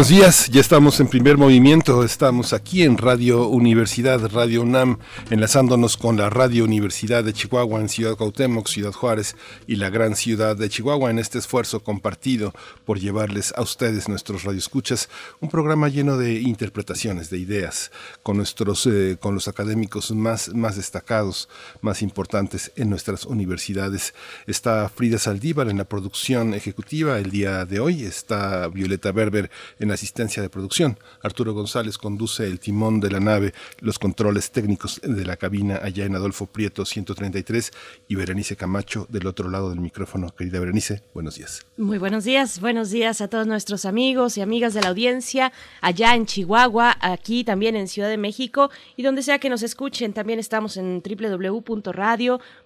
Buenos días. Ya estamos en primer movimiento. Estamos aquí en Radio Universidad, Radio UNAM, enlazándonos con la Radio Universidad de Chihuahua en Ciudad Cuauhtémoc, Ciudad Juárez y la gran ciudad de Chihuahua en este esfuerzo compartido por llevarles a ustedes, nuestros radioescuchas, un programa lleno de interpretaciones, de ideas, con nuestros, eh, con los académicos más, más destacados, más importantes en nuestras universidades. Está Frida Saldívar en la producción ejecutiva el día de hoy. Está Violeta Berber en asistencia de producción. Arturo González conduce el timón de la nave, los controles técnicos de la cabina allá en Adolfo Prieto 133 y Berenice Camacho del otro lado del micrófono. Querida Berenice, buenos días. Muy buenos días, buenos días a todos nuestros amigos y amigas de la audiencia allá en Chihuahua, aquí también en Ciudad de México y donde sea que nos escuchen. También estamos en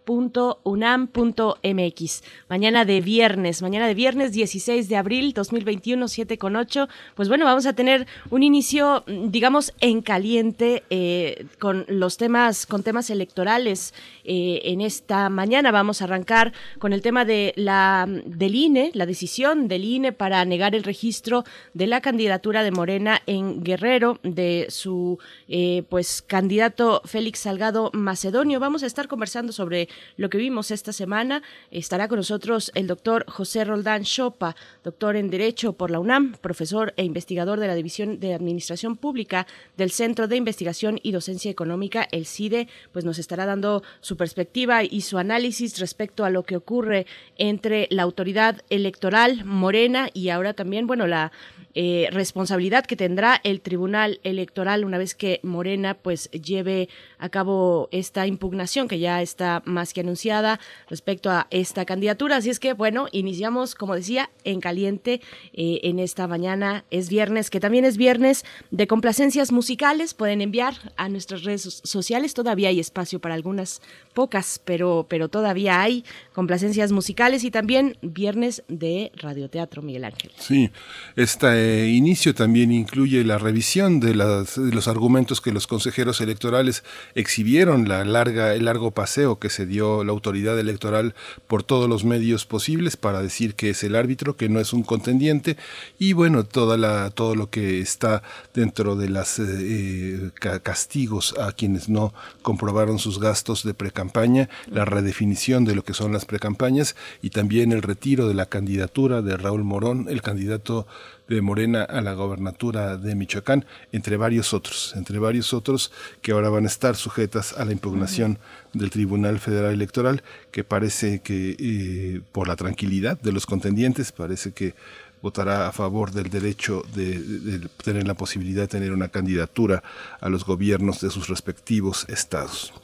www.radio.unam.mx. Mañana de viernes, mañana de viernes 16 de abril 2021, 7 con 8 pues bueno, vamos a tener un inicio, digamos, en caliente eh, con los temas, con temas electorales. Eh, en esta mañana vamos a arrancar con el tema de la del INE, la decisión del INE para negar el registro de la candidatura de Morena en Guerrero de su eh, pues candidato Félix Salgado Macedonio. Vamos a estar conversando sobre lo que vimos esta semana. Estará con nosotros el doctor José Roldán Chopa, doctor en Derecho por la UNAM, profesor e investigador de la División de Administración Pública del Centro de Investigación y Docencia Económica, el CIDE, pues nos estará dando su perspectiva y su análisis respecto a lo que ocurre entre la autoridad electoral morena y ahora también, bueno, la eh, responsabilidad que tendrá el Tribunal Electoral una vez que Morena pues lleve a cabo esta impugnación que ya está más que anunciada respecto a esta candidatura. Así es que bueno, iniciamos como decía en caliente eh, en esta mañana. Es viernes, que también es viernes de complacencias musicales. Pueden enviar a nuestras redes sociales. Todavía hay espacio para algunas pocas, pero, pero todavía hay complacencias musicales y también viernes de radioteatro, Miguel Ángel. Sí, esta eh, inicio también incluye la revisión de, los argumentos que los consejeros electorales exhibieron, la larga, el largo paseo que se dio la autoridad electoral por todos los medios posibles para decir que es el árbitro, que no es un contendiente, y bueno, toda la, todo lo que está dentro de los eh, castigos a quienes no comprobaron sus gastos de precampaña, la redefinición de lo que son las precampañas y también el retiro de la candidatura de Raúl Morón, el candidato de Morena a la gobernatura de Michoacán, entre varios otros, entre varios otros que ahora van a estar sujetas a la impugnación del Tribunal Federal Electoral, que parece que eh, por la tranquilidad de los contendientes, parece que votará a favor del derecho de, tener la posibilidad de tener una candidatura a los gobiernos de sus respectivos estados.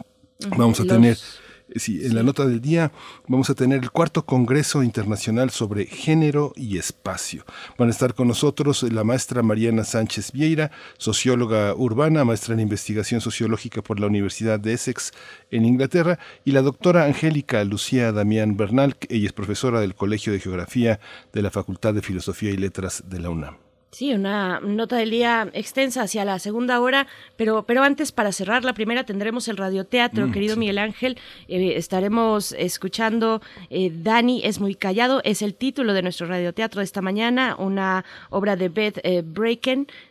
Vamos a tener Sí, en la nota del día vamos a tener el cuarto Congreso Internacional sobre Género y Espacio. Van a estar con nosotros la maestra Mariana Sánchez Vieira, socióloga urbana, maestra en investigación sociológica por la Universidad de Essex en Inglaterra, y la doctora Angélica Lucía Damián Bernal, ella es profesora del Colegio de Geografía de la Facultad de Filosofía y Letras de la UNAM. Sí, una nota del día extensa hacia la segunda hora, pero, pero antes, para cerrar la primera, tendremos el radioteatro, mm, querido Miguel Ángel. Eh, estaremos escuchando eh, Dani es muy callado, es el título de nuestro radioteatro de esta mañana, una obra de Beth eh,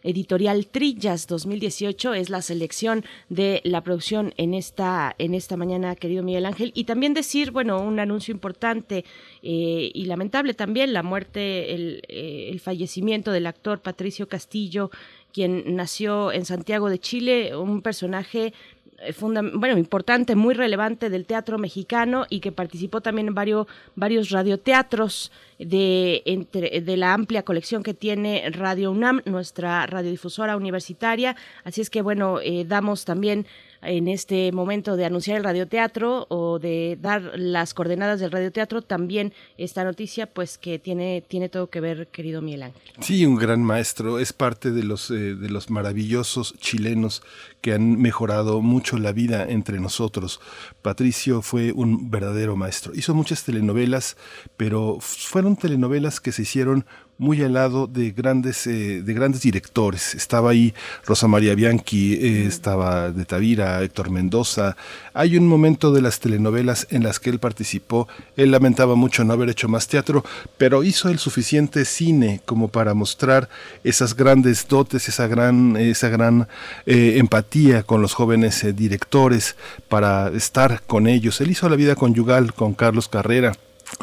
editorial Trillas 2018, es la selección de la producción en esta, en esta mañana, querido Miguel Ángel. Y también decir, bueno, un anuncio importante eh, y lamentable también, la muerte, el, el fallecimiento del actor Patricio Castillo, quien nació en Santiago de Chile, un personaje eh, bueno, importante, muy relevante del teatro mexicano y que participó también en varios, varios radioteatros de, entre, de la amplia colección que tiene Radio UNAM, nuestra radiodifusora universitaria. Así es que, bueno, eh, damos también en este momento de anunciar el radioteatro o de dar las coordenadas del radioteatro, también esta noticia, pues que tiene, tiene todo que ver, querido Miguel Ángel. Sí, un gran maestro, es parte de los, eh, de los maravillosos chilenos que han mejorado mucho la vida entre nosotros. Patricio fue un verdadero maestro. Hizo muchas telenovelas, pero fueron telenovelas que se hicieron muy al lado de grandes, eh, de grandes directores. Estaba ahí Rosa María Bianchi, eh, estaba de Tavira, Héctor Mendoza. Hay un momento de las telenovelas en las que él participó. Él lamentaba mucho no haber hecho más teatro, pero hizo el suficiente cine como para mostrar esas grandes dotes, esa gran, esa gran eh, empatía con los jóvenes directores, para estar con ellos. Él hizo la vida conyugal con Carlos Carrera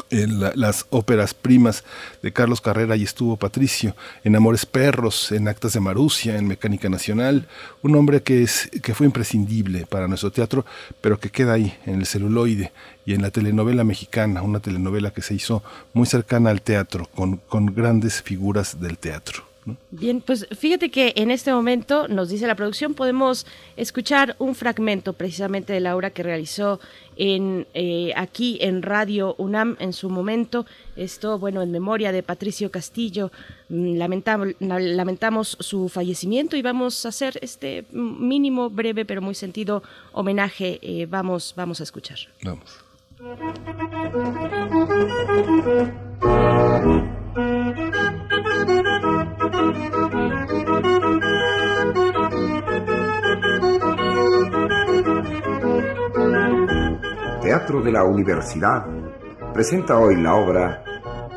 en las óperas primas de Carlos Carrera y estuvo Patricio, en Amores Perros, en Actas de Marucia, en Mecánica Nacional, un hombre que, es, que fue imprescindible para nuestro teatro, pero que queda ahí, en el celuloide y en la telenovela mexicana, una telenovela que se hizo muy cercana al teatro, con, con grandes figuras del teatro. Bien, pues fíjate que en este momento, nos dice la producción, podemos escuchar un fragmento precisamente de la obra que realizó en, eh, aquí en Radio UNAM en su momento. Esto, bueno, en memoria de Patricio Castillo. Mm, lamentamos, lamentamos su fallecimiento y vamos a hacer este mínimo, breve, pero muy sentido homenaje. Eh, vamos, vamos a escuchar. Vamos. Teatro de la Universidad presenta hoy la obra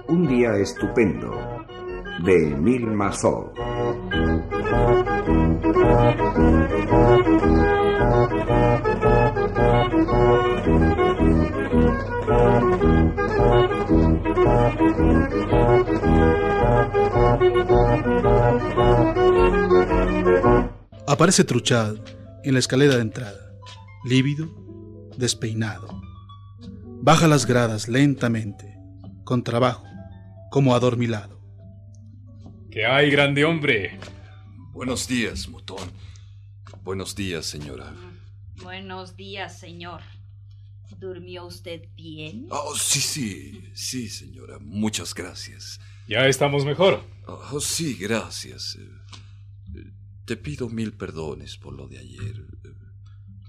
Un día estupendo de Emil Mazó. Aparece Truchad en la escalera de entrada, lívido, despeinado. Baja las gradas lentamente, con trabajo, como adormilado. ¿Qué hay, grande hombre? Buenos días, Mutón. Buenos días, señora. Buenos días, señor. ¿Durmió usted bien? Oh, sí, sí, sí, señora. Muchas gracias. Ya estamos mejor. Oh, sí, gracias. Te pido mil perdones por lo de ayer.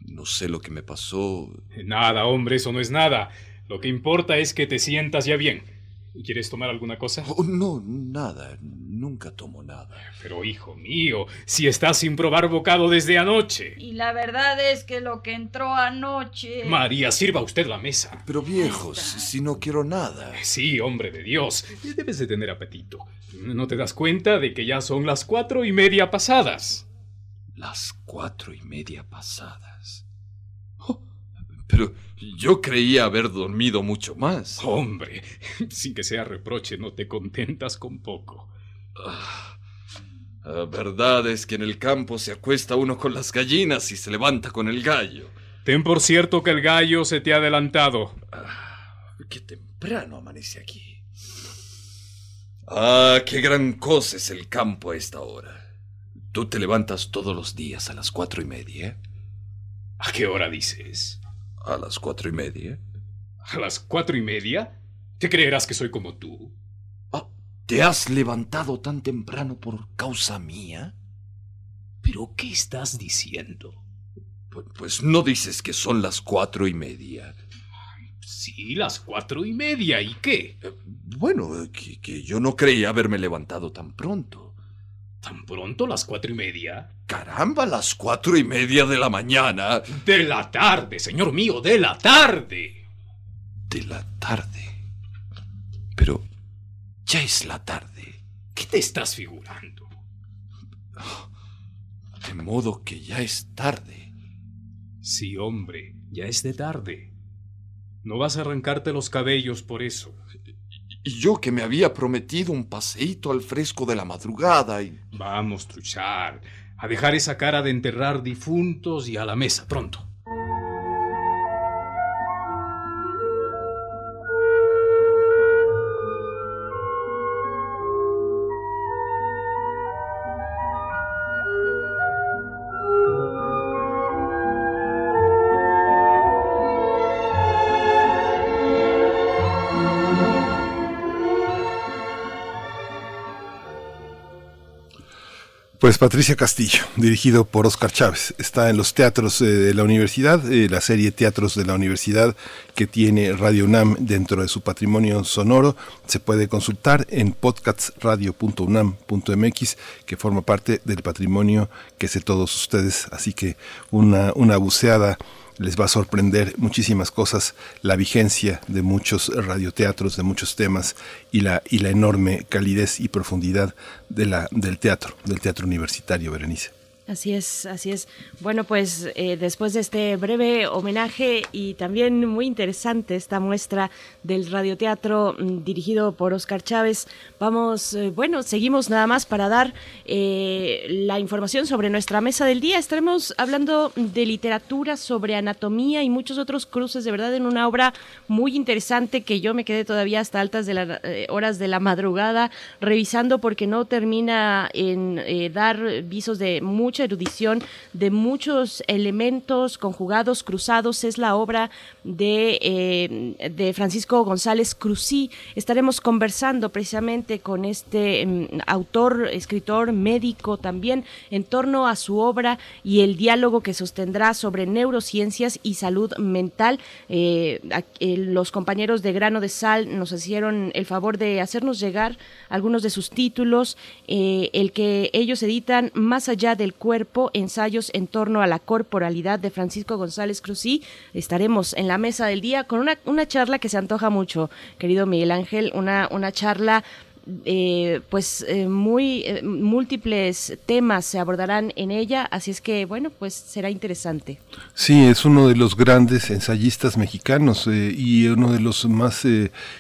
No sé lo que me pasó. Nada, hombre, eso no es nada. Lo que importa es que te sientas ya bien. ¿Quieres tomar alguna cosa? Oh, no, nada. Nunca tomo nada. Pero, hijo mío, si estás sin probar bocado desde anoche. Y la verdad es que lo que entró anoche. María, sirva usted la mesa. Pero, viejos, si no quiero nada. Sí, hombre de Dios. Debes de tener apetito. ¿No te das cuenta de que ya son las cuatro y media pasadas? Las cuatro y media pasadas. Oh, pero yo creía haber dormido mucho más. Hombre, sin que sea reproche, no te contentas con poco. Ah, la verdad es que en el campo se acuesta uno con las gallinas y se levanta con el gallo. Ten por cierto que el gallo se te ha adelantado. Ah, qué temprano amanece aquí. Ah, qué gran cosa es el campo a esta hora. Tú te levantas todos los días a las cuatro y media. ¿A qué hora dices? A las cuatro y media. ¿A las cuatro y media? ¿Te creerás que soy como tú? ¿Te has levantado tan temprano por causa mía? ¿Pero qué estás diciendo? Pues, pues no dices que son las cuatro y media. Sí, las cuatro y media. ¿Y qué? Eh, bueno, que, que, yo no creía haberme levantado tan pronto. ¿Tan pronto las cuatro y media? Caramba, las cuatro y media de la mañana. De la tarde, señor mío, de la tarde. De la tarde. Ya es la tarde. ¿Qué te estás figurando? De modo que ya es tarde. Sí, hombre, ya es de tarde. No vas a arrancarte los cabellos por eso. Y yo que me había prometido un paseíto al fresco de la madrugada y... Vamos, Truchar, a dejar esa cara de enterrar difuntos y a la mesa, pronto. Pues Patricia Castillo, dirigido por Oscar Chávez. Está en los teatros eh, de la universidad, eh, la serie Teatros de la Universidad que tiene Radio UNAM dentro de su patrimonio sonoro. Se puede consultar en podcastradio.unam.mx, que forma parte del patrimonio que de todos ustedes. Así que una, una buceada les va a sorprender muchísimas cosas, la vigencia de muchos radioteatros, de muchos temas y la, enorme calidez y profundidad de la, del teatro, del teatro universitario, Berenice. Así es, así es. Bueno, pues eh, después de este breve homenaje y también muy interesante esta muestra del radioteatro mm, dirigido por Oscar Chávez, vamos, eh, bueno, seguimos nada más para dar eh, la información sobre nuestra mesa del día. Estaremos hablando de literatura, sobre anatomía y muchos otros cruces, de verdad, en una obra muy interesante que yo me quedé todavía hasta altas de las horas de la madrugada revisando porque no termina en dar visos de mucha erudición de muchos elementos conjugados, cruzados. Es la obra de, eh, de Francisco González Cruzí. Estaremos conversando precisamente con este em, autor, escritor, médico también, en torno a su obra y el diálogo que sostendrá sobre neurociencias y salud mental. Eh, eh, los compañeros de Grano de Sal nos hicieron el favor de hacernos llegar algunos de sus títulos, el que ellos editan Más allá del cuerpo, ensayos en torno a la corporalidad de Francisco González Cruzí. Estaremos en la mesa del día con una, una charla que se antoja mucho, querido Miguel Ángel, una, una charla eh, pues eh, muy eh, múltiples temas se abordarán en ella, así es que bueno, pues será interesante. Sí, es uno de los grandes ensayistas mexicanos y uno de los más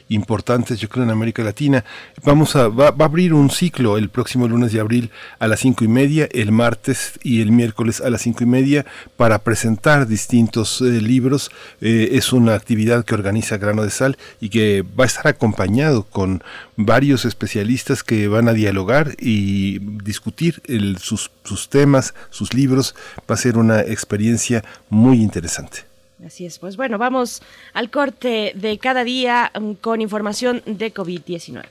importantes, yo creo, en América Latina. Vamos a va, a abrir un ciclo el próximo lunes de abril a las cinco y media, el martes y el miércoles a las cinco y media para presentar distintos libros. es una actividad que organiza Grano de Sal y que va a estar acompañado con varios especialistas que van a dialogar y discutir sus, sus temas, sus libros. Va a ser una experiencia muy interesante. Así es, pues bueno, vamos al corte de cada día mm, con información de COVID-19.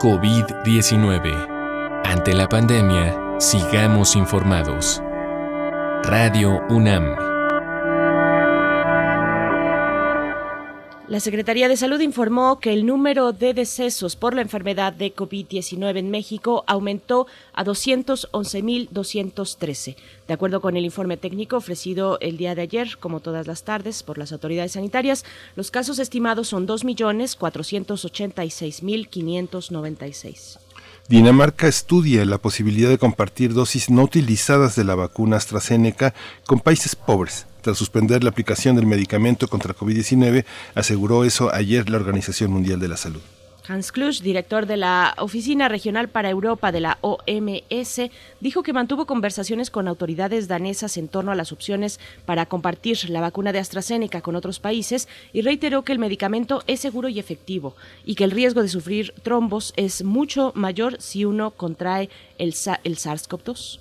COVID-19. Ante la pandemia, sigamos informados. Radio UNAM. La Secretaría de Salud informó que el número de decesos por la enfermedad de COVID-19 en México aumentó a 211.213. De acuerdo con el informe técnico ofrecido el día de ayer, como todas las tardes, por las autoridades sanitarias, los casos estimados son 2.486.596. Dinamarca estudia la posibilidad de compartir dosis no utilizadas de la vacuna AstraZeneca con países pobres. Tras suspender la aplicación del medicamento contra COVID-19, aseguró eso ayer la Organización Mundial de la Salud. Hans Klusch, director de la Oficina Regional para Europa de la OMS, dijo que mantuvo conversaciones con autoridades danesas en torno a las opciones para compartir la vacuna de AstraZeneca con otros países y reiteró que el medicamento es seguro y efectivo y que el riesgo de sufrir trombos es mucho mayor si uno contrae el, el SARS-CoV-2.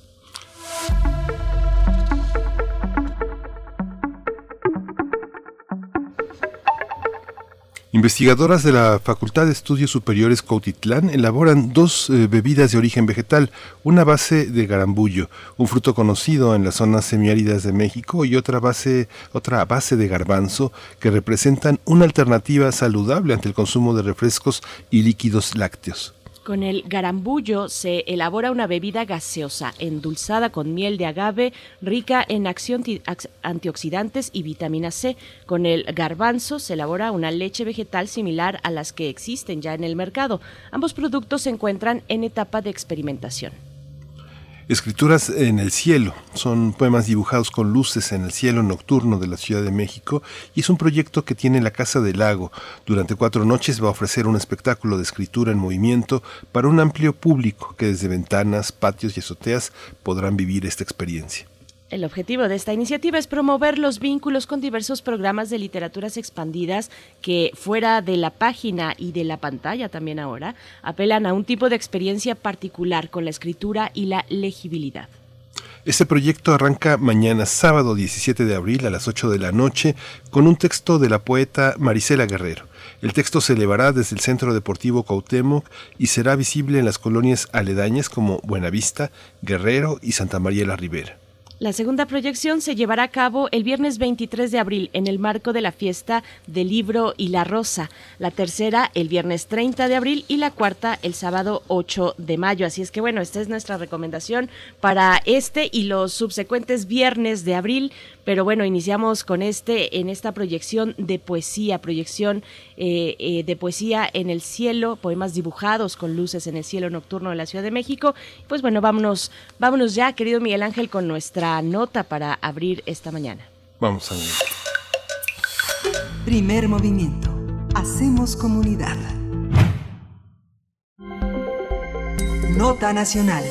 Investigadoras de la Facultad de Estudios Superiores Cautitlán elaboran dos eh, bebidas de origen vegetal, una base de garambullo, un fruto conocido en las zonas semiáridas de México, y otra base, otra base de garbanzo, que representan una alternativa saludable ante el consumo de refrescos y líquidos lácteos. Con el garambullo se elabora una bebida gaseosa endulzada con miel de agave rica en acción antioxidantes y vitamina C. Con el garbanzo se elabora una leche vegetal similar a las que existen ya en el mercado. Ambos productos se encuentran en etapa de experimentación. Escrituras en el cielo son poemas dibujados con luces en el cielo nocturno de la Ciudad de México y es un proyecto que tiene la Casa del Lago. Durante cuatro noches va a ofrecer un espectáculo de escritura en movimiento para un amplio público que desde ventanas, patios y azoteas podrán vivir esta experiencia. El objetivo de esta iniciativa es promover los vínculos con diversos programas de literaturas expandidas que, fuera de la página y de la pantalla también ahora, apelan a un tipo de experiencia particular con la escritura y la legibilidad. Este proyecto arranca mañana sábado 17 de abril a las 8 de la noche con un texto de la poeta Marisela Guerrero. El texto se elevará desde el Centro Deportivo Cuauhtémoc y será visible en las colonias aledañas como Buenavista, Guerrero y Santa María la Ribera. La segunda proyección se llevará a cabo el viernes 23 de abril en el marco de la fiesta del libro y la rosa. La tercera el viernes 30 de abril y la cuarta el sábado 8 de mayo. Así es que bueno, esta es nuestra recomendación para este y los subsecuentes viernes de abril. Pero bueno, iniciamos con este, en esta proyección de poesía, proyección eh, eh, de poesía en el cielo, poemas dibujados con luces en el cielo nocturno de la Ciudad de México. Pues bueno, vámonos, vámonos ya, querido Miguel Ángel, con nuestra nota para abrir esta mañana. Vamos a ver. Primer movimiento. Hacemos comunidad. Nota nacional.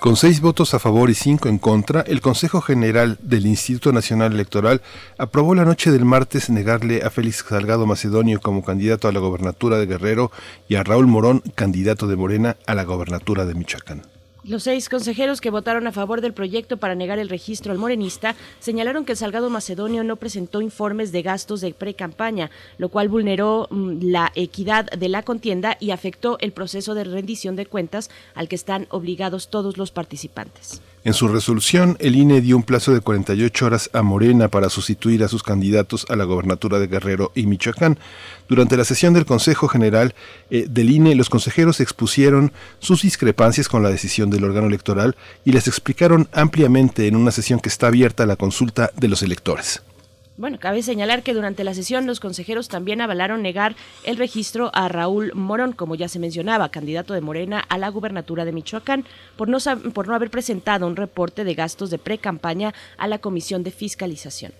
Con seis votos a favor y cinco en contra, el Consejo General del Instituto Nacional Electoral aprobó la noche del martes negarle a Félix Salgado Macedonio como candidato a la gobernatura de Guerrero y a Raúl Morón, candidato de Morena a la gobernatura de Michoacán. Los seis consejeros que votaron a favor del proyecto para negar el registro al morenista señalaron que el Salgado Macedonio no presentó informes de gastos de pre-campaña, lo cual vulneró mm, la equidad de la contienda y afectó el proceso de rendición de cuentas al que están obligados todos los participantes. En su resolución, el INE dio un plazo de 48 horas a Morena para sustituir a sus candidatos a la gobernatura de Guerrero y Michoacán. Durante la sesión del Consejo General eh, del INE, los consejeros expusieron sus discrepancias con la decisión del órgano electoral y les explicaron ampliamente en una sesión que está abierta a la consulta de los electores. Bueno, cabe señalar que durante la sesión los consejeros también avalaron negar el registro a Raúl Morón, como ya se mencionaba, candidato de Morena a la gubernatura de Michoacán, por no, por no haber presentado un reporte de gastos de pre-campaña a la Comisión de Fiscalización.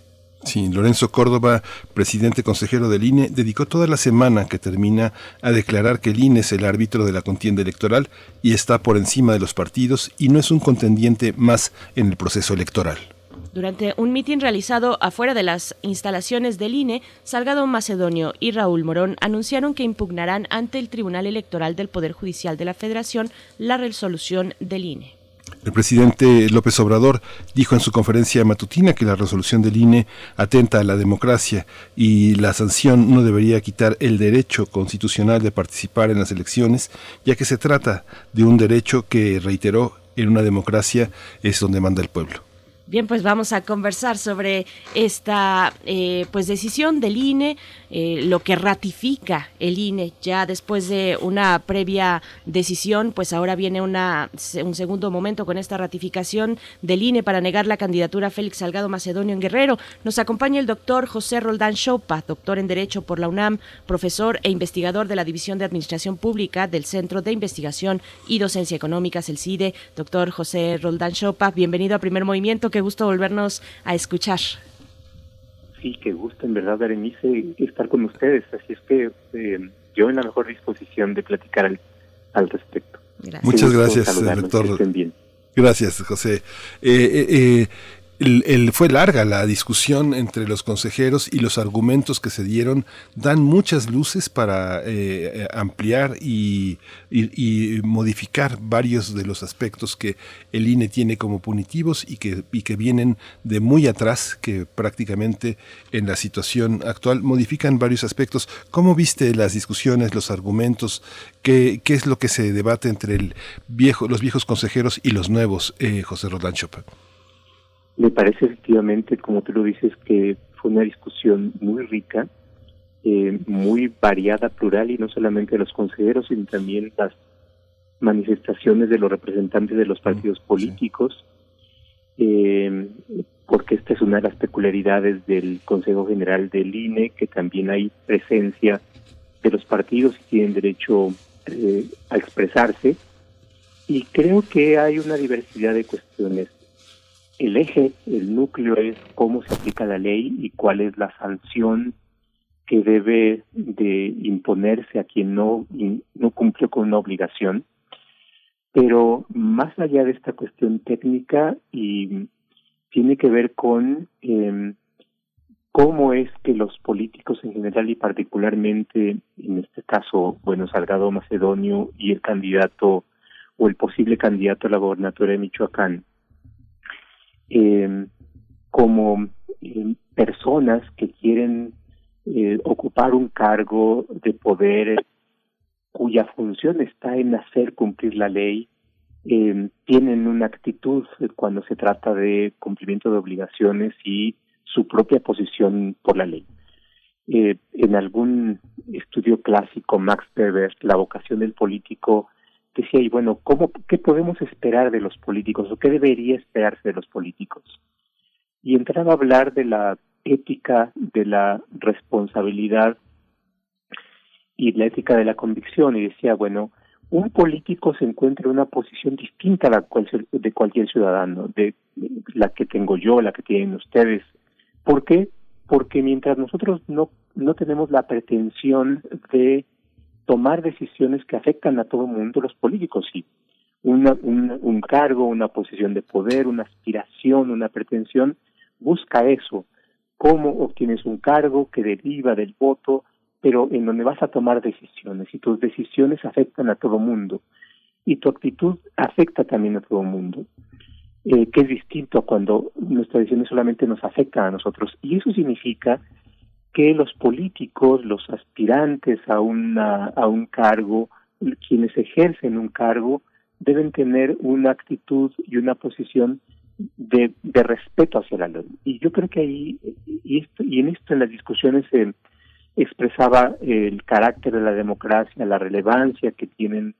Sí, Lorenzo Córdoba, presidente consejero del INE, dedicó toda la semana que termina a declarar que el INE es el árbitro de la contienda electoral y está por encima de los partidos y no es un contendiente más en el proceso electoral. Durante un mitin realizado afuera de las instalaciones del INE, Salgado Macedonio y Raúl Morón anunciaron que impugnarán ante el Tribunal Electoral del Poder Judicial de la Federación la resolución del INE. El presidente López Obrador dijo en su conferencia matutina que la resolución del INE atenta a la democracia y la sanción no debería quitar el derecho constitucional de participar en las elecciones, ya que se trata de un derecho que, reiteró, en una democracia es donde manda el pueblo. Bien, pues vamos a conversar sobre esta eh, pues decisión del INE, eh, lo que ratifica el INE ya después de una previa decisión, pues ahora viene una, un segundo momento con esta ratificación del INE para negar la candidatura a Félix Salgado Macedonio en Guerrero. Nos acompaña el doctor José Roldán Chopa, doctor en Derecho por la UNAM, profesor e investigador de la División de Administración Pública del Centro de Investigación y Docencia Económicas, el CIDE. Doctor José Roldán Chopa, bienvenido a Primer Movimiento qué gusto volvernos a escuchar. Sí, qué gusto, en verdad, Berenice, estar con ustedes. Así es que eh, yo en la mejor disposición de platicar al, al respecto. Muchas gracias, doctor. Gracias, José. Eh, eh, el, fue larga la discusión entre los consejeros y los argumentos que se dieron dan muchas luces para eh, ampliar y, modificar varios de los aspectos que el INE tiene como punitivos y que, vienen de muy atrás, que prácticamente en la situación actual modifican varios aspectos. ¿Cómo viste las discusiones, los argumentos? ¿Qué, qué es lo que se debate entre el viejo, los viejos consejeros y los nuevos, eh, José Rodán Chopin? Me parece efectivamente, como tú lo dices, que fue una discusión muy rica, eh, muy variada, plural, y no solamente de los consejeros, sino también las manifestaciones de los representantes de los partidos políticos, eh, porque esta es una de las peculiaridades del Consejo General del INE, que también hay presencia de los partidos y tienen derecho eh, a expresarse. Y creo que hay una diversidad de cuestiones el eje, el núcleo es cómo se aplica la ley y cuál es la sanción que debe de imponerse a quien no, no cumplió con una obligación. Pero más allá de esta cuestión técnica y tiene que ver con eh, cómo es que los políticos en general y particularmente en este caso, bueno, Salgado Macedonio y el candidato o el posible candidato a la gobernatura de Michoacán eh, como eh, personas que quieren eh, ocupar un cargo de poder cuya función está en hacer cumplir la ley, eh, tienen una actitud cuando se trata de cumplimiento de obligaciones y su propia posición por la ley. Eh, en algún estudio clásico, Max Weber, la vocación del político, decía, y bueno, ¿cómo, ¿qué podemos esperar de los políticos o qué debería esperarse de los políticos? Y entraba a hablar de la ética, de la responsabilidad y la ética de la convicción y decía, bueno, un político se encuentra en una posición distinta a la cual, de cualquier ciudadano, de la que tengo yo, la que tienen ustedes. ¿Por qué? Porque mientras nosotros no, no tenemos la pretensión de tomar decisiones que afectan a todo mundo, los políticos sí. Un, un cargo, una posición de poder, una aspiración, una pretensión, busca eso. ¿Cómo obtienes un cargo que deriva del voto, pero en donde vas a tomar decisiones y tus decisiones afectan a todo mundo y tu actitud afecta también a todo mundo, eh, que es distinto a cuando nuestras decisiones solamente nos afectan a nosotros. Y eso significa que los políticos, los aspirantes a, una, a un cargo, quienes ejercen un cargo, deben tener una actitud y una posición de, de respeto hacia la ley. Y yo creo que ahí, y, esto, y en esto en las discusiones se expresaba el carácter de la democracia, la relevancia que tienen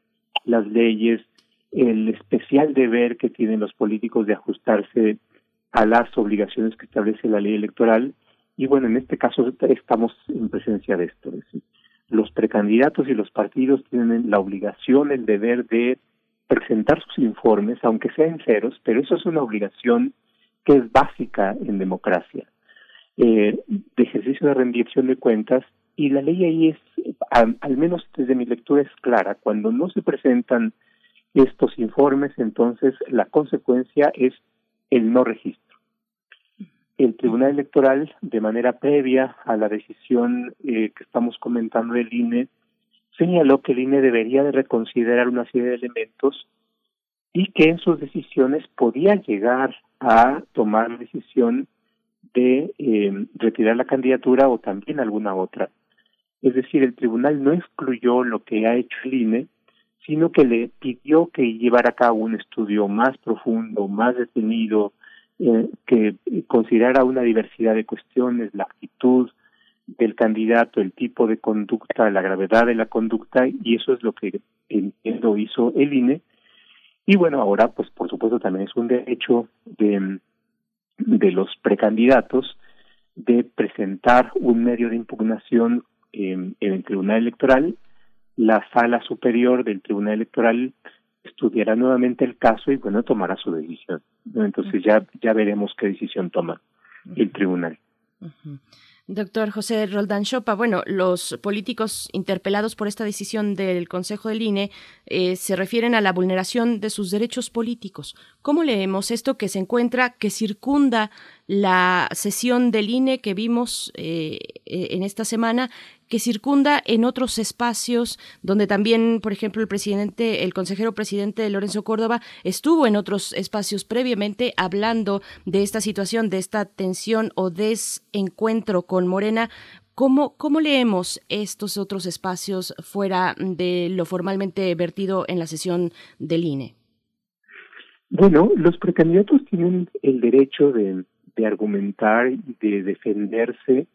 las leyes, el especial deber que tienen los políticos de ajustarse a las obligaciones que establece la ley electoral. Y bueno, en este caso estamos en presencia de esto. los precandidatos y los partidos tienen la obligación, el deber de presentar sus informes, aunque sean ceros, pero eso es una obligación que es básica en democracia eh, de ejercicio de rendición de cuentas y la ley ahí es, al, menos desde mi lectura es clara, cuando no se presentan estos informes, entonces la consecuencia es el no registro. El Tribunal Electoral, de manera previa a la decisión eh, que estamos comentando del INE, señaló que el INE debería de reconsiderar una serie de elementos y que en sus decisiones podía llegar a tomar la decisión de eh, retirar la candidatura o también alguna otra. Es decir, el tribunal no excluyó lo que ha hecho el INE, sino que le pidió que llevara a cabo un estudio más profundo, más detenido, eh, que considerara una diversidad de cuestiones, la actitud del candidato, el tipo de conducta, la gravedad de la conducta, y eso es lo que entiendo hizo el INE. Y bueno, ahora, pues por supuesto también es un derecho de de los precandidatos de presentar un medio de impugnación en, el Tribunal Electoral. La sala superior del Tribunal Electoral estudiará nuevamente el caso y bueno tomará su decisión. Entonces ya ya veremos qué decisión toma el tribunal. Doctor José Roldán Chopa, bueno, los políticos interpelados por esta decisión del Consejo del INE eh, se refieren a la vulneración de sus derechos políticos. ¿Cómo leemos esto que se encuentra, que circunda la sesión del INE que vimos eh, eh, en esta semana que circunda en otros espacios donde también, por ejemplo, el presidente, el consejero presidente Lorenzo Córdoba estuvo en otros espacios previamente hablando de esta situación, de esta tensión o desencuentro con Morena. ¿Cómo, ¿Cómo leemos estos otros espacios fuera de lo formalmente vertido en la sesión del INE? Bueno, los precandidatos tienen el derecho de, de argumentar y de defenderse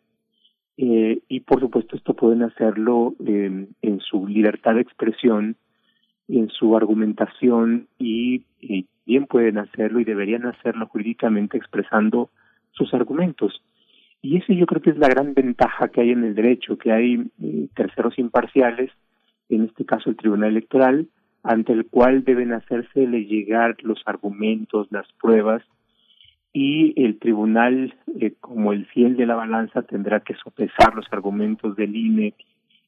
eh, y por supuesto esto pueden hacerlo en su libertad de expresión, en su argumentación y, bien pueden hacerlo y deberían hacerlo jurídicamente expresando sus argumentos. Y ese yo creo que es la gran ventaja que hay en el derecho, que hay eh, terceros imparciales, en este caso el Tribunal Electoral, ante el cual deben hacérsele llegar los argumentos, las pruebas, y el tribunal, eh, como el fiel de la balanza, tendrá que sopesar los argumentos del INE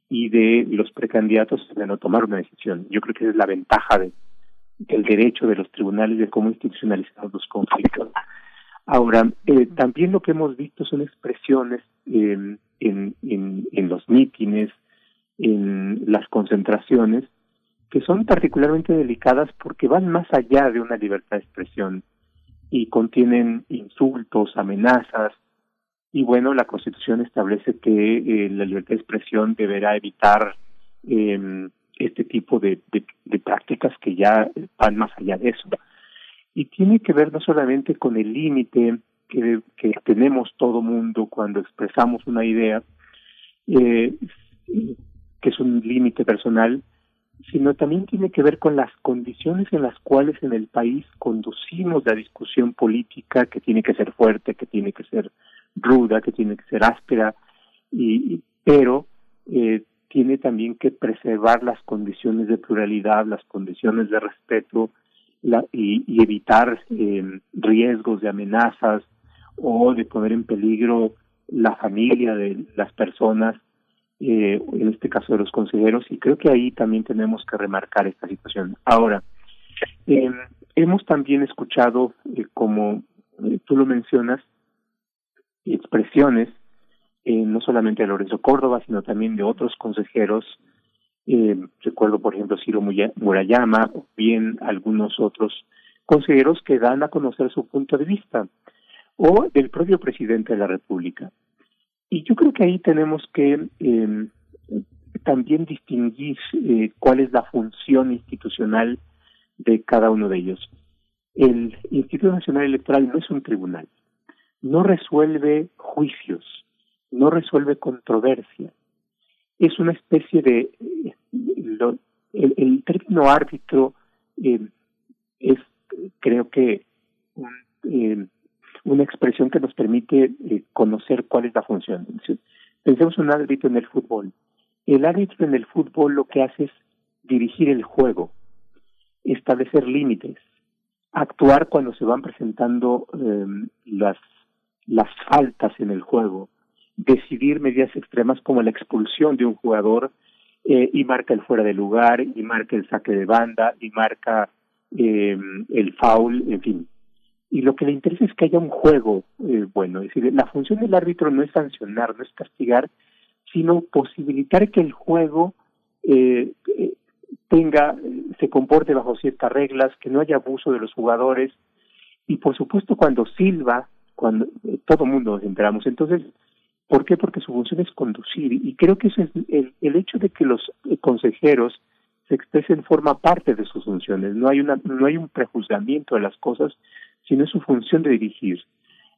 y de los precandidatos de no tomar una decisión. Yo creo que esa es la ventaja de, del derecho de los tribunales de cómo institucionalizar los conflictos. Ahora, eh, también lo que hemos visto son expresiones en, en, en los mítines, en las concentraciones, que son particularmente delicadas porque van más allá de una libertad de expresión y contienen insultos, amenazas, y bueno, la Constitución establece que eh, la libertad de expresión deberá evitar eh, este tipo de, de, prácticas que ya van más allá de eso. Y tiene que ver no solamente con el límite que, que tenemos todo mundo cuando expresamos una idea, eh, que es un límite personal, sino también tiene que ver con las condiciones en las cuales en el país conducimos la discusión política, que tiene que ser fuerte, que tiene que ser ruda, que tiene que ser áspera, y, pero eh, tiene también que preservar las condiciones de pluralidad, las condiciones de respeto y, evitar eh, riesgos de amenazas o de poner en peligro la familia de las personas, eh, en este caso de los consejeros, y creo que ahí también tenemos que remarcar esta situación. Ahora, eh, hemos también escuchado, como tú lo mencionas, expresiones, eh, no solamente de Lorenzo Córdoba, sino también de otros consejeros. Eh, recuerdo, por ejemplo, Ciro Murayama, o bien algunos otros consejeros que dan a conocer su punto de vista, o del propio presidente de la República. Y yo creo que ahí tenemos que eh, también distinguir eh, cuál es la función institucional de cada uno de ellos. El Instituto Nacional Electoral no es un tribunal, no resuelve juicios, no resuelve controversia. Es una especie de... el, término árbitro eh, es, creo que, eh, una expresión que nos permite eh, conocer cuál es la función. Pensemos en un árbitro en el fútbol. El árbitro en el fútbol lo que hace es dirigir el juego, establecer límites, actuar cuando se van presentando las las faltas en el juego, decidir medidas extremas como la expulsión de un jugador eh, y marca el fuera de lugar, y marca el saque de banda, y marca eh, el foul, en fin. Y lo que le interesa es que haya un juego eh, bueno. Es decir, la función del árbitro no es sancionar, no es castigar, sino posibilitar que el juego eh, tenga, se comporte bajo ciertas reglas, que no haya abuso de los jugadores. Y por supuesto, cuando Silva cuando eh, todo mundo nos enteramos. Entonces, ¿por qué? Porque su función es conducir y creo que ese es el, el hecho de que los eh, consejeros se expresen forma parte de sus funciones. No hay una no hay un prejuzgamiento de las cosas, sino es su función de dirigir.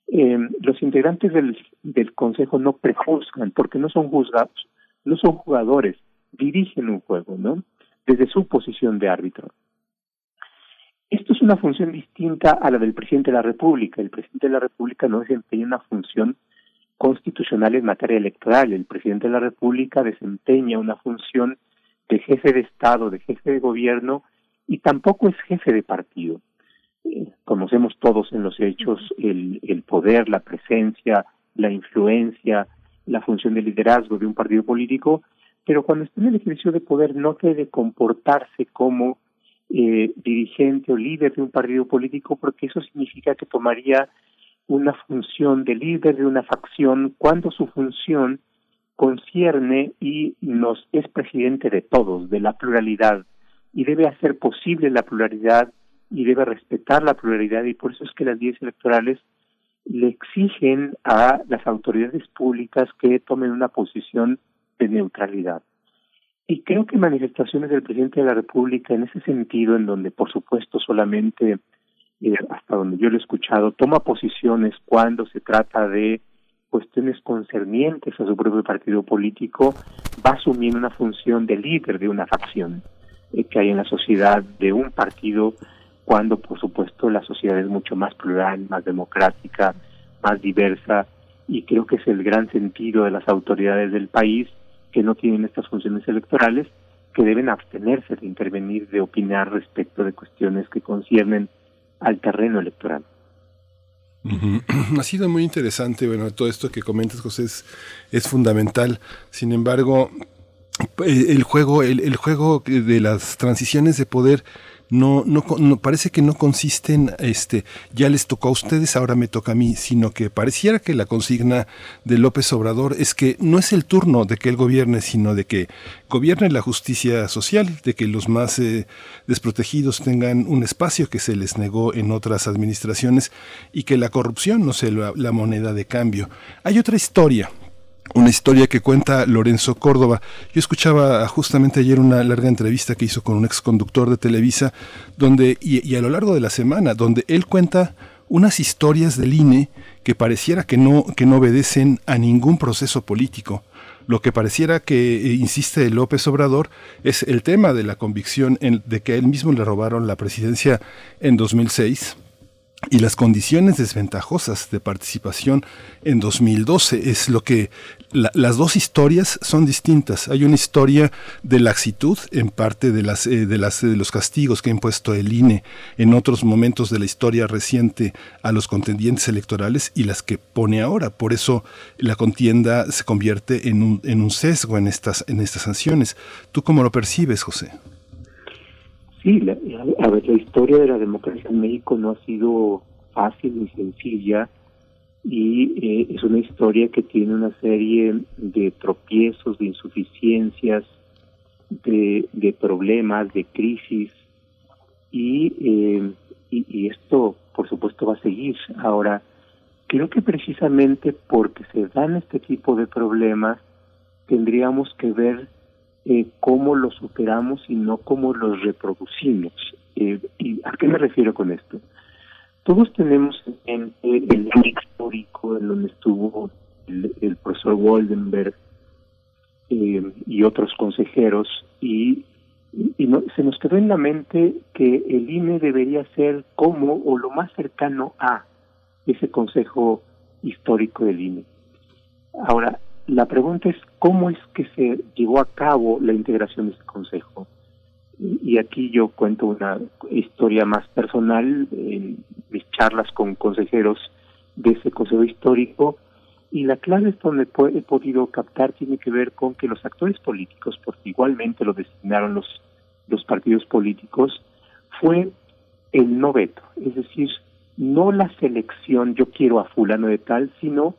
Eh, los integrantes del, del consejo no prejuzgan porque no son juzgados, no son jugadores, dirigen un juego, ¿no? Desde su posición de árbitro. Esto es una función distinta a la del presidente de la República. El presidente de la República no desempeña una función constitucional en materia electoral. El presidente de la República desempeña una función de jefe de Estado, de jefe de gobierno y tampoco es jefe de partido. Conocemos todos en los hechos el, el poder, la presencia, la influencia, la función de liderazgo de un partido político, pero cuando está en el ejercicio de poder no debe comportarse como eh, dirigente o líder de un partido político, porque eso significa que tomaría una función de líder de una facción cuando su función concierne y nos es presidente de todos, de la pluralidad, y debe hacer posible la pluralidad y debe respetar la pluralidad, y por eso es que las leyes electorales le exigen a las autoridades públicas que tomen una posición de neutralidad. Y creo que manifestaciones del presidente de la República en ese sentido, en donde por supuesto solamente, eh, hasta donde yo lo he escuchado, toma posiciones cuando se trata de cuestiones concernientes a su propio partido político, va asumiendo una función de líder de una facción eh, que hay en la sociedad de un partido, cuando por supuesto la sociedad es mucho más plural, más democrática, más diversa, y creo que es el gran sentido de las autoridades del país que no tienen estas funciones electorales, que deben abstenerse de intervenir, de opinar respecto de cuestiones que conciernen al terreno electoral. Ha sido muy interesante, bueno, todo esto que comentas, José, es, fundamental. Sin embargo, el juego, el, el, juego de las transiciones de poder no, no, no, parece que no consisten, este, ya les tocó a ustedes, ahora me toca a mí, sino que pareciera que la consigna de López Obrador es que no es el turno de que él gobierne, sino de que gobierne la justicia social, de que los más eh, desprotegidos tengan un espacio que se les negó en otras administraciones y que la corrupción no sea la moneda de cambio. Hay otra historia una historia que cuenta Lorenzo Córdoba. Yo escuchaba justamente ayer una larga entrevista que hizo con un exconductor de Televisa, donde, y, a lo largo de la semana, donde él cuenta unas historias del INE que pareciera que no, que no obedecen a ningún proceso político. Lo que pareciera que eh, insiste López Obrador es el tema de la convicción de que él mismo le robaron la presidencia en 2006 y las condiciones desventajosas de participación en 2012 es lo que las dos historias son distintas. Hay una historia de laxitud en parte de las eh, de las de los castigos que ha impuesto el INE en otros momentos de la historia reciente a los contendientes electorales y las que pone ahora. Por eso la contienda se convierte en un, en un sesgo en estas en estas sanciones. ¿Tú cómo lo percibes, José? Sí, la, a ver, la historia de la democracia en México no ha sido fácil ni sencilla y eh, es una historia que tiene una serie de tropiezos, de insuficiencias, de, problemas, de crisis y, eh, y, y esto por supuesto va a seguir. Ahora, creo que precisamente porque se dan este tipo de problemas, tendríamos que ver eh, cómo los superamos y no cómo los reproducimos. Eh, ¿Y a qué me refiero con esto? Todos tenemos en el, el histórico en donde estuvo el, profesor Waldenberg eh, y otros consejeros y, y se nos quedó en la mente que el INE debería ser como o lo más cercano a ese consejo histórico del INE. Ahora, la pregunta es cómo es que se llevó a cabo la integración de este consejo. Y aquí yo cuento una historia más personal en mis charlas con consejeros de ese consejo histórico y la clave es donde he podido captar tiene que ver con que los actores políticos, porque igualmente lo designaron los, los partidos políticos, fue el no veto, es decir, no la selección yo quiero a fulano de tal, sino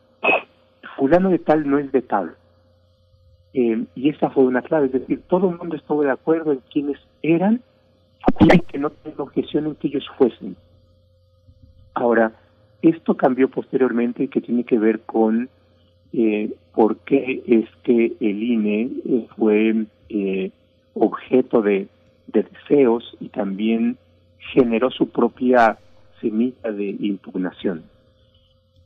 fulano de tal no es de tal. Eh, y esa fue una clave, es decir, todo el mundo estuvo de acuerdo en quiénes eran y que no tenga objeción en que ellos fuesen. Ahora, esto cambió posteriormente y que tiene que ver con eh, por qué es que el INE eh, fue objeto de deseos y también generó su propia semilla de impugnación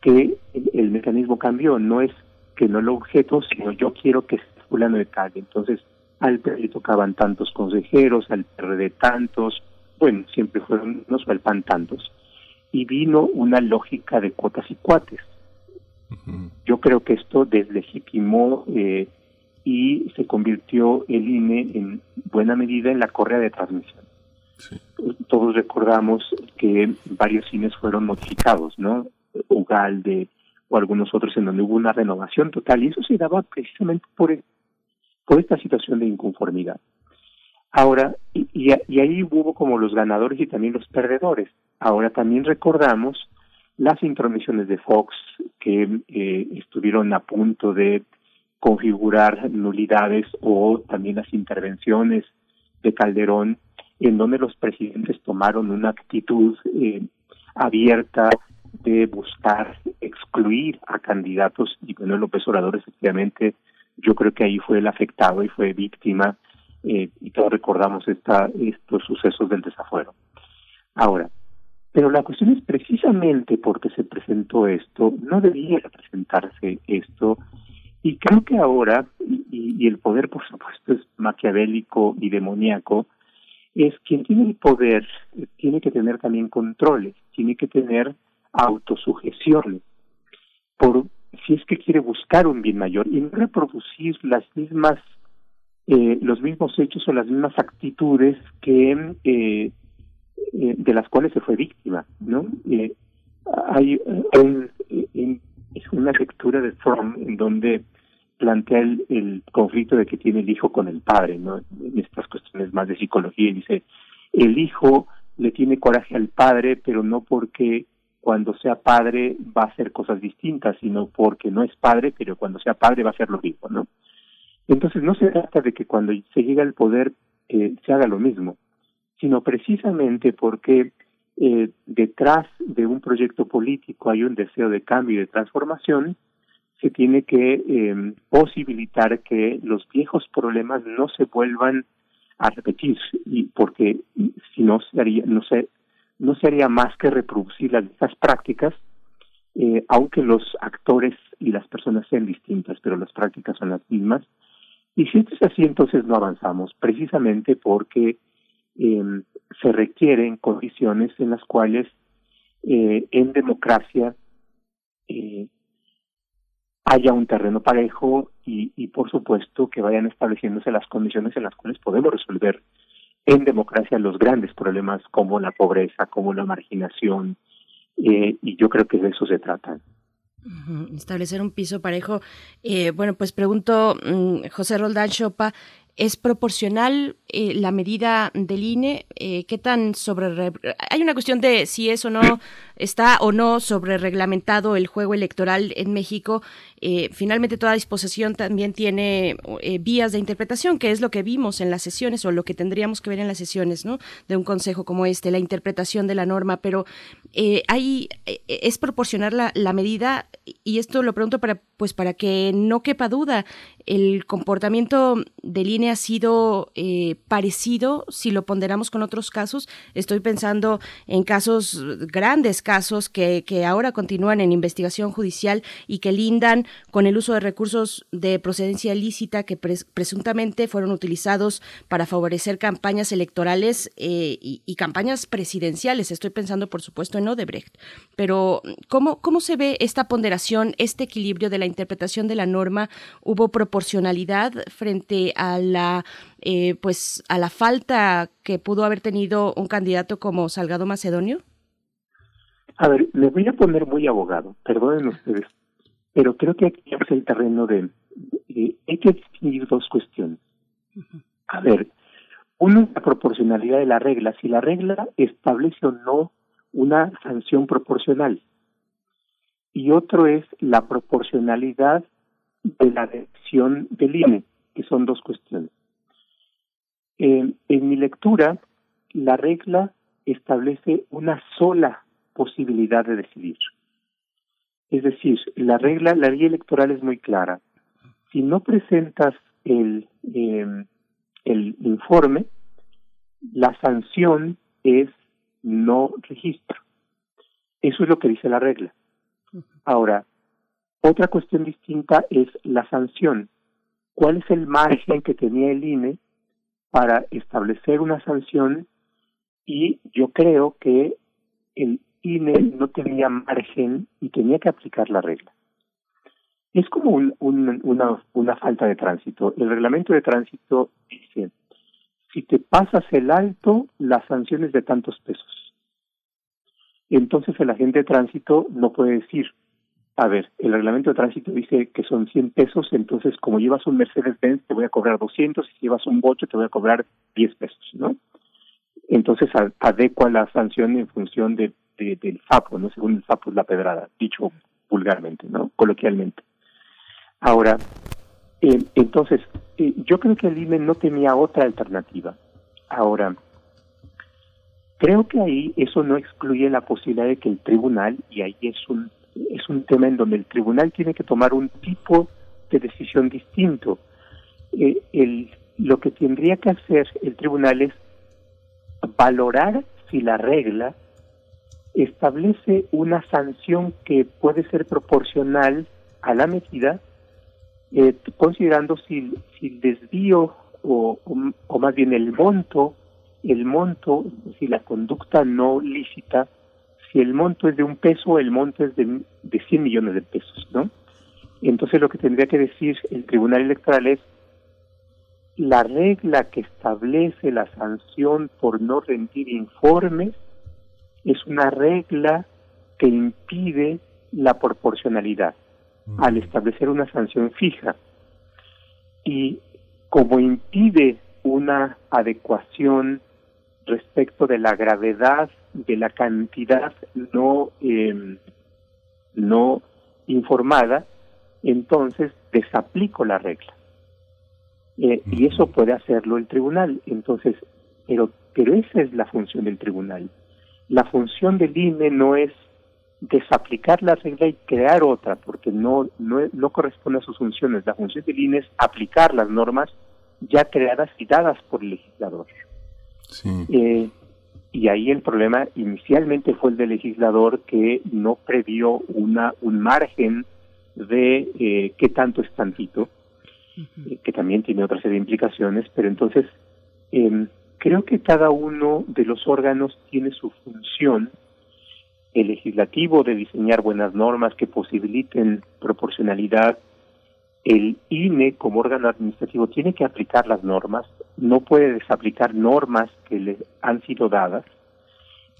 que el, mecanismo cambió, no es que no lo objeto, sino yo quiero que esté fulano de tal. Entonces, al PRI tocaban tantos consejeros, al PRD tantos, bueno, siempre fueron, no al PAN tantos. Y vino una lógica de cuotas y cuates. Yo creo que esto deslegitimó eh, y se convirtió el INE en buena medida en la correa de transmisión. Todos recordamos que varios cines fueron modificados, ¿no? Ugalde o algunos otros en donde hubo una renovación total y eso se daba precisamente por, por esta situación de inconformidad. Ahora, y, y, ahí hubo como los ganadores y también los perdedores. Ahora también recordamos las intromisiones de Fox que eh, estuvieron a punto de configurar nulidades o también las intervenciones de Calderón en donde los presidentes tomaron una actitud eh, abierta de buscar excluir a candidatos y bueno López Obrador efectivamente yo creo que ahí fue el afectado y fue víctima eh, y todos recordamos esta, estos sucesos del desafuero. Ahora, pero la cuestión es precisamente porque se presentó esto, no debía presentarse esto, y creo que ahora, y, y el poder por supuesto es maquiavélico y demoníaco, es quien tiene el poder, tiene que tener también controles, tiene que tener autosujeción por si es que quiere buscar un bien mayor y no reproducir las mismas eh, los mismos hechos o las mismas actitudes que eh, eh, de las cuales se fue víctima no eh, hay un, una lectura de Fromm en donde plantea el, el conflicto de que tiene el hijo con el padre no en estas cuestiones más de psicología y dice el hijo le tiene coraje al padre, pero no porque cuando sea padre va a hacer cosas distintas, sino porque no es padre, pero cuando sea padre va a hacer lo mismo, ¿no? Entonces no se trata de que cuando se llega al poder eh, se haga lo mismo, sino precisamente porque eh, detrás de un proyecto político hay un deseo de cambio y de transformación, se tiene que eh, posibilitar que los viejos problemas no se vuelvan a repetir, y porque si no se haría, no se, no se haría más que reproducir las estas prácticas, eh, aunque los actores y las personas sean distintas, pero las prácticas son las mismas. Y si esto es así, entonces no avanzamos, precisamente porque eh, se requieren condiciones en las cuales eh, en democracia eh, haya un terreno parejo y, por supuesto, que vayan estableciéndose las condiciones en las cuales podemos resolver en democracia los grandes problemas como la pobreza, como la marginación, eh, y yo creo que de eso se trata. Establecer un piso parejo. Eh, bueno, pues pregunto, mm, José Roldán Chopa, ¿Es proporcional eh, la medida del INE? Eh, ¿Qué tan sobre... Hay una cuestión de si es o no, está o no sobre reglamentado el juego electoral en México. Eh, finalmente toda disposición también tiene vías de interpretación, que es lo que vimos en las sesiones o lo que tendríamos que ver en las sesiones ¿no? de un consejo como este, la interpretación de la norma. Pero hay, es proporcionar la, medida, y esto lo pregunto para, pues para que no quepa duda, el comportamiento del INE ha sido eh, parecido si lo ponderamos con otros casos. Estoy pensando en casos, grandes casos que, que ahora continúan en investigación judicial y que lindan con el uso de recursos de procedencia ilícita que presuntamente fueron utilizados para favorecer campañas electorales eh, y, y, campañas presidenciales. Estoy pensando, por supuesto, en Odebrecht. Pero, ¿cómo, ¿cómo se ve esta ponderación, este equilibrio de la interpretación de la norma? ¿Hubo proporcionalidad frente a la eh, pues a la falta que pudo haber tenido un candidato como Salgado Macedonio? A ver, me voy a poner muy abogado, perdonen ustedes, pero creo que aquí es el terreno de, hay que distinguir dos cuestiones. A ver, uno es la proporcionalidad de la regla, si la regla establece o no una sanción proporcional. Y otro es la proporcionalidad de la decisión del INE, que son dos cuestiones. en mi lectura, la regla establece una sola posibilidad de decidir. Es decir, la regla, la ley electoral es muy clara. Si no presentas el, eh, el informe, la sanción es no registro. Eso es lo que dice la regla. Ahora, otra cuestión distinta es la sanción. ¿Cuál es el margen que tenía el INE para establecer una sanción? Y yo creo que el INE no tenía margen y tenía que aplicar la regla. Es como un, una, una falta de tránsito. El reglamento de tránsito dice, si te pasas el alto, la sanción es de tantos pesos. Entonces el agente de tránsito no puede decir, a ver, el reglamento de tránsito dice que son 100 pesos, entonces como llevas un Mercedes-Benz te voy a cobrar 200 y si llevas un bocho te voy a cobrar 10 pesos, ¿no? Entonces adecua la sanción en función de, del FAPO, ¿no? Según el FAPO es la pedrada, dicho vulgarmente, ¿no? Coloquialmente. Ahora, eh, entonces, eh, yo creo que el INE no tenía otra alternativa. Ahora, creo que ahí eso no excluye la posibilidad de que el tribunal, y ahí es un es un tema en donde el tribunal tiene que tomar un tipo de decisión distinto. Eh, el, lo que tendría que hacer el tribunal es valorar si la regla establece una sanción que puede ser proporcional a la medida, eh, considerando si, el desvío o, o, más bien el monto, el monto, si la conducta no lícita si el monto es de un peso, el monto es de, de 100 millones de pesos, ¿no? Entonces lo que tendría que decir el Tribunal Electoral es la regla que establece la sanción por no rendir informes es una regla que impide la proporcionalidad al establecer una sanción fija. Y como impide una adecuación respecto de la gravedad de la cantidad no, em, no informada, entonces desaplico la regla. Eh, y eso puede hacerlo el tribunal. Entonces, pero, pero esa es la función del tribunal. La función del INE no es desaplicar la regla y crear otra, porque no, no, no corresponde a sus funciones. La función del INE es aplicar las normas ya creadas y dadas por el legislador. Eh, y ahí el problema inicialmente fue el del legislador que no previó una, un margen de eh, qué tanto es tantito, eh, que también tiene otra serie de implicaciones, pero entonces eh, creo que cada uno de los órganos tiene su función, el legislativo de diseñar buenas normas que posibiliten proporcionalidad, el INE como órgano administrativo tiene que aplicar las normas, no puede desaplicar normas que le han sido dadas,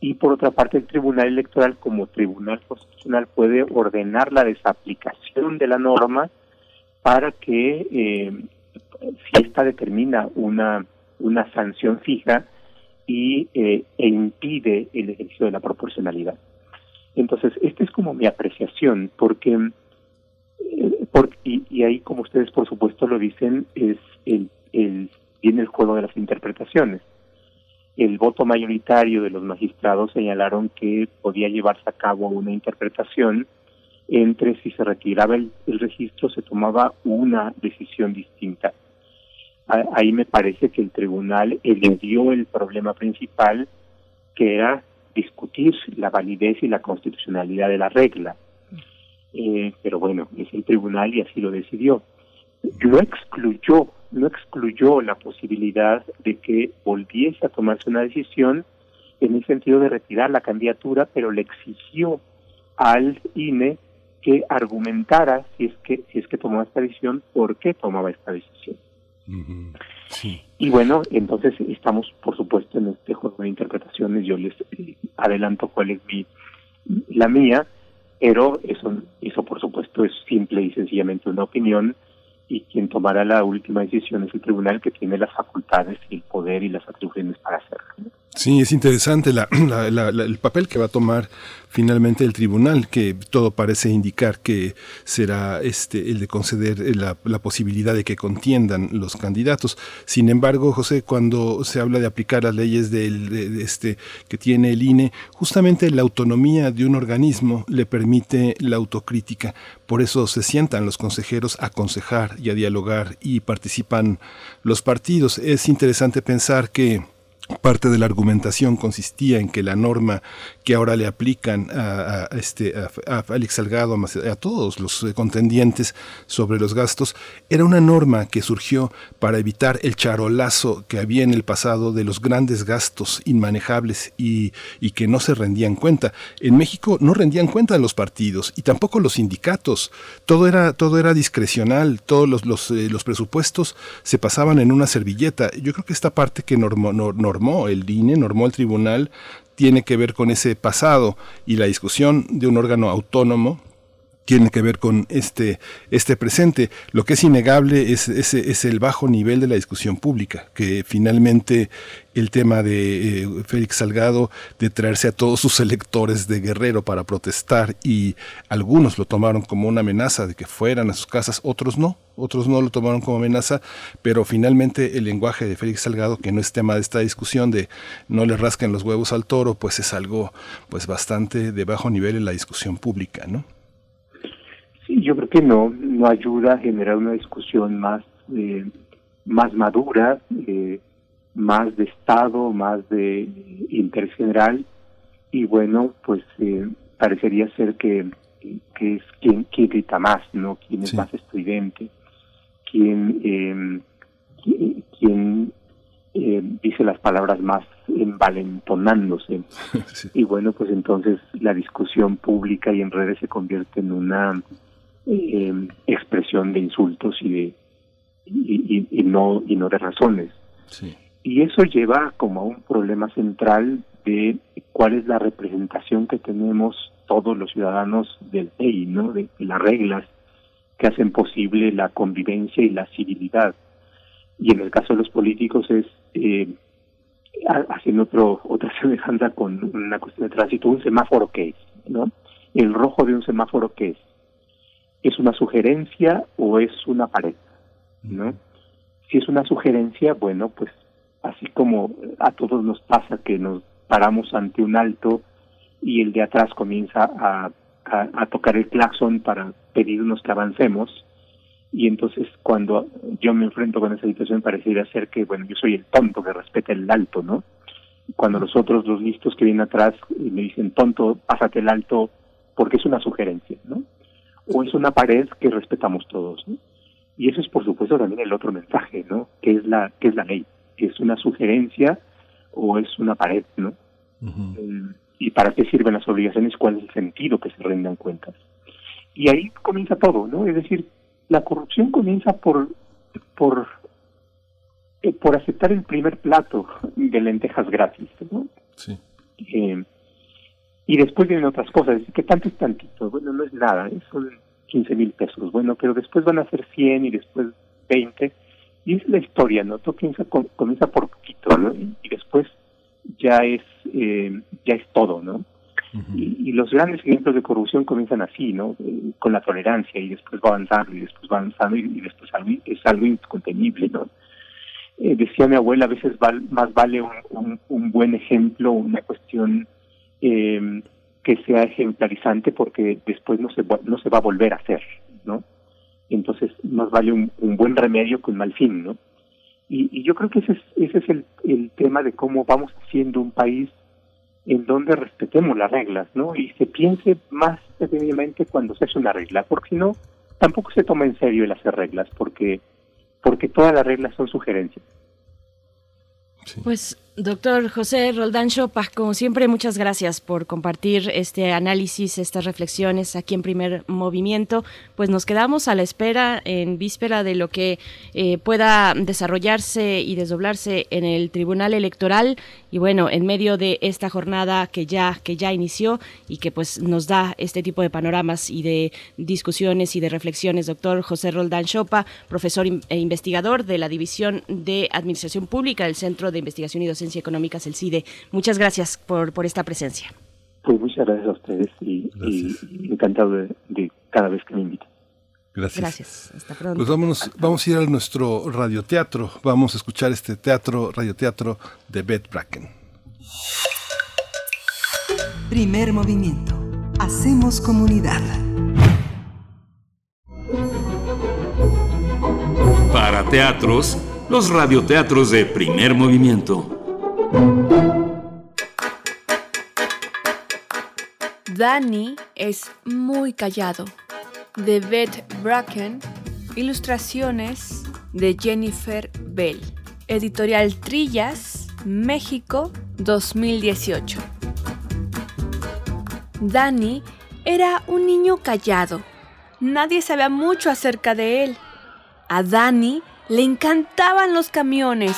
y por otra parte el Tribunal Electoral como Tribunal Constitucional puede ordenar la desaplicación de la norma para que eh, si esta determina una, una sanción fija y eh, e impide el ejercicio de la proporcionalidad. Entonces, esta es como mi apreciación, porque, eh, y, ahí, como ustedes por supuesto lo dicen, es el, viene el juego de las interpretaciones el voto mayoritario de los magistrados señalaron que podía llevarse a cabo una interpretación entre si se retiraba el, registro se tomaba una decisión distinta. Ahí me parece que el tribunal eludió el problema principal que era discutir la validez y la constitucionalidad de la regla. Eh, pero bueno, es el tribunal y así lo decidió. No excluyó no excluyó la posibilidad de que volviese a tomarse una decisión en el sentido de retirar la candidatura, pero le exigió al INE que argumentara si es que si es que tomó esta decisión, por qué tomaba esta decisión. Y bueno, entonces estamos, por supuesto, en este juego de interpretaciones. Yo les eh, adelanto cuál es mi la mía, pero eso eso por supuesto es simple y sencillamente una opinión y quien tomará la última decisión es el tribunal que tiene las facultades el poder y las atribuciones para hacerlo. Sí, es interesante el papel que va a tomar finalmente el tribunal, que todo parece indicar que será este el de conceder la, posibilidad de que contiendan los candidatos. Sin embargo, José, cuando se habla de aplicar las leyes del, este que tiene el INE, justamente la autonomía de un organismo le permite la autocrítica. Por eso se sientan los consejeros a aconsejar y a dialogar y participan los partidos. Es interesante pensar que Parte de la argumentación consistía en que la norma que ahora le aplican a, este, a, Félix Salgado, a, todos los eh, contendientes sobre los gastos, era una norma que surgió para evitar el charolazo que había en el pasado de los grandes gastos inmanejables y, y que no se rendían cuenta. En México no rendían cuenta los partidos y tampoco los sindicatos. Todo era, todo era discrecional, todos los, los, eh, los presupuestos se pasaban en una servilleta. Yo creo que esta parte que normó el INE, normó el tribunal, tiene que ver con ese pasado y la discusión de un órgano autónomo tiene que ver con este, este presente. Lo que es innegable es, es, el bajo nivel de la discusión pública, que finalmente el tema de eh, Félix Salgado, de traerse a todos sus electores de Guerrero para protestar y algunos lo tomaron como una amenaza de que fueran a sus casas, otros no, otros no lo tomaron como amenaza, pero finalmente el lenguaje de Félix Salgado, que no es tema de esta discusión de no le rasquen los huevos al toro, pues es algo pues bastante de bajo nivel en la discusión pública, ¿no? Sí, yo creo que no, no ayuda a generar una discusión más, eh, más madura, eh, más de Estado, más de interés general, y bueno, pues eh, parecería ser que, que es quien, quien grita más, ¿no? Quien es más estridente, quien, eh, quien eh, dice las palabras más envalentonándose. Y bueno, pues entonces la discusión pública y en redes se convierte en una eh, expresión de insultos y de y, y, no y no de razones. Y eso lleva como a un problema central de cuál es la representación que tenemos todos los ciudadanos del ley no de, las reglas que hacen posible la convivencia y la civilidad. Y en el caso de los políticos es eh, haciendo otro, otra semejanza con una cuestión de tránsito, un semáforo que es, ¿no? El rojo de un semáforo que es, ¿es una sugerencia o es una pared? ¿No? Si es una sugerencia, bueno, pues así como a todos nos pasa que nos paramos ante un alto y el de atrás comienza a, a, tocar el claxon para pedirnos que avancemos, y entonces cuando yo me enfrento con esa situación parecería ser que, bueno, yo soy el tonto que respeta el alto, ¿no? Cuando los otros, los listos que vienen atrás, me dicen, tonto, pásate el alto, porque es una sugerencia, ¿no? O es una pared que respetamos todos, ¿no? Y eso es, por supuesto, también el otro mensaje, ¿no? Que es la, que es la ley, que es una sugerencia o es una pared, ¿no? Eh, y para qué sirven las obligaciones, cuál es el sentido que se rendan cuentas. Y ahí comienza todo, ¿no? Es decir, la corrupción comienza por por eh, por aceptar el primer plato de lentejas gratis, ¿no? Sí. Eh, y después vienen otras cosas, que tanto es tantito, bueno, no es nada, ¿eh? son 15 mil pesos, bueno, pero después van a ser 100 y después 20, y es la historia, ¿no? Todo comienza, comienza por poquito, ¿no? Y, después ya es, eh, ya es todo, ¿no? y, los grandes ejemplos de corrupción comienzan así, ¿no? Eh, con la tolerancia y después va avanzando y después va avanzando y, después es algo incontenible, ¿no? Eh, decía mi abuela, a veces más vale un, un, buen ejemplo, una cuestión eh, que sea ejemplarizante porque después no se, no se va a volver a hacer, ¿no? Entonces, más vale un, un buen remedio que un mal fin, ¿no? Y, y yo creo que ese es, ese es el, el tema de cómo vamos haciendo un país en donde respetemos las reglas, ¿no? Y se piense más detenidamente cuando se hace una regla, porque si no, tampoco se toma en serio el hacer reglas, porque, porque todas las reglas son sugerencias. Pues Doctor José Roldán Chopa, como siempre, muchas gracias por compartir este análisis, estas reflexiones aquí en primer movimiento. Pues nos quedamos a la espera, en víspera de lo que eh, pueda desarrollarse y desdoblarse en el Tribunal Electoral. Y bueno, en medio de esta jornada que ya, que ya inició y que pues nos da este tipo de panoramas y de discusiones y de reflexiones, doctor José Roldán Chopa, profesor e investigador de la División de Administración Pública del Centro de Investigación y Docencia Económicas, el CIDE. Muchas gracias por, por esta presencia. Pues muchas gracias a ustedes y, encantado de, cada vez que me invitan. Gracias. Gracias. Hasta pronto. Pues vámonos, vamos a ir a nuestro radioteatro. Vamos a escuchar este teatro, radioteatro de Beth Bracken. Primer movimiento. Hacemos comunidad. Para teatros, los radioteatros de primer movimiento. Danny es muy callado. De Beth Bracken. Ilustraciones de Jennifer Bell. Editorial Trillas, México, 2018. Danny era un niño callado. Nadie sabía mucho acerca de él. A Danny le encantaban los camiones,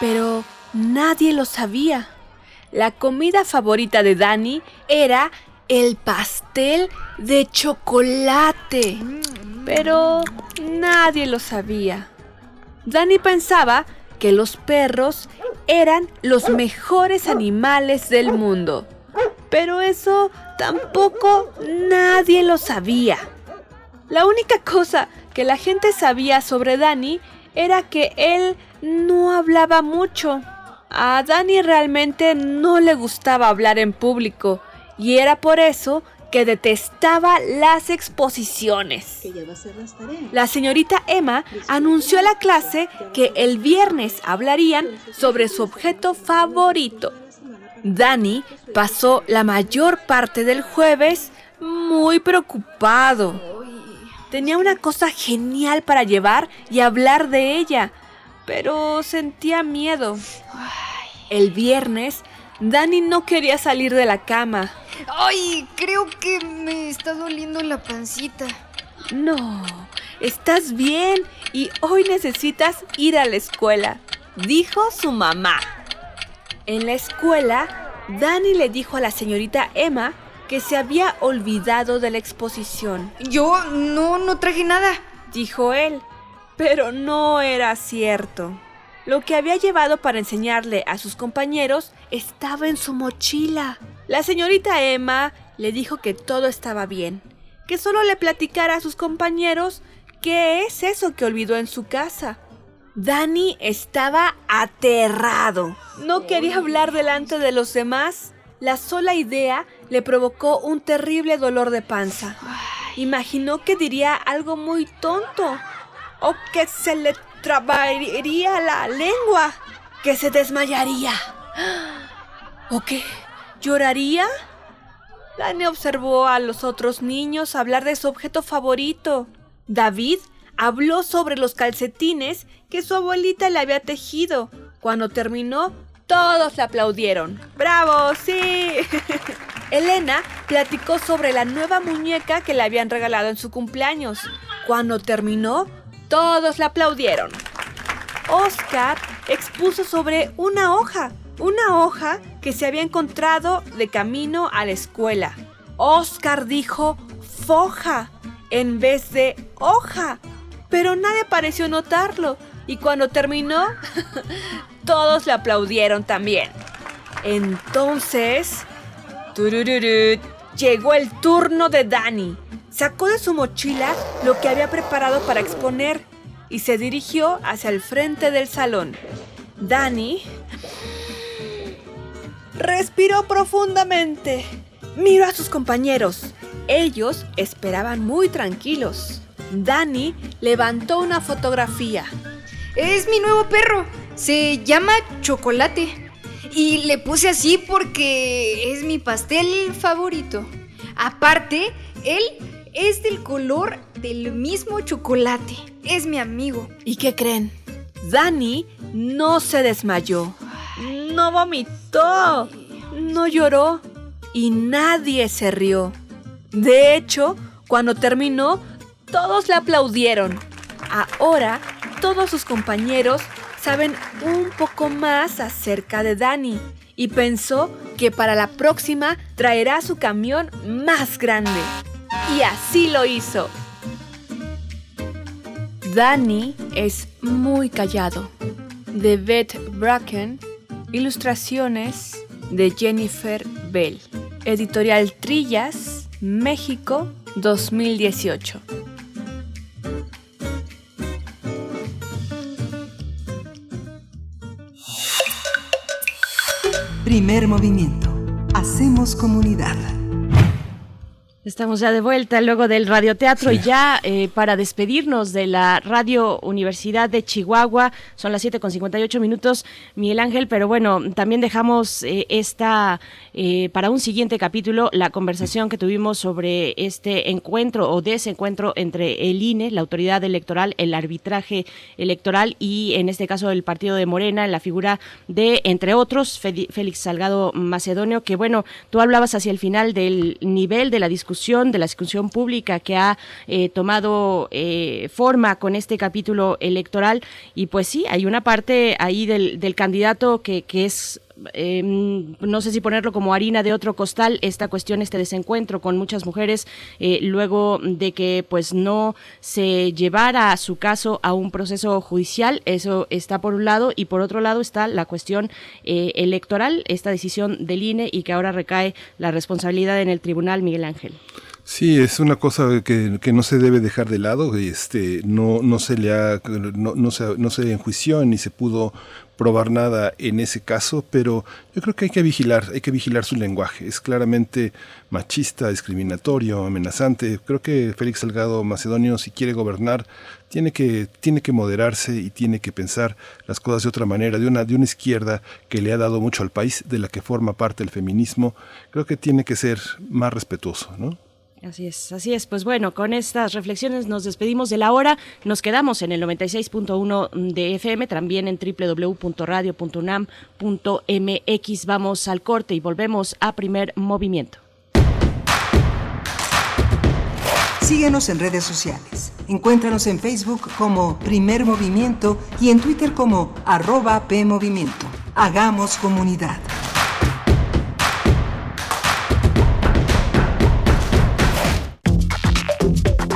pero Nadie lo sabía. La comida favorita de Dani era el pastel de chocolate. Pero nadie lo sabía. Dani pensaba que los perros eran los mejores animales del mundo. Pero eso tampoco nadie lo sabía. La única cosa que la gente sabía sobre Dani era que él no hablaba mucho. A Dani realmente no le gustaba hablar en público y era por eso que detestaba las exposiciones. La señorita Emma anunció a la clase que el viernes hablarían sobre su objeto favorito. Dani pasó la mayor parte del jueves muy preocupado. Tenía una cosa genial para llevar y hablar de ella, pero sentía miedo. El viernes, Dani no quería salir de la cama. Ay, creo que me está doliendo la pancita. No, estás bien y hoy necesitas ir a la escuela, dijo su mamá. En la escuela, Dani le dijo a la señorita Emma que se había olvidado de la exposición. Yo no, no traje nada, dijo él. Pero no era cierto. Lo que había llevado para enseñarle a sus compañeros estaba en su mochila. La señorita Emma le dijo que todo estaba bien, que solo le platicara a sus compañeros qué es eso que olvidó en su casa. Danny estaba aterrado. No quería hablar delante de los demás. La sola idea le provocó un terrible dolor de panza. Imaginó que diría algo muy tonto o que se le trabaría la lengua, que se desmayaría o que lloraría. Danny observó a los otros niños hablar de su objeto favorito. David habló sobre los calcetines que su abuelita le había tejido. Cuando terminó, todos le aplaudieron. ¡Bravo! ¡Sí! Elena platicó sobre la nueva muñeca que le habían regalado en su cumpleaños. Cuando terminó, todos le aplaudieron. Oscar expuso sobre una hoja, una hoja que se había encontrado de camino a la escuela. Oscar dijo foja en vez de hoja, pero nadie pareció notarlo y cuando terminó, todos le aplaudieron también. Entonces, llegó el turno de Danny. Sacó de su mochila lo que había preparado para exponer y se dirigió hacia el frente del salón. Danny respiró profundamente. Miró a sus compañeros. Ellos esperaban muy tranquilos. Danny levantó una fotografía. Es mi nuevo perro. Se llama Chocolate. Y le puse así porque es mi pastel favorito. Aparte, él es del color del mismo chocolate. Es mi amigo. ¿Y qué creen? Danny no se desmayó. No vomitó. No lloró. Y nadie se rió. De hecho, cuando terminó, todos le aplaudieron. Ahora, todos sus compañeros saben un poco más acerca de Danny y pensó que para la próxima traerá su camión más grande. Y así lo hizo. Danny es muy callado. De Beth Bracken, ilustraciones de Jennifer Bell. Editorial Trillas, México, 2018. Primer movimiento. Hacemos comunidad. Estamos ya de vuelta luego del radioteatro y ya eh, para despedirnos de la Radio Universidad de Chihuahua. Son las 7 con 58 minutos, Miguel Ángel, pero bueno, también dejamos eh, esta eh, para un siguiente capítulo la conversación que tuvimos sobre este encuentro o desencuentro entre el INE, la autoridad electoral, el arbitraje electoral y en este caso el partido de Morena, en la figura de, entre otros, Félix Salgado Macedonio, que bueno, tú hablabas hacia el final del nivel de la discusión de la discusión pública que ha eh, tomado eh, forma con este capítulo electoral. Y pues sí, hay una parte ahí del, del candidato que, que es em, no sé si ponerlo como harina de otro costal, esta cuestión, este desencuentro con muchas mujeres, eh, luego de que pues no se llevara su caso a un proceso judicial, eso está por un lado, y por otro lado está la cuestión electoral, esta decisión del INE y que ahora recae la responsabilidad en el tribunal, Miguel Ángel. Sí, es una cosa que, que, no se debe dejar de lado. Este, no, no se le ha, no, no, se, no se enjuició ni se pudo probar nada en ese caso, pero yo creo que hay que vigilar, hay que vigilar su lenguaje. Es claramente machista, discriminatorio, amenazante. Creo que Félix Salgado Macedonio, si quiere gobernar, tiene que, tiene que moderarse y tiene que pensar las cosas de otra manera, de una, de una izquierda que le ha dado mucho al país, de la que forma parte el feminismo. Creo que tiene que ser más respetuoso, ¿no? Así es, así es. Pues bueno, con estas reflexiones nos despedimos de la hora. Nos quedamos en el 96.1 de FM, también en www.radio.unam.mx. Vamos al corte y volvemos a primer movimiento. Síguenos en redes sociales. Encuéntranos en Facebook como Primer Movimiento y en Twitter como arroba PMovimiento. Hagamos comunidad.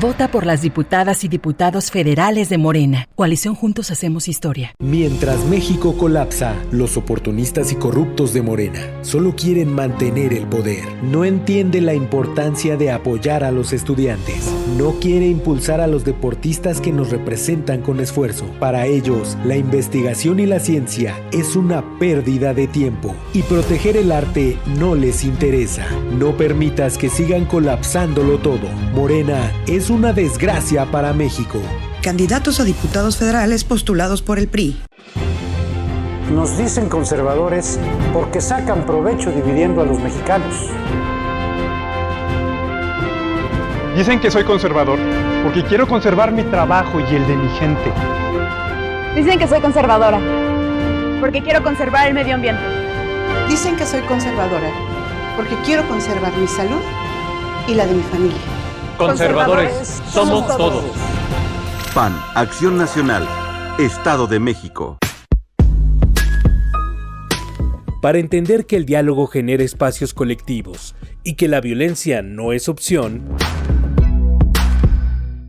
Vota por las diputadas y diputados federales de Morena. Coalición Juntos Hacemos Historia. Mientras México colapsa, los oportunistas y corruptos de Morena solo quieren mantener el poder. No entiende la importancia de apoyar a los estudiantes. No quiere impulsar a los deportistas que nos representan con esfuerzo. Para ellos, la investigación y la ciencia es una pérdida de tiempo. Y proteger el arte no les interesa. No permitas que sigan colapsándolo todo. Morena es una desgracia para México. Candidatos a diputados federales postulados por el PRI. Nos dicen conservadores porque sacan provecho dividiendo a los mexicanos. Dicen que soy conservador porque quiero conservar mi trabajo y el de mi gente. Dicen que soy conservadora porque quiero conservar el medio ambiente. Dicen que soy conservadora porque quiero conservar mi salud y la de mi familia. Conservadores, somos todos. PAN, Acción Nacional, Estado de México. Para entender que el diálogo genera espacios colectivos y que la violencia no es opción,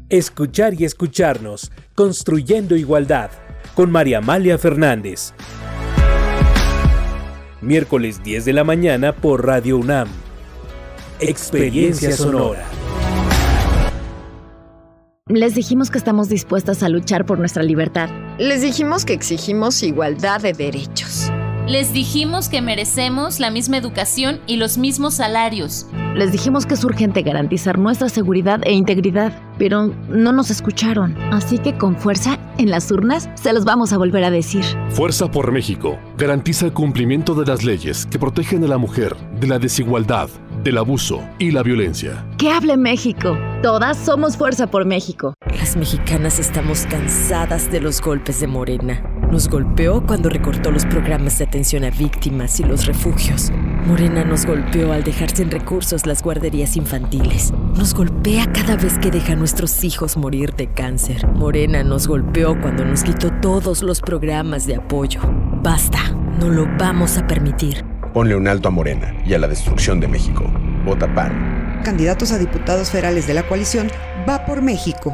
escuchar y escucharnos, construyendo igualdad, con María Amalia Fernández. Miércoles 10 de la mañana por Radio UNAM. Experiencia Sonora. Les dijimos que estamos dispuestas a luchar por nuestra libertad. Les dijimos que exigimos igualdad de derechos. Les dijimos que merecemos la misma educación y los mismos salarios. Les dijimos que es urgente garantizar nuestra seguridad e integridad, pero no nos escucharon. Así que con fuerza, en las urnas, se los vamos a volver a decir. Fuerza por México garantiza el cumplimiento de las leyes que protegen a la mujer de la desigualdad, del abuso y la violencia. ¡Que hable México! Todas somos Fuerza por México. Las mexicanas estamos cansadas de los golpes de Morena. Nos golpeó cuando recortó los programas de atención a víctimas y los refugios. Morena nos golpeó al dejar sin recursos las guarderías infantiles. Nos golpea cada vez que deja a nuestros hijos morir de cáncer. Morena nos golpeó cuando nos quitó todos los programas de apoyo. Basta, no lo vamos a permitir. Ponle un alto a Morena y a la destrucción de México. Vota PAN. Candidatos a diputados federales de la coalición Va por México.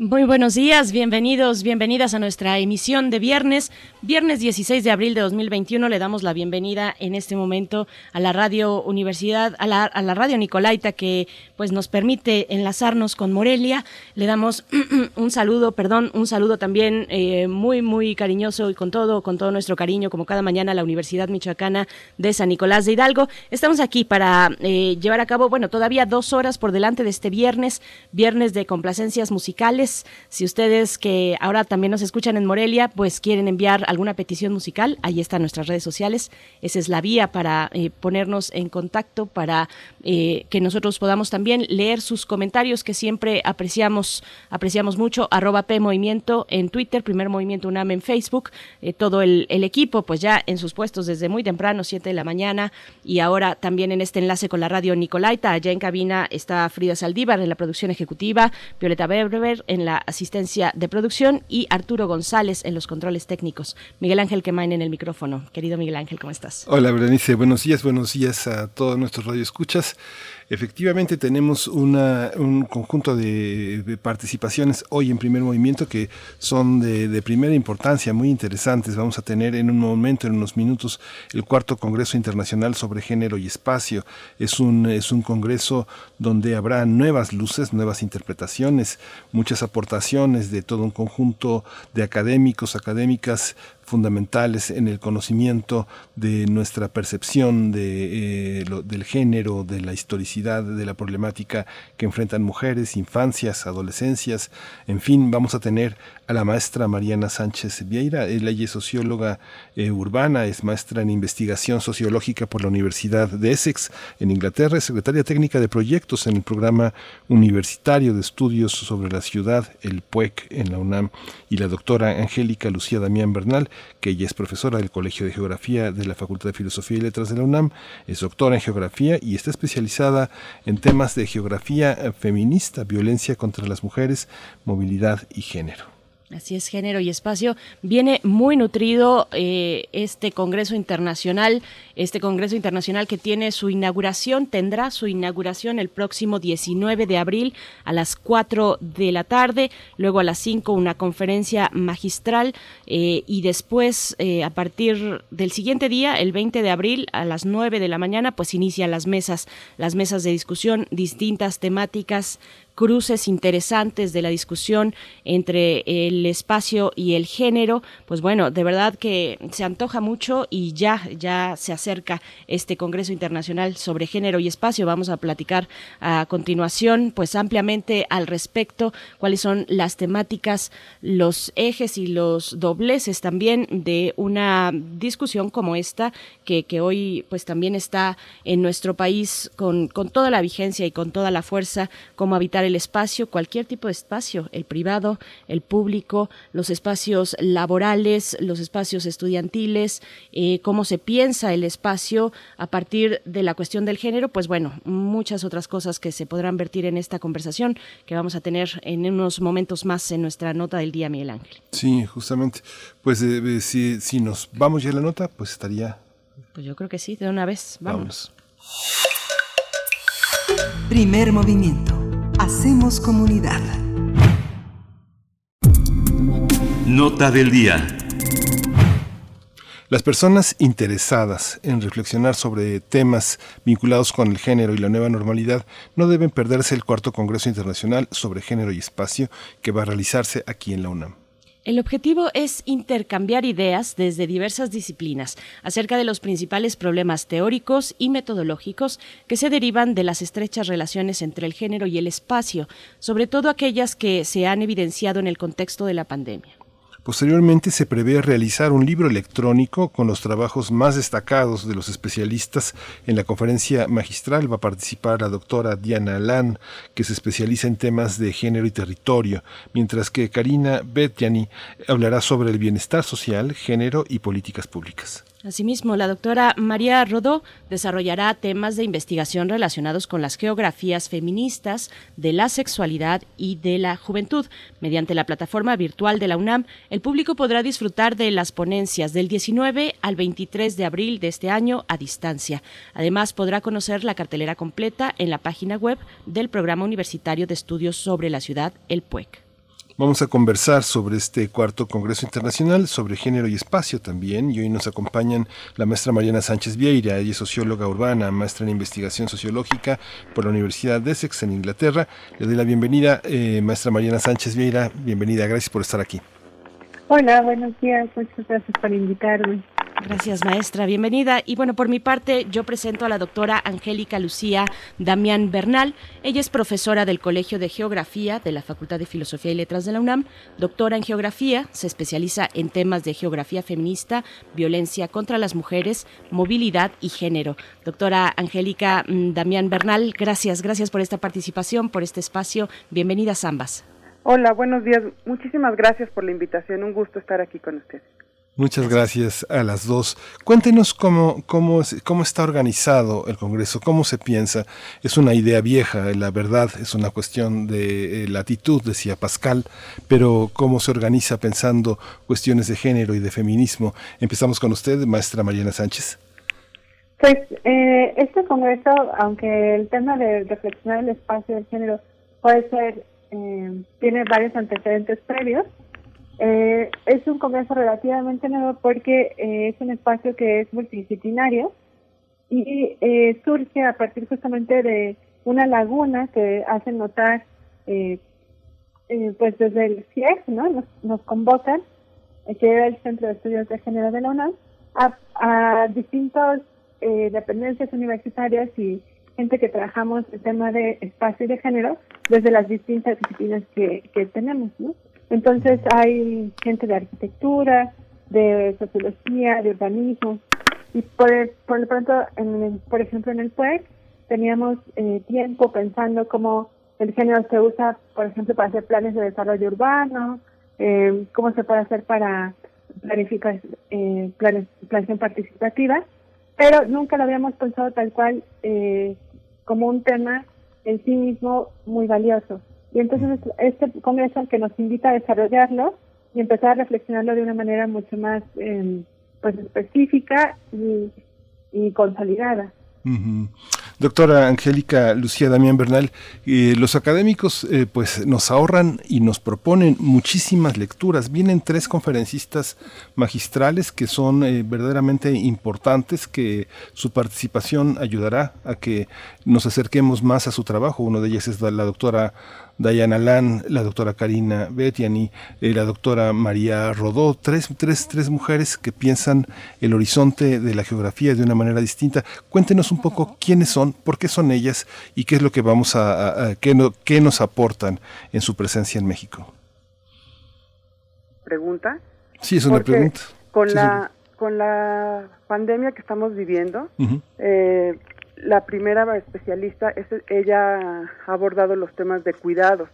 Muy buenos días, bienvenidos, bienvenidas a nuestra emisión de viernes, viernes 16 de abril de 2021. Le damos la bienvenida en este momento a la Radio Universidad, a la, Radio Nicolaita que pues nos permite enlazarnos con Morelia. Le damos un saludo, perdón, un saludo también eh, muy, muy cariñoso y con todo, con todo nuestro cariño, como cada mañana a la Universidad Michoacana de San Nicolás de Hidalgo. Estamos aquí para eh, llevar a cabo, bueno, todavía dos horas por delante de este viernes, viernes de complacencias musicales si ustedes que ahora también nos escuchan en Morelia, pues quieren enviar alguna petición musical, ahí están nuestras redes sociales. Esa es la vía para eh, ponernos en contacto, para eh, que nosotros podamos también leer sus comentarios que siempre apreciamos, apreciamos mucho. Arroba en Twitter, Primer Movimiento UNAM en Facebook, eh, todo el, el, equipo, pues ya en sus puestos desde muy temprano, 7 de la mañana, y ahora también en este enlace con la radio Nicolaita. Allá en cabina está Frida Saldívar en la producción ejecutiva, Violeta Berber en la asistencia de producción y Arturo González en los controles técnicos. Miguel Ángel Quemain en el micrófono. Querido Miguel Ángel, ¿cómo estás? Hola, Berenice. Buenos días, buenos días a todos nuestros radioescuchas. Efectivamente tenemos una, un conjunto de, participaciones hoy en primer movimiento que son de, de, primera importancia, muy interesantes. Vamos a tener en un momento, en unos minutos, el cuarto Congreso Internacional sobre Género y Espacio. Es un, es un congreso donde habrá nuevas luces, nuevas interpretaciones, muchas aportaciones de todo un conjunto de académicos, académicas fundamentales en el conocimiento de nuestra percepción de, eh, del género, de la historicidad, de la problemática que enfrentan mujeres, infancias, adolescencias. En fin, vamos a tener a la maestra Mariana Sánchez Vieira. Ella es socióloga eh, urbana, es maestra en investigación sociológica por la Universidad de Essex en Inglaterra, es secretaria técnica de proyectos en el programa universitario de estudios sobre la ciudad, el PUEC, en la UNAM, y la doctora Angélica Lucía Damián Bernal, que ella es profesora del Colegio de Geografía de la Facultad de Filosofía y Letras de la UNAM, es doctora en geografía y está especializada en temas de geografía feminista, violencia contra las mujeres, movilidad y género. Así es, género y espacio. Viene muy nutrido eh, este Congreso Internacional, este Congreso Internacional que tiene su inauguración, tendrá su inauguración el próximo 19 de abril a las 4 de la tarde, luego a las 5 una conferencia magistral eh, y después eh, a partir del siguiente día, el 20 de abril a las 9 de la mañana, pues inician las mesas, las mesas de discusión, distintas temáticas cruces interesantes de la discusión entre el espacio y el género, pues bueno, de verdad que se antoja mucho y ya, ya se acerca este Congreso Internacional sobre Género y Espacio. Vamos a platicar a continuación, pues ampliamente al respecto, cuáles son las temáticas, los ejes y los dobleces también de una discusión como esta, que, que hoy pues también está en nuestro país con, con toda la vigencia y con toda la fuerza, cómo habitar el espacio, cualquier tipo de espacio, el privado, el público, los espacios laborales, los espacios estudiantiles, eh, cómo se piensa el espacio a partir de la cuestión del género, pues bueno, muchas otras cosas que se podrán vertir en esta conversación que vamos a tener en unos momentos más en nuestra nota del día, Miguel Ángel. Sí, justamente. Pues eh, si, si, nos vamos ya a la nota, pues estaría... Pues yo creo que sí, de una vez, vamos. Primer movimiento Hacemos comunidad. Nota del día. Las personas interesadas en reflexionar sobre temas vinculados con el género y la nueva normalidad no deben perderse el cuarto Congreso Internacional sobre Género y Espacio que va a realizarse aquí en la UNAM. El objetivo es intercambiar ideas desde diversas disciplinas acerca de los principales problemas teóricos y metodológicos que se derivan de las estrechas relaciones entre el género y el espacio, sobre todo aquellas que se han evidenciado en el contexto de la pandemia. Posteriormente se prevé realizar un libro electrónico con los trabajos más destacados de los especialistas. En la conferencia magistral va a participar la doctora Diana Lan, que se especializa en temas de género y territorio, mientras que Karina Betjani hablará sobre el bienestar social, género y políticas públicas. Asimismo, la doctora María Rodó desarrollará temas de investigación relacionados con las geografías feministas de la sexualidad y de la juventud. Mediante la plataforma virtual de la UNAM, el público podrá disfrutar de las ponencias del 19 al 23 de abril de este año a distancia. Además, podrá conocer la cartelera completa en la página web del Programa Universitario de Estudios sobre la Ciudad, el PUEC. Vamos a conversar sobre este cuarto Congreso Internacional, sobre género y espacio también. Y hoy nos acompañan la maestra Mariana Sánchez Vieira, ella es socióloga urbana, maestra en investigación sociológica por la Universidad de Essex en Inglaterra. Le doy la bienvenida, eh, maestra Mariana Sánchez Vieira. Bienvenida, gracias por estar aquí. Hola, buenos días, muchas gracias por invitarme. Gracias, maestra. Bienvenida. Y bueno, por mi parte, yo presento a la doctora Angélica Lucía Damián Bernal. Ella es profesora del Colegio de Geografía de la Facultad de Filosofía y Letras de la UNAM, doctora en Geografía, se especializa en temas de geografía feminista, violencia contra las mujeres, movilidad y género. Doctora Angélica mm, Damián Bernal, gracias, gracias por esta participación, por este espacio. Bienvenidas ambas. Hola, buenos días. Muchísimas gracias por la invitación. Un gusto estar aquí con ustedes. Muchas gracias a las dos. Cuéntenos cómo, cómo, cómo está organizado el Congreso, cómo se piensa. Es una idea vieja, la verdad es una cuestión de eh, latitud, decía Pascal, pero cómo se organiza pensando cuestiones de género y de feminismo. Empezamos con usted, maestra Mariana Sánchez. Pues eh, este Congreso, aunque el tema de reflexionar el espacio del género puede ser, eh, tiene varios antecedentes previos, eh, es un congreso relativamente nuevo porque eh, es un espacio que es multidisciplinario y eh, surge a partir justamente de una laguna que hace notar, eh, pues desde el CIEX, ¿no? Nos, nos convocan, que era el Centro de Estudios de Género de la UNAM, a, a distintas dependencias universitarias y gente que trabajamos el tema de espacio y de género desde las distintas disciplinas que, que tenemos, ¿no? Entonces hay gente de arquitectura, de sociología, de urbanismo. Y por, por lo pronto, en, por ejemplo, en el PUEC teníamos eh, tiempo pensando cómo el género se usa, por ejemplo, para hacer planes de desarrollo urbano, eh, cómo se puede hacer para planificar eh, planes, planificación participativa, pero nunca lo habíamos pensado tal cual eh, como un tema en sí mismo muy valioso. Y entonces este congreso que nos invita a desarrollarlo y empezar a reflexionarlo de una manera mucho más eh, pues específica y, y consolidada. Doctora Angélica Lucía Damián Bernal, eh, los académicos eh, pues nos ahorran y nos proponen muchísimas lecturas. Vienen tres conferencistas magistrales que son eh, verdaderamente importantes, que su participación ayudará a que nos acerquemos más a su trabajo. Uno de ellos es la doctora Diana Lan, la doctora Karina Betiani, eh, la doctora María Rodó, tres, tres, tres mujeres que piensan el horizonte de la geografía de una manera distinta. Cuéntenos un poco quiénes son, por qué son ellas y qué es lo que vamos a, qué, no, qué nos aportan en su presencia en México. ¿Pregunta? Sí, es una pregunta. Con la con la pandemia que estamos viviendo, eh, la primera especialista, es, ella ha abordado los temas de cuidados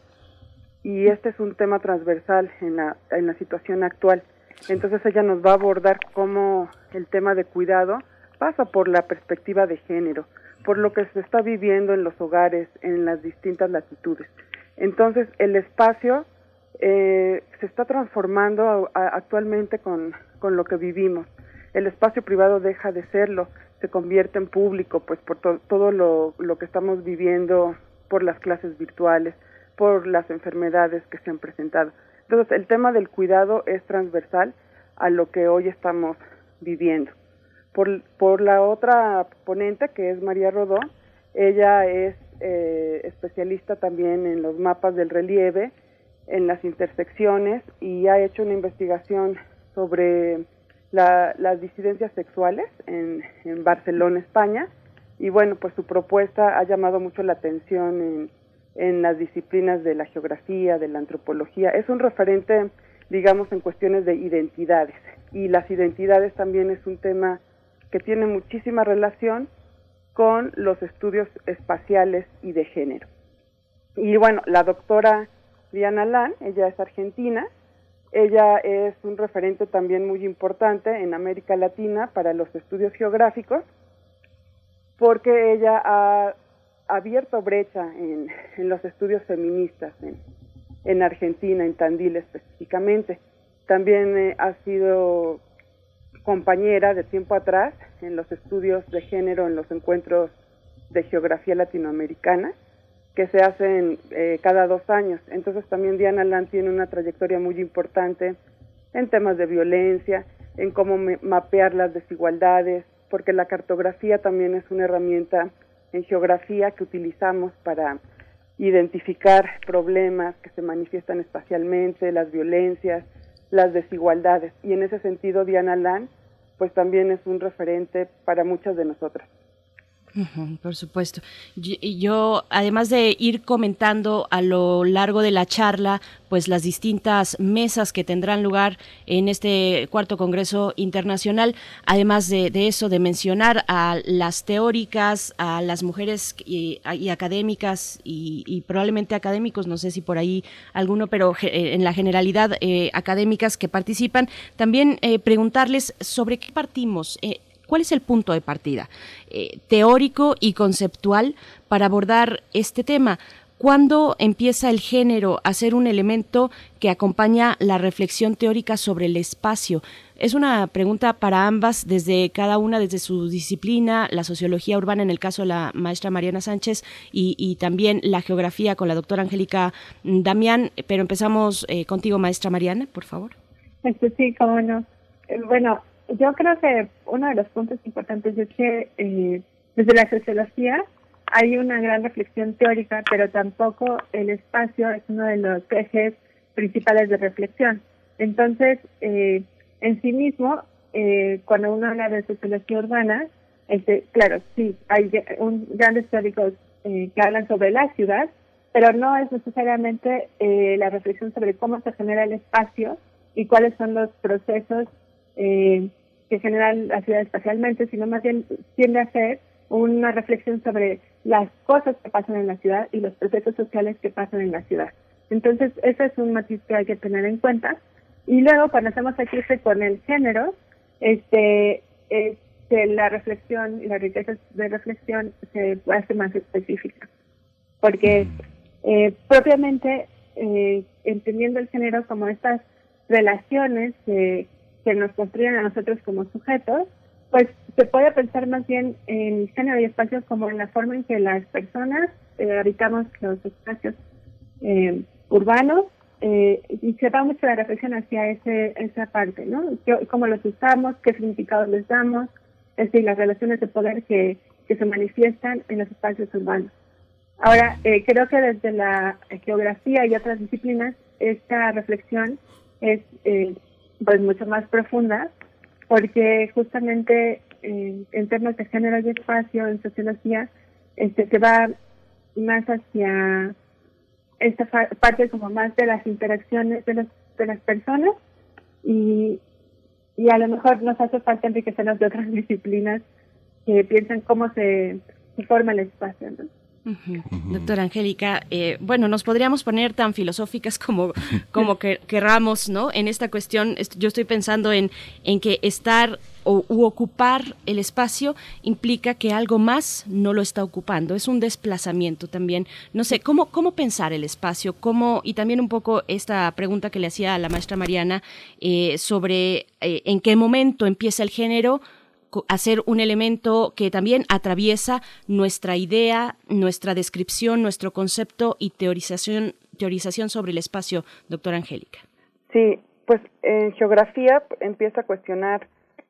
y este es un tema transversal en la, situación actual. Entonces ella nos va a abordar cómo el tema de cuidado pasa por la perspectiva de género, por lo que se está viviendo en los hogares en las distintas latitudes. Entonces el espacio eh, se está transformando actualmente con lo que vivimos. El espacio privado deja de serlo se convierte en público, pues por todo lo, lo que estamos viviendo, por las clases virtuales, por las enfermedades que se han presentado. Entonces, el tema del cuidado es transversal a lo que hoy estamos viviendo. Por, por la otra ponente, que es María Rodó, ella es eh, especialista también en los mapas del relieve, en las intersecciones y ha hecho una investigación sobre las disidencias sexuales en, en, Barcelona, España. Y bueno, pues su propuesta ha llamado mucho la atención en, en las disciplinas de la geografía, de la antropología. Es un referente, digamos, en cuestiones de identidades. Y las identidades también es un tema que tiene muchísima relación con los estudios espaciales y de género. Y bueno, la doctora Diana Lan, ella es argentina, ella es un referente también muy importante en América Latina para los estudios geográficos, porque ella ha abierto brecha en, los estudios feministas en, Argentina, en Tandil específicamente. También eh, ha sido compañera de tiempo atrás en los estudios de género en los encuentros de geografía latinoamericana que se hacen eh, cada dos años. Entonces también Diana Land tiene una trayectoria muy importante en temas de violencia, en cómo mapear las desigualdades, porque la cartografía también es una herramienta en geografía que utilizamos para identificar problemas que se manifiestan espacialmente, las violencias, las desigualdades. Y en ese sentido, Diana Land, pues también es un referente para muchas de nosotras por supuesto. Yo, yo, además de ir comentando a lo largo de la charla, pues las distintas mesas que tendrán lugar en este cuarto Congreso Internacional, además de, eso, de mencionar a las teóricas, a las mujeres y, académicas y, probablemente académicos, no sé si por ahí alguno, pero en la generalidad eh, académicas que participan, también eh, preguntarles sobre qué partimos. Eh, ¿Cuál es el punto de partida eh, teórico y conceptual para abordar este tema? ¿Cuándo empieza el género a ser un elemento que acompaña la reflexión teórica sobre el espacio? Es una pregunta para ambas, desde cada una, desde su disciplina, la sociología urbana, en el caso de la maestra Mariana Sánchez, y, también la geografía con la doctora Angélica Damián. Pero empezamos eh, contigo, maestra Mariana, por favor. Este, sí, cómo no. Eh, bueno, yo creo que uno de los puntos importantes es que eh, desde la sociología hay una gran reflexión teórica, pero tampoco el espacio es uno de los ejes principales de reflexión. Entonces, eh, en sí mismo, eh, cuando uno habla de sociología urbana, este, claro, sí, hay un, grandes teóricos que hablan sobre la ciudad, pero no es necesariamente la reflexión sobre cómo se genera el espacio y cuáles son los procesos eh, que generan la ciudad espacialmente, sino más bien tiende a ser una reflexión sobre las cosas que pasan en la ciudad y los procesos sociales que pasan en la ciudad. Entonces, ese es un matiz que hay que tener en cuenta. Y luego, cuando hacemos aquí con el género, este, este, la reflexión y la riqueza de reflexión se hace más específica. Porque eh, propiamente, eh, entendiendo el género como estas relaciones que que nos construyen a nosotros como sujetos, pues se puede pensar más bien en género y espacios como en la forma en que las personas eh, habitamos los espacios eh, urbanos eh, y se va mucho la reflexión hacia ese, esa parte, ¿no? cómo los usamos, qué significado les damos, es decir, las relaciones de poder que, que se manifiestan en los espacios urbanos. Ahora, creo que desde la geografía y otras disciplinas, esta reflexión es pues mucho más profunda, porque justamente en, temas de género y espacio, en sociología, este se va más hacia esta parte como más de las interacciones de, de las personas y, y a lo mejor nos hace falta enriquecernos de otras disciplinas que piensan cómo se, forma el espacio. Doctora Angélica, eh, bueno, nos podríamos poner tan filosóficas como, como que querramos, ¿no? En esta cuestión, yo estoy pensando en, en que estar o, u ocupar el espacio implica que algo más no lo está ocupando, es un desplazamiento también. No sé, ¿cómo, cómo pensar el espacio? ¿Cómo, y también un poco esta pregunta que le hacía a la maestra Mariana eh, sobre eh, en qué momento empieza el género, hacer un elemento que también atraviesa nuestra idea, nuestra descripción, nuestro concepto y teorización, teorización sobre el espacio, doctora Angélica. Sí, pues en geografía empieza a cuestionar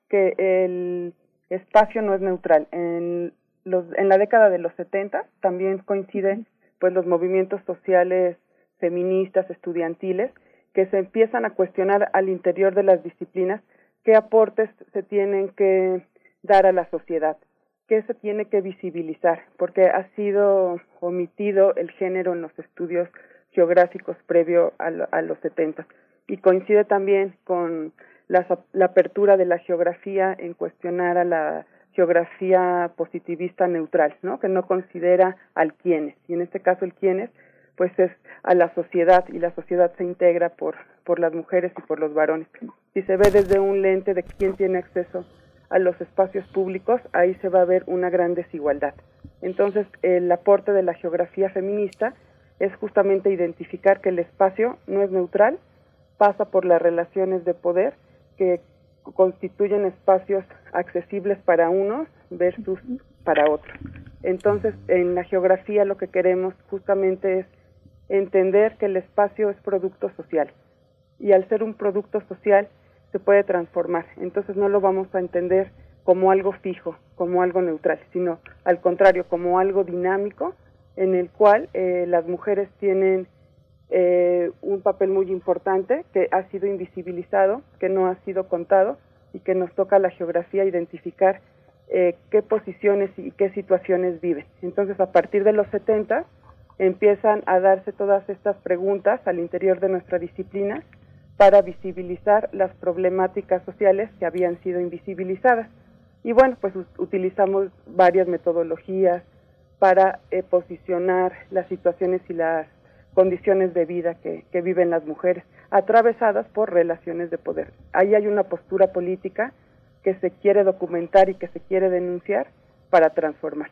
que el espacio no es neutral. En, los, en la década de los 70 también coinciden pues los movimientos sociales feministas, estudiantiles, que se empiezan a cuestionar al interior de las disciplinas qué aportes se tienen que dar a la sociedad, que se tiene que visibilizar, porque ha sido omitido el género en los estudios geográficos previo a, los 70 y coincide también con la, apertura de la geografía en cuestionar a la geografía positivista neutral, ¿no? que no considera al quienes, y en este caso el quienes pues es a la sociedad y la sociedad se integra por, por las mujeres y por los varones. Si se ve desde un lente de quién tiene acceso a los espacios públicos, ahí se va a ver una gran desigualdad. Entonces, el aporte de la geografía feminista es justamente identificar que el espacio no es neutral, pasa por las relaciones de poder que constituyen espacios accesibles para unos versus para otros. Entonces, en la geografía lo que queremos justamente es entender que el espacio es producto social y al ser un producto social se puede transformar. Entonces no lo vamos a entender como algo fijo, como algo neutral, sino al contrario, como algo dinámico en el cual eh, las mujeres tienen eh, un papel muy importante que ha sido invisibilizado, que no ha sido contado y que nos toca la geografía identificar eh, qué posiciones y qué situaciones viven. Entonces, a partir de los 70 empiezan a darse todas estas preguntas al interior de nuestra disciplina para visibilizar las problemáticas sociales que habían sido invisibilizadas. Y bueno, pues utilizamos varias metodologías para eh, posicionar las situaciones y las condiciones de vida que, que viven las mujeres, atravesadas por relaciones de poder. Ahí hay una postura política que se quiere documentar y que se quiere denunciar para transformar.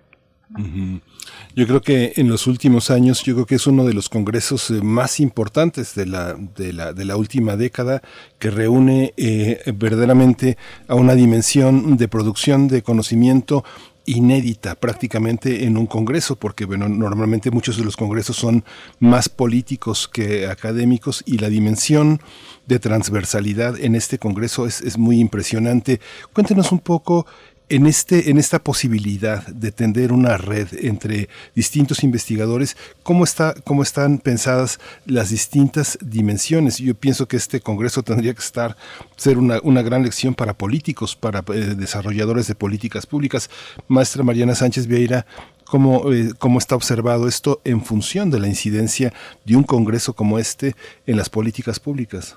Yo creo que en los últimos años, yo creo que es uno de los congresos eh, más importantes de la, de la, última década que reúne eh, verdaderamente a una dimensión de producción de conocimiento inédita prácticamente en un congreso, porque bueno, normalmente muchos de los congresos son más políticos que académicos y la dimensión de transversalidad en este congreso es, es muy impresionante. Cuéntenos un poco en, este, en esta posibilidad de tender una red entre distintos investigadores, ¿cómo, está, cómo están pensadas las distintas dimensiones? Yo pienso que este Congreso tendría que estar, ser una, gran lección para políticos, para eh, desarrolladores de políticas públicas. Maestra Mariana Sánchez Vieira, ¿Cómo, eh, ¿Cómo, está observado esto en función de la incidencia de un Congreso como este en las políticas públicas?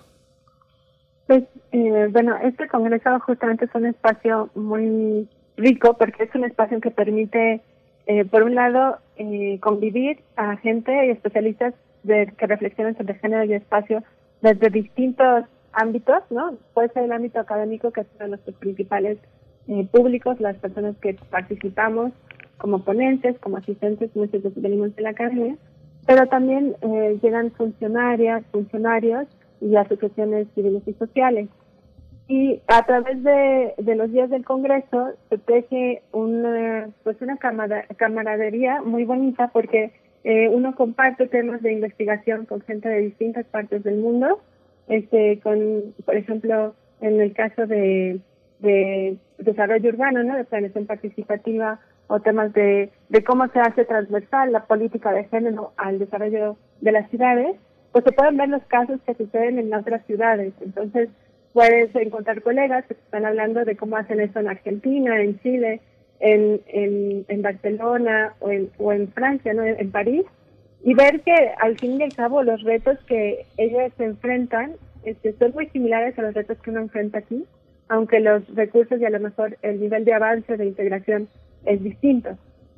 Pues, eh, bueno, este congreso justamente es un espacio muy rico porque es un espacio que permite, eh, por un lado, eh, convivir a gente y especialistas de, que reflexionan sobre género y espacio desde distintos ámbitos, ¿no? Puede ser el ámbito académico, que es uno nuestros principales eh, públicos, las personas que participamos como ponentes, como asistentes, muchos de venimos de la academia, pero también eh, llegan funcionarias, funcionarios y asociaciones civiles y sociales. Y a través de, de los días del Congreso se teje una, pues una camaradería muy bonita porque eh, uno comparte temas de investigación con gente de distintas partes del mundo, este, con, por ejemplo, en el caso de, de desarrollo urbano, ¿no? de planeación participativa, o temas de, de cómo se hace transversal la política de género al desarrollo de las ciudades, pues se pueden ver los casos que suceden en otras ciudades. Entonces, puedes encontrar colegas que están hablando de cómo hacen eso en Argentina, en Chile, en, en, Barcelona o en, o en Francia, ¿no? en, París, y ver que al fin y al cabo los retos que ellos se enfrentan este, son muy similares a los retos que uno enfrenta aquí, aunque los recursos y a lo mejor el nivel de avance, de integración es distinto.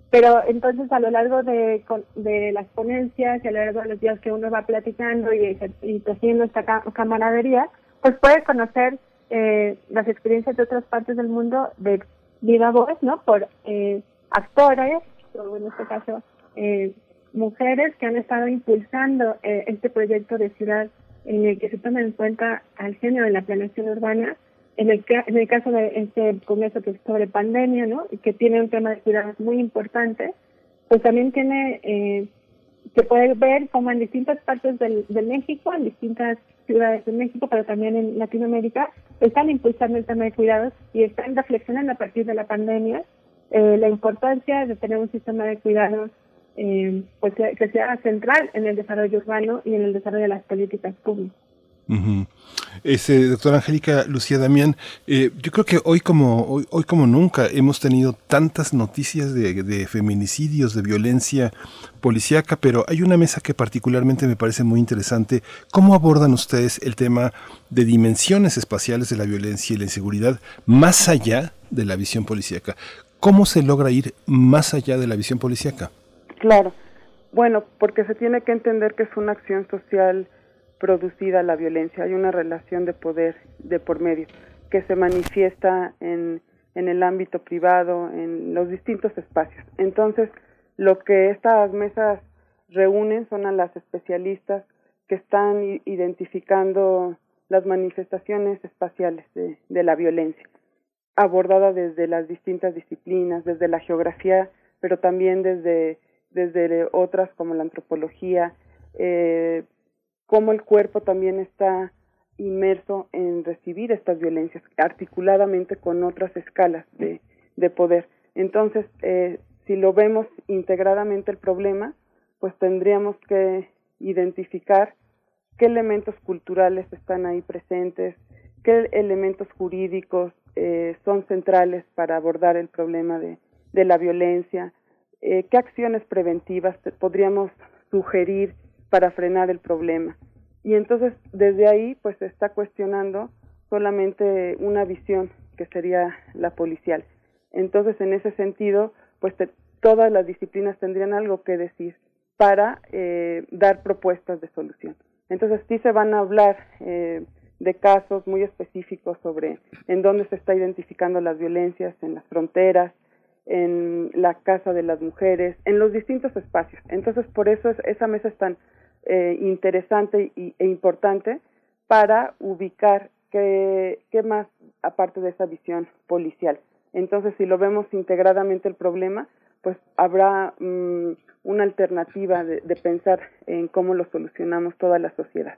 Pero entonces a lo largo de, de las ponencias y a lo largo de los días que uno va platicando y, y haciendo esta camaradería, pues puede conocer eh, las experiencias de otras partes del mundo de viva voz, ¿no? Por eh, actores, o en este caso eh, mujeres que han estado impulsando eh, este proyecto de ciudad en el que se toma en cuenta al género en la planeación urbana en el, en el caso de este congreso que es sobre pandemia, ¿no? Que tiene un tema de cuidados muy importante, pues también tiene, eh, se puede ver como en distintas partes del, de México, en distintas ciudades de México, pero también en Latinoamérica, están impulsando el tema de cuidados y están reflexionando a partir de la pandemia eh, la importancia de tener un sistema de cuidados eh, pues que sea central en el desarrollo urbano y en el desarrollo de las políticas públicas. Este, doctora Angélica Lucía Damián, eh, yo creo que hoy como, hoy, como nunca hemos tenido tantas noticias de, feminicidios, de violencia policíaca, pero hay una mesa que particularmente me parece muy interesante. ¿Cómo abordan ustedes el tema de dimensiones espaciales de la violencia y la inseguridad más allá de la visión policíaca? ¿Cómo se logra ir más allá de la visión policíaca? Claro. Bueno, porque se tiene que entender que es una acción social producida la violencia, hay una relación de poder de por medio que se manifiesta en, en el ámbito privado, en los distintos espacios. Entonces, lo que estas mesas reúnen son a las especialistas que están identificando las manifestaciones espaciales de, la violencia, abordada desde las distintas disciplinas, desde la geografía pero también desde, desde otras como la antropología, eh, cómo el cuerpo también está inmerso en recibir estas violencias articuladamente con otras escalas de, de poder. Entonces, eh, si lo vemos integradamente el problema, pues tendríamos que identificar qué elementos culturales están ahí presentes, qué elementos jurídicos eh, son centrales para abordar el problema de, de la violencia, eh, qué acciones preventivas podríamos sugerir para frenar el problema. Y entonces desde ahí pues se está cuestionando solamente una visión que sería la policial. Entonces en ese sentido pues todas las disciplinas tendrían algo que decir para eh, dar propuestas de solución. Entonces sí se van a hablar eh, de casos muy específicos sobre en dónde se está identificando las violencias en las fronteras, en la casa de las mujeres, en los distintos espacios. Entonces por eso esa mesa es tan eh, interesante y, e importante para ubicar qué, más aparte de esa visión policial. Entonces si lo vemos integradamente el problema, pues habrá mm, una alternativa de, pensar en cómo lo solucionamos toda la sociedad.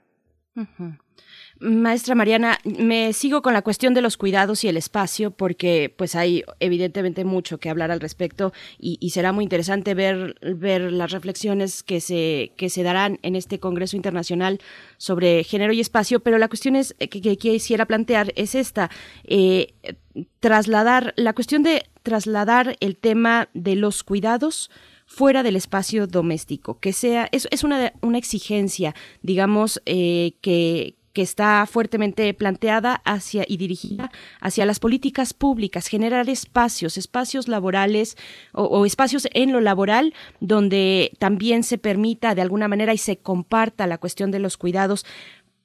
Maestra Mariana, me sigo con la cuestión de los cuidados y el espacio porque pues hay evidentemente mucho que hablar al respecto y, será muy interesante ver, ver las reflexiones que se, que se darán en este Congreso Internacional sobre género y espacio, pero la cuestión es que, que quisiera plantear es esta, eh, trasladar, la cuestión de trasladar el tema de los cuidados fuera del espacio doméstico, que sea, es, es una, una exigencia, digamos, eh, que, que está fuertemente planteada hacia y dirigida hacia las políticas públicas, generar espacios, espacios laborales o, o, espacios en lo laboral donde también se permita de alguna manera y se comparta la cuestión de los cuidados.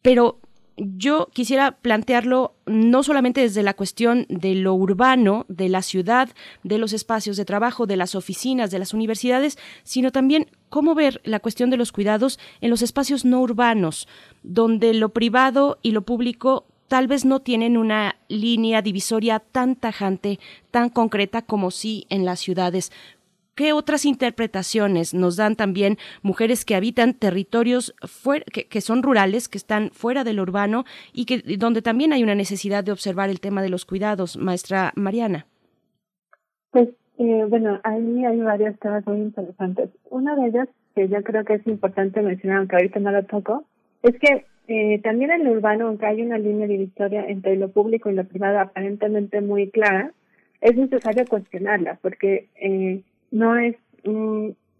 Pero yo quisiera plantearlo no solamente desde la cuestión de lo urbano, de la ciudad, de los espacios de trabajo, de las oficinas, de las universidades, sino también cómo ver la cuestión de los cuidados en los espacios no urbanos, donde lo privado y lo público tal vez no tienen una línea divisoria tan tajante, tan concreta como sí en las ciudades. ¿Qué otras interpretaciones nos dan también mujeres que habitan territorios que, son rurales, que están fuera del urbano y que donde también hay una necesidad de observar el tema de los cuidados, maestra Mariana? Pues eh, bueno, ahí hay varias temas muy interesantes. Una de ellas que yo creo que es importante mencionar, aunque ahorita no lo toco, es que eh, también en el urbano, aunque hay una línea divisoria entre lo público y lo privado aparentemente muy clara, es necesario cuestionarla, porque eh, no es,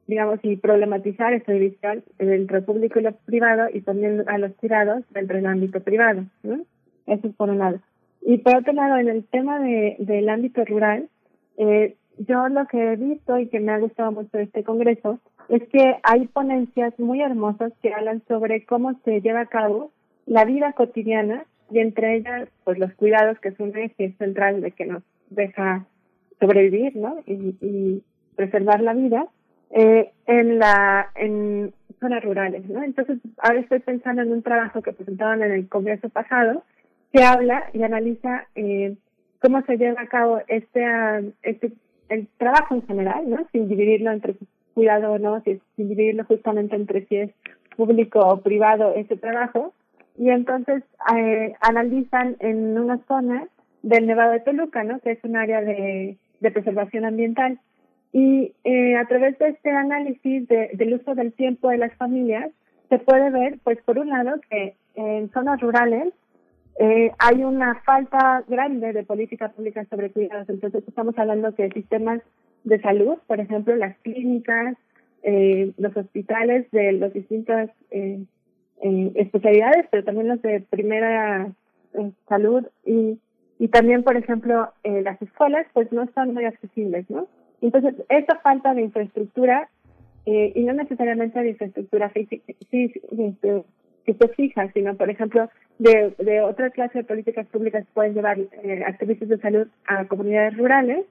digamos, y problematizar esta división entre el público y lo privado y también a los tirados dentro del ámbito privado. ¿no? Eso es por un lado. Y por otro lado, en el tema de, del ámbito rural, eh, yo lo que he visto y que me ha gustado mucho de este congreso es que hay ponencias muy hermosas que hablan sobre cómo se lleva a cabo la vida cotidiana y entre ellas pues los cuidados que es un eje central de que nos deja sobrevivir no y, y preservar la vida eh, en la en zonas rurales, ¿no? Entonces, ahora estoy pensando en un trabajo que presentaron en el congreso pasado que habla y analiza eh, cómo se lleva a cabo este, este el trabajo en general, ¿no? Sin dividirlo entre cuidado o no, sin dividirlo justamente entre si es público o privado ese trabajo. Y entonces eh, analizan en una zona del Nevado de Toluca, ¿no? Que es un área de, de preservación ambiental. Y eh, a través de este análisis de, del uso del tiempo de las familias, se puede ver, pues por un lado, que en zonas rurales eh, hay una falta grande de políticas públicas sobre cuidados. Entonces estamos hablando de sistemas de salud, por ejemplo, las clínicas, eh, los hospitales de las distintas eh, eh, especialidades, pero también los de primera salud y, y también, por ejemplo, las escuelas, pues no están muy accesibles, ¿no? Entonces, esa falta de infraestructura, eh, y no necesariamente de infraestructura física, sí, este, que se sino, por ejemplo, de, de otra clase de políticas públicas que pueden llevar eh, activistas de salud a comunidades rurales,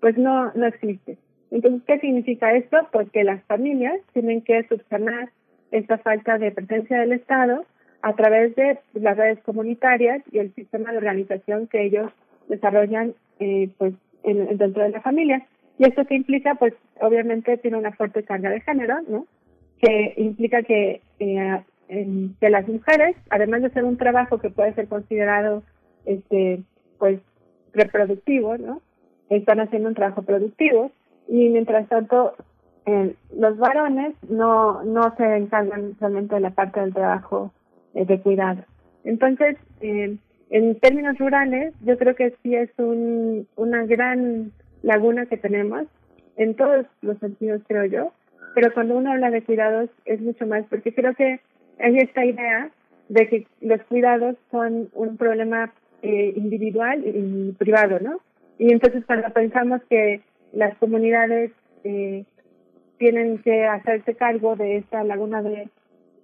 pues no, no existe. Entonces, ¿qué significa esto? Pues que las familias tienen que subsanar esta falta de presencia del Estado a través de las redes comunitarias y el sistema de organización que ellos desarrollan eh, pues en, dentro de la familia. Y esto que implica, pues obviamente tiene una fuerte carga de género, ¿no? Que implica que, eh, que las mujeres, además de ser un trabajo que puede ser considerado, este, pues, reproductivo, ¿no? Están haciendo un trabajo productivo y mientras tanto eh, los varones no, no se encargan realmente de la parte del trabajo eh, de cuidado. Entonces, en términos rurales, yo creo que sí es un, una gran laguna que tenemos, en todos los sentidos creo yo, pero cuando uno habla de cuidados es mucho más, porque creo que hay esta idea de que los cuidados son un problema eh, individual y privado, ¿no? Y entonces cuando pensamos que las comunidades eh, tienen que hacerse cargo de esta laguna de,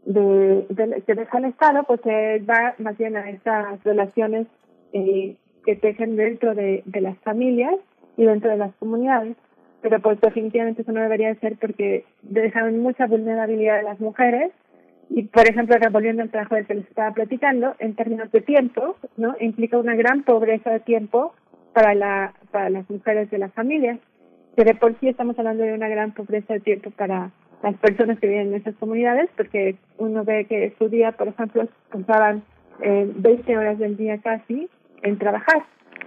de, que deja el Estado, pues se va más bien a estas relaciones eh, que tejen dentro de, de las familias y dentro de las comunidades. Pero pues definitivamente eso no debería ser porque dejan mucha vulnerabilidad a las mujeres y por ejemplo, volviendo al trabajo del que les estaba platicando, en términos de tiempo, ¿no? Implica una gran pobreza de tiempo para la para las mujeres de las familias que de por sí estamos hablando de una gran pobreza de tiempo para las personas que viven en esas comunidades, porque uno ve que su día, por ejemplo, pasaban eh, 20 horas del día casi en trabajar,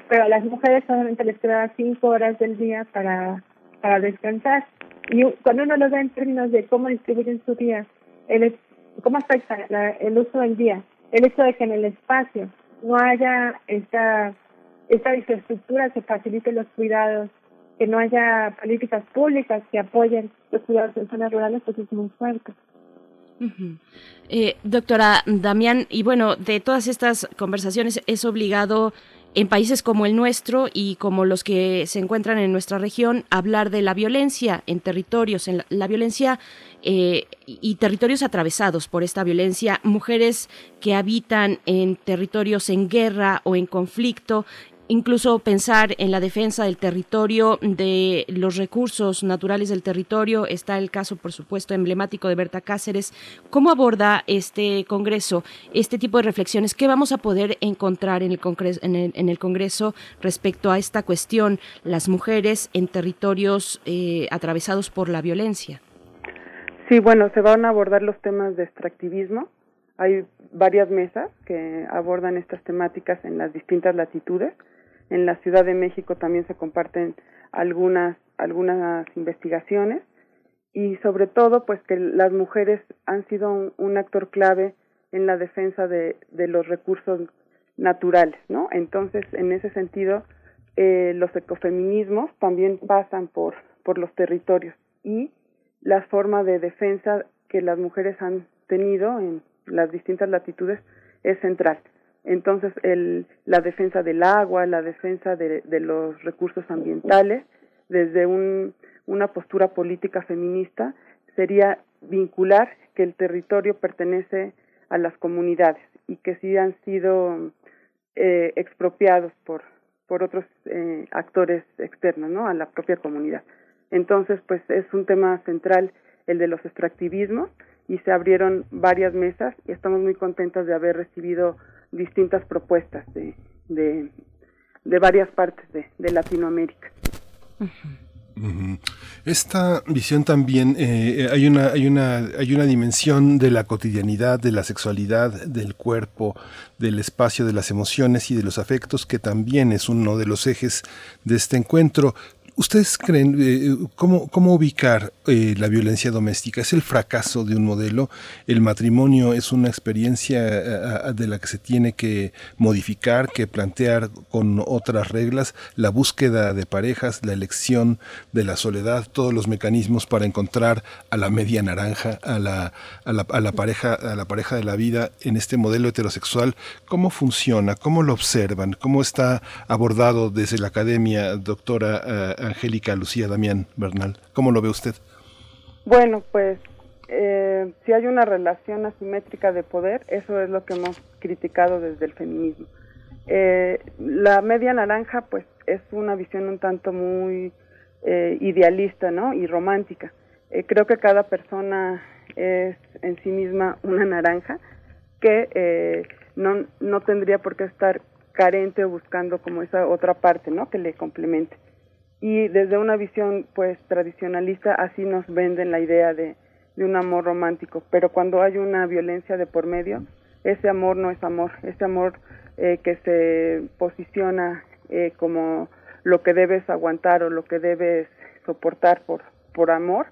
pero a las mujeres solamente les quedaba 5 horas del día para, para descansar. Y cuando uno lo ve en términos de cómo distribuyen su día, el, cómo afecta el uso del día, el hecho de que en el espacio no haya esta, esta infraestructura que facilite los cuidados que no haya políticas públicas que apoyen los cuidados en zonas rurales, pues es muy fuerte. eh, doctora Damián, y bueno, de todas estas conversaciones es obligado en países como el nuestro y como los que se encuentran en nuestra región hablar de la violencia en territorios, en la, violencia eh, y territorios atravesados por esta violencia, mujeres que habitan en territorios en guerra o en conflicto incluso pensar en la defensa del territorio, de los recursos naturales del territorio. Está el caso, por supuesto, emblemático de Berta Cáceres. ¿Cómo aborda este Congreso este tipo de reflexiones? ¿Qué vamos a poder encontrar en el, Congreso, en el, Congreso respecto a esta cuestión, las mujeres en territorios eh, atravesados por la violencia? Sí, bueno, se van a abordar los temas de extractivismo. Hay varias mesas que abordan estas temáticas en las distintas latitudes en la Ciudad de México también se comparten algunas algunas investigaciones y sobre todo pues que las mujeres han sido un, actor clave en la defensa de, de, los recursos naturales, ¿no? Entonces, en ese sentido, eh, los ecofeminismos también pasan por, por los territorios y la forma de defensa que las mujeres han tenido en las distintas latitudes es central. Entonces, el, la defensa del agua, la defensa de, los recursos ambientales, desde un, una postura política feminista, sería vincular que el territorio pertenece a las comunidades y que sí han sido eh, expropiados por, por otros eh, actores externos, ¿no? A la propia comunidad. Entonces, pues es un tema central el de los extractivismos y se abrieron varias mesas y estamos muy contentas de haber recibido distintas propuestas de, de, varias partes de, Latinoamérica. Esta visión también eh, hay una hay una hay una dimensión de la cotidianidad, de la sexualidad, del cuerpo, del espacio, de las emociones y de los afectos que también es uno de los ejes de este encuentro. ¿Ustedes creen eh, cómo, ubicar eh, la violencia doméstica? ¿Es el fracaso de un modelo? ¿El matrimonio es una experiencia de la que se tiene que modificar, que plantear con otras reglas? La búsqueda de parejas, la elección de la soledad, todos los mecanismos para encontrar a la media naranja, a la, a la, a la pareja, a la pareja de la vida en este modelo heterosexual. ¿Cómo funciona? ¿Cómo lo observan? ¿Cómo está abordado desde la academia, doctora? Angélica Lucía Damián Bernal. ¿Cómo lo ve usted? Bueno, pues eh, si hay una relación asimétrica de poder, eso es lo que hemos criticado desde el feminismo. Eh, la media naranja, pues, es una visión un tanto muy eh, idealista, ¿no? Y romántica. Eh, creo que cada persona es en sí misma una naranja que eh, no, no tendría por qué estar carente o buscando como esa otra parte, ¿no? Que le complemente. Y desde una visión pues tradicionalista así nos venden la idea de, de un amor romántico, pero cuando hay una violencia de por medio, ese amor no es amor, ese amor eh, que se posiciona eh, como lo que debes aguantar o lo que debes soportar por, por amor,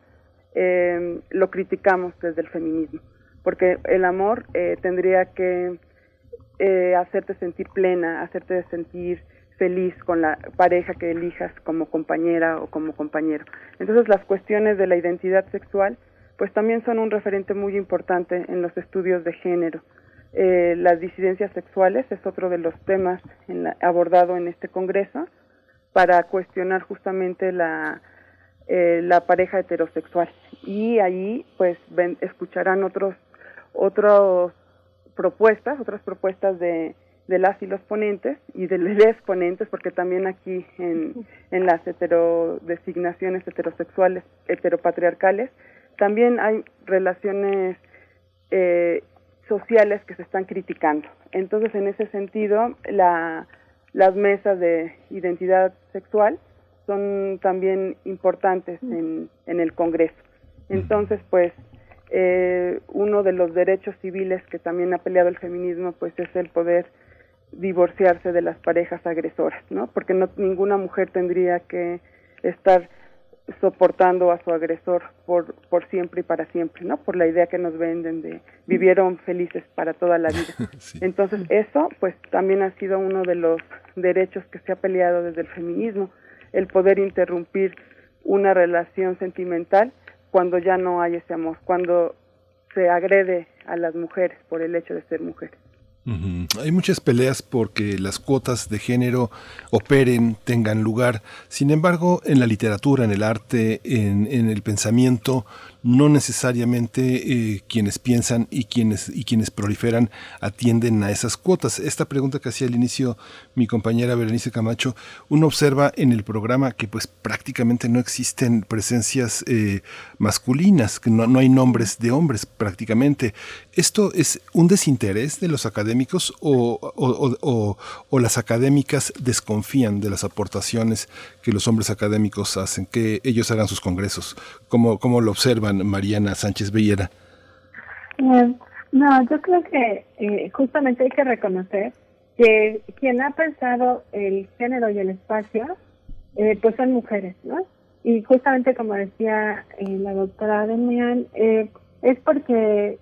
eh, lo criticamos desde el feminismo, porque el amor tendría que hacerte sentir plena, hacerte sentir feliz con la pareja que elijas como compañera o como compañero. Entonces las cuestiones de la identidad sexual pues también son un referente muy importante en los estudios de género. Eh, las disidencias sexuales es otro de los temas en abordado en este congreso para cuestionar justamente la, eh, la pareja heterosexual y ahí pues ven, escucharán otros otras propuestas otras propuestas de de las y los ponentes y de los ponentes, porque también aquí en, en las heterodesignaciones heterosexuales, heteropatriarcales, también hay relaciones eh, sociales que se están criticando. Entonces, en ese sentido, la, las mesas de identidad sexual son también importantes en, en el Congreso. Entonces, pues, eh, uno de los derechos civiles que también ha peleado el feminismo, pues, es el poder divorciarse de las parejas agresoras, ¿no? Porque no ninguna mujer tendría que estar soportando a su agresor por por siempre y para siempre, ¿no? Por la idea que nos venden de vivieron felices para toda la vida. Entonces, eso pues también ha sido uno de los derechos que se ha peleado desde el feminismo, el poder interrumpir una relación sentimental cuando ya no hay ese amor, cuando se agrede a las mujeres por el hecho de ser mujeres. Hay muchas peleas porque las cuotas de género operen, tengan lugar. Sin embargo, en la literatura, en el arte, en, el pensamiento, no necesariamente eh, quienes piensan y quienes, y quienes proliferan atienden a esas cuotas. Esta pregunta que hacía al inicio mi compañera Berenice Camacho, uno observa en el programa que pues prácticamente no existen presencias eh, masculinas, que no, no hay nombres de hombres prácticamente. ¿Esto es un desinterés de los académicos o, o, o, las académicas desconfían de las aportaciones que los hombres académicos hacen, que ellos hagan sus congresos? ¿Cómo, cómo lo observan? Mariana Sánchez Villera? Eh, no, yo creo que eh, justamente hay que reconocer que quien ha pensado el género y el espacio, eh, pues son mujeres, ¿no? Y justamente como decía la doctora Demian, es porque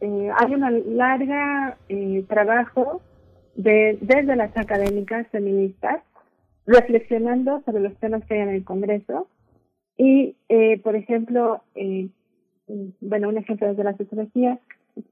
hay una larga trabajo de, desde las académicas feministas reflexionando sobre los temas que hay en el Congreso y, eh, por ejemplo, eh, bueno, un ejemplo desde la sociología,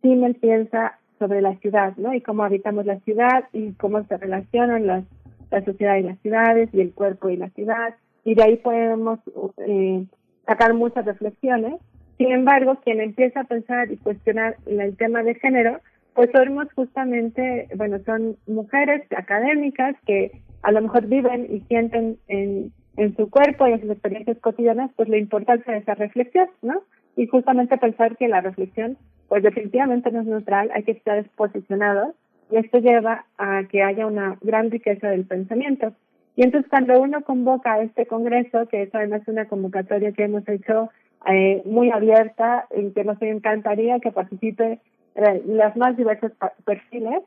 Simmel piensa sobre la ciudad, ¿no? Y cómo habitamos la ciudad y cómo se relacionan las, la sociedad y las ciudades y el cuerpo y la ciudad. Y de ahí podemos eh, sacar muchas reflexiones. Sin embargo, quien empieza a pensar y cuestionar el tema de género, pues somos justamente, bueno, son mujeres académicas que a lo mejor viven y sienten en en su cuerpo y en sus experiencias cotidianas, pues la importancia de esa reflexión, ¿no? Y justamente pensar que la reflexión, pues definitivamente no es neutral, hay que estar posicionados y esto lleva a que haya una gran riqueza del pensamiento. Y entonces cuando uno convoca a este congreso, que es además una convocatoria que hemos hecho eh, muy abierta, en que nos encantaría que participe eh, las más diversos perfiles,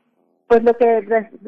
pues lo que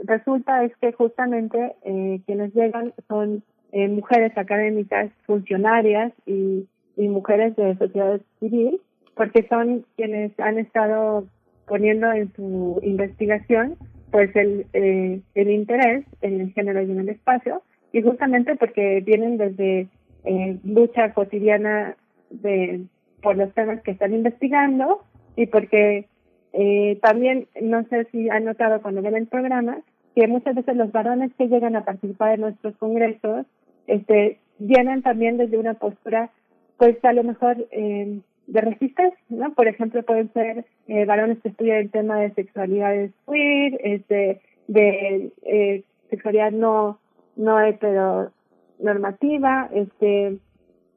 resulta es que justamente eh, quienes llegan son eh, mujeres académicas, funcionarias y, mujeres de sociedad civil, porque son quienes han estado poniendo en su investigación pues el, eh, el interés en el género y en el espacio, y justamente porque vienen desde eh, lucha cotidiana de por los temas que están investigando y porque eh, también, no sé si han notado cuando ven el programa, que muchas veces los varones que llegan a participar en nuestros congresos este, vienen también desde una postura, pues a lo mejor eh, de resistencia, ¿no? Por ejemplo, pueden ser eh, varones que estudian el tema de sexualidades queer, este, de eh, sexualidad no, no heteronormativa, este,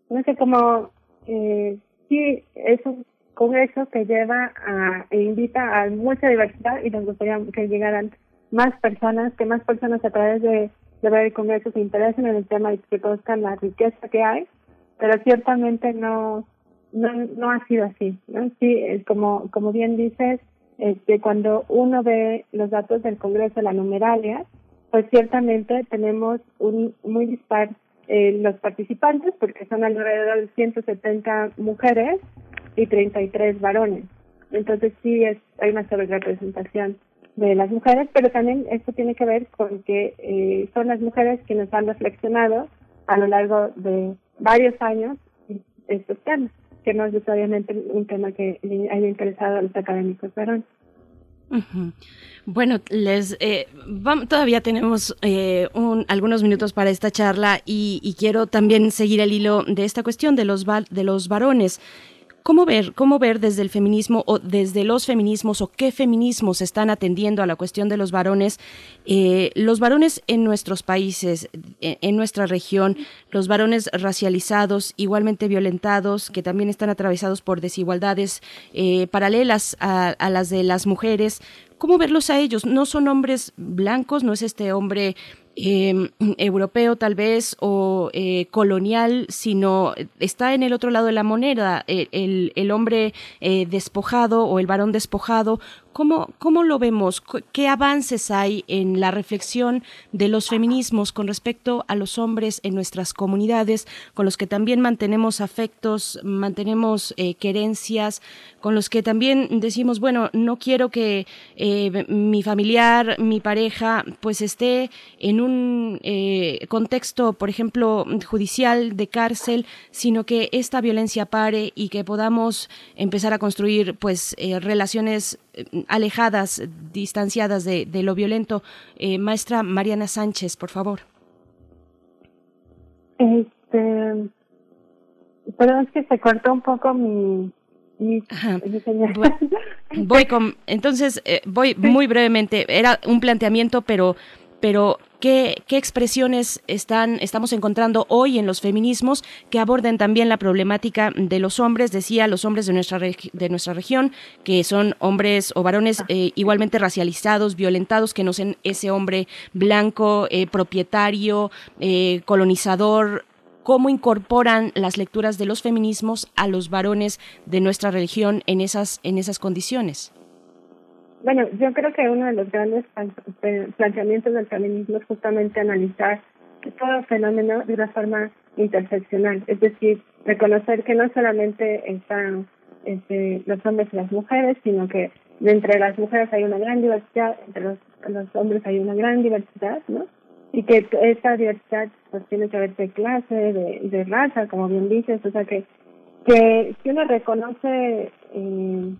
no sé cómo, eh, sí, es un congreso que lleva a, e invita a mucha diversidad y nos gustaría que llegaran más personas, que más personas a través de de ver el Congreso se interesen en el tema y que conozcan la riqueza que hay, pero ciertamente no no, no ha sido así. ¿no? Sí, como, como bien dices, este, cuando uno ve los datos del Congreso, la numeralia, pues ciertamente tenemos un muy dispar eh, los participantes, porque son alrededor de 170 mujeres y 33 varones. Entonces sí es, hay una sobrerepresentación de las mujeres, pero también esto tiene que ver con que eh, son las mujeres quienes han reflexionado a lo largo de varios años estos temas, que no es necesariamente un tema que haya interesado a los académicos varones. Bueno, les eh, todavía tenemos eh, algunos minutos para esta charla y, y, quiero también seguir el hilo de esta cuestión de los de los varones. ¿Cómo ver, cómo ver desde el feminismo o desde los feminismos o qué feminismos están atendiendo a la cuestión de los varones? Eh, los varones en nuestros países, en, nuestra región, los varones racializados, igualmente violentados, que también están atravesados por desigualdades eh, paralelas a las de las mujeres. ¿Cómo verlos a ellos? No son hombres blancos, no es este hombre eh, europeo tal vez o eh, colonial, sino está en el otro lado de la moneda, el, el, hombre eh, despojado o el varón despojado ¿Cómo, ¿Cómo lo vemos? ¿Qué avances hay en la reflexión de los feminismos con respecto a los hombres en nuestras comunidades, con los que también mantenemos afectos, mantenemos eh, querencias, con los que también decimos, bueno, no quiero que eh, mi familiar, mi pareja, pues esté en un eh, contexto, por ejemplo, judicial, de cárcel, sino que esta violencia pare y que podamos empezar a construir pues relaciones alejadas, distanciadas de, de lo violento. Eh, maestra Mariana Sánchez, por favor. Este, perdón, es que se cortó un poco mi, mi, Voy con, entonces, eh, voy muy brevemente. Era un planteamiento, pero pero ¿qué, ¿qué, expresiones están, estamos encontrando hoy en los feminismos que aborden también la problemática de los hombres? Decía, los hombres de nuestra, de nuestra región, que son hombres o varones eh, igualmente racializados, violentados, que no sean ese hombre blanco, eh, propietario, eh, colonizador, cómo incorporan las lecturas de los feminismos a los varones de nuestra religión en esas, en esas condiciones. Bueno, yo creo que uno de los grandes planteamientos del feminismo es justamente analizar todo fenómeno de una forma interseccional, es decir, reconocer que no solamente están este, los hombres y las mujeres, sino que entre las mujeres hay una gran diversidad, entre los, los hombres hay una gran diversidad, ¿no? Y que esa diversidad pues tiene que ver de clase, de, de raza, como bien dices, o sea que que si uno reconoce eh,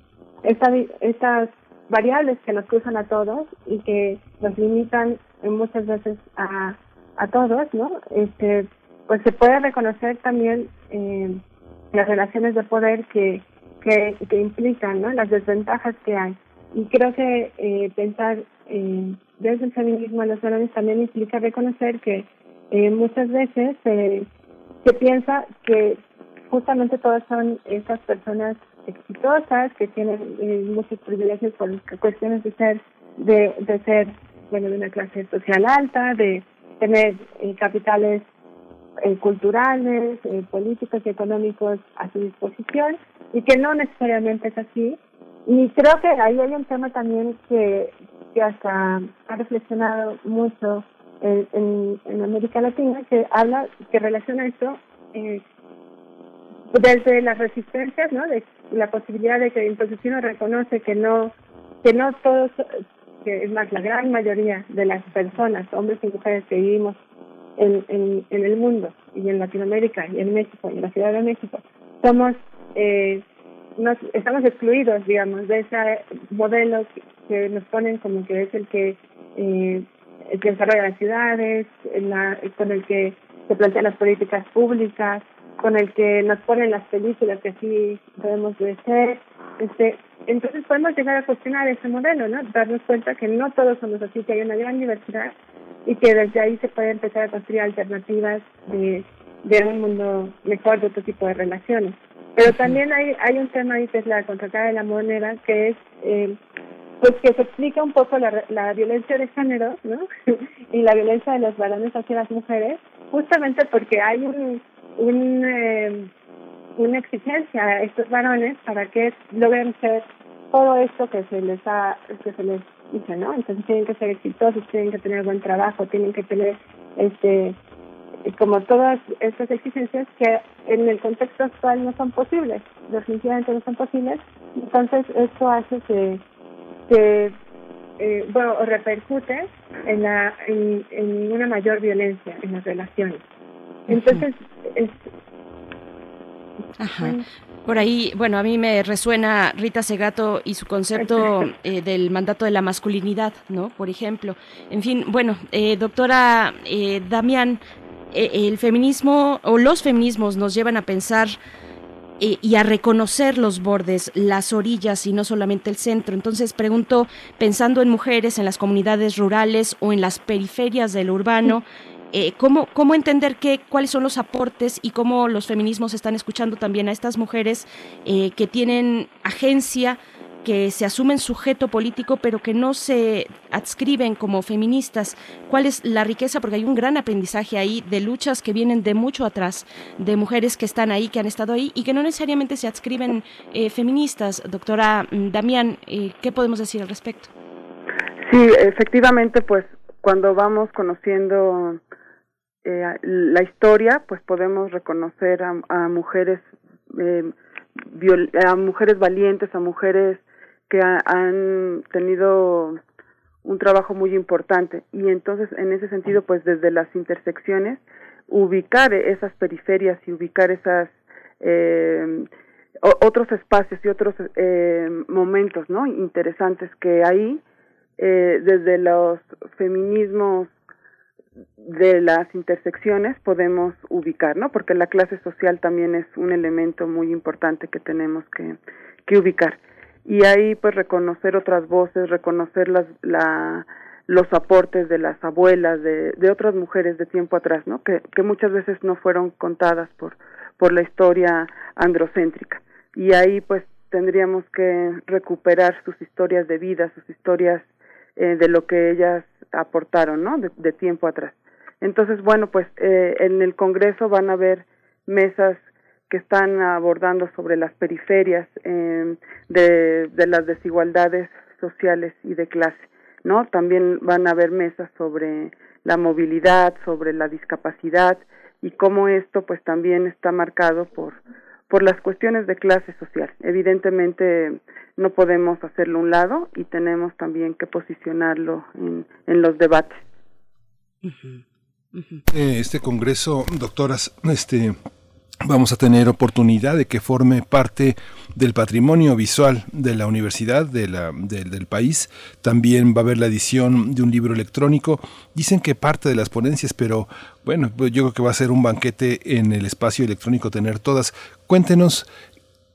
esta, estas variables que nos cruzan a todos y que nos limitan muchas veces a, a todos, ¿no? Este, pues se puede reconocer también eh, las relaciones de poder que, que, que implican, ¿no? Las desventajas que hay. Y creo que eh, pensar eh, desde el feminismo en los varones también implica reconocer que muchas veces se piensa que justamente todas son esas personas exitosas, que tienen eh, muchos privilegios por cuestiones de ser, de, de ser, bueno, de una clase social alta, de tener eh, capitales eh, culturales, políticos y económicos a su disposición, y que no necesariamente es así. Y creo que ahí hay un tema también que, que hasta ha reflexionado mucho en, en, América Latina, que habla, que relaciona esto desde las resistencias, ¿no? La posibilidad de que entonces si uno reconoce que no que no todos que es más la gran mayoría de las personas, hombres y mujeres que vivimos en, en, en el mundo y en Latinoamérica y en México y en la Ciudad de México somos eh, nos, estamos excluidos digamos de ese modelo que, nos ponen como que es el que eh, el que desarrolla las ciudades la, con el que se plantean las políticas públicas con el que nos ponen las películas que así de ser. Este, entonces podemos llegar a cuestionar ese modelo, ¿no? Darnos cuenta que no todos somos así, que hay una gran diversidad y que desde ahí se puede empezar a construir alternativas de, de un mundo mejor, de otro tipo de relaciones. Pero también hay, hay un tema ahí que es la contracara de la moneda, que es eh, pues que se explica un poco la, la violencia de género, ¿no? y la violencia de los varones hacia las mujeres, justamente porque hay un, un eh, una exigencia a estos varones para que logren ser todo esto que se les ha, que se les dice, ¿no? Entonces tienen que ser exitosos, tienen que tener buen trabajo, tienen que tener este como todas estas exigencias que en el contexto actual no son posibles, definitivamente no son posibles, entonces esto hace que, que eh, bueno, repercute en, la, en, en, una mayor violencia en las relaciones. Entonces, es, Ajá. Por ahí, bueno, a mí me resuena Rita Segato y su concepto eh, del mandato de la masculinidad, ¿no? Por ejemplo. En fin, bueno, eh, doctora eh, Damián, el feminismo o los feminismos nos llevan a pensar y a reconocer los bordes, las orillas y no solamente el centro. Entonces pregunto, pensando en mujeres en las comunidades rurales o en las periferias del urbano, eh, ¿cómo, ¿cómo entender qué, cuáles son los aportes y cómo los feminismos están escuchando también a estas mujeres eh, que tienen agencia, que se asumen sujeto político, pero que no se adscriben como feministas. ¿Cuál es la riqueza? Porque hay un gran aprendizaje ahí de luchas que vienen de mucho atrás, de mujeres que están ahí, que han estado ahí y que no necesariamente se adscriben eh, feministas. Doctora mm, Damián, ¿qué podemos decir al respecto? Sí, efectivamente, pues cuando vamos conociendo eh, la historia, pues podemos reconocer a, mujeres, eh, a mujeres valientes, a mujeres que han tenido un trabajo muy importante. Y entonces en ese sentido pues desde las intersecciones ubicar esas periferias y ubicar esas eh, otros espacios y otros eh, momentos no interesantes que hay eh, desde los feminismos de las intersecciones podemos ubicar, ¿no? Porque la clase social también es un elemento muy importante que tenemos que, que ubicar. Y ahí pues reconocer otras voces, reconocer las, la, los aportes de las abuelas, de, de otras mujeres de tiempo atrás, ¿no? Que, que muchas veces no fueron contadas por, por la historia androcéntrica. Y ahí pues tendríamos que recuperar sus historias de vida, sus historias eh, de lo que ellas aportaron, ¿no? De, tiempo atrás. Entonces, bueno, pues eh, en el Congreso van a haber mesas que están abordando sobre las periferias eh, de, de las desigualdades sociales y de clase, ¿no? También van a haber mesas sobre la movilidad, sobre la discapacidad y cómo esto pues también está marcado por por las cuestiones de clase social. Evidentemente no podemos hacerlo un lado y tenemos también que posicionarlo en, en los debates. Eh, este congreso, doctoras, este vamos a tener oportunidad de que forme parte del patrimonio visual de la universidad, de la, del país. También va a haber la edición de un libro electrónico. Dicen que parte de las ponencias, pero bueno, pues yo creo que va a ser un banquete en el espacio electrónico tener todas. Cuéntenos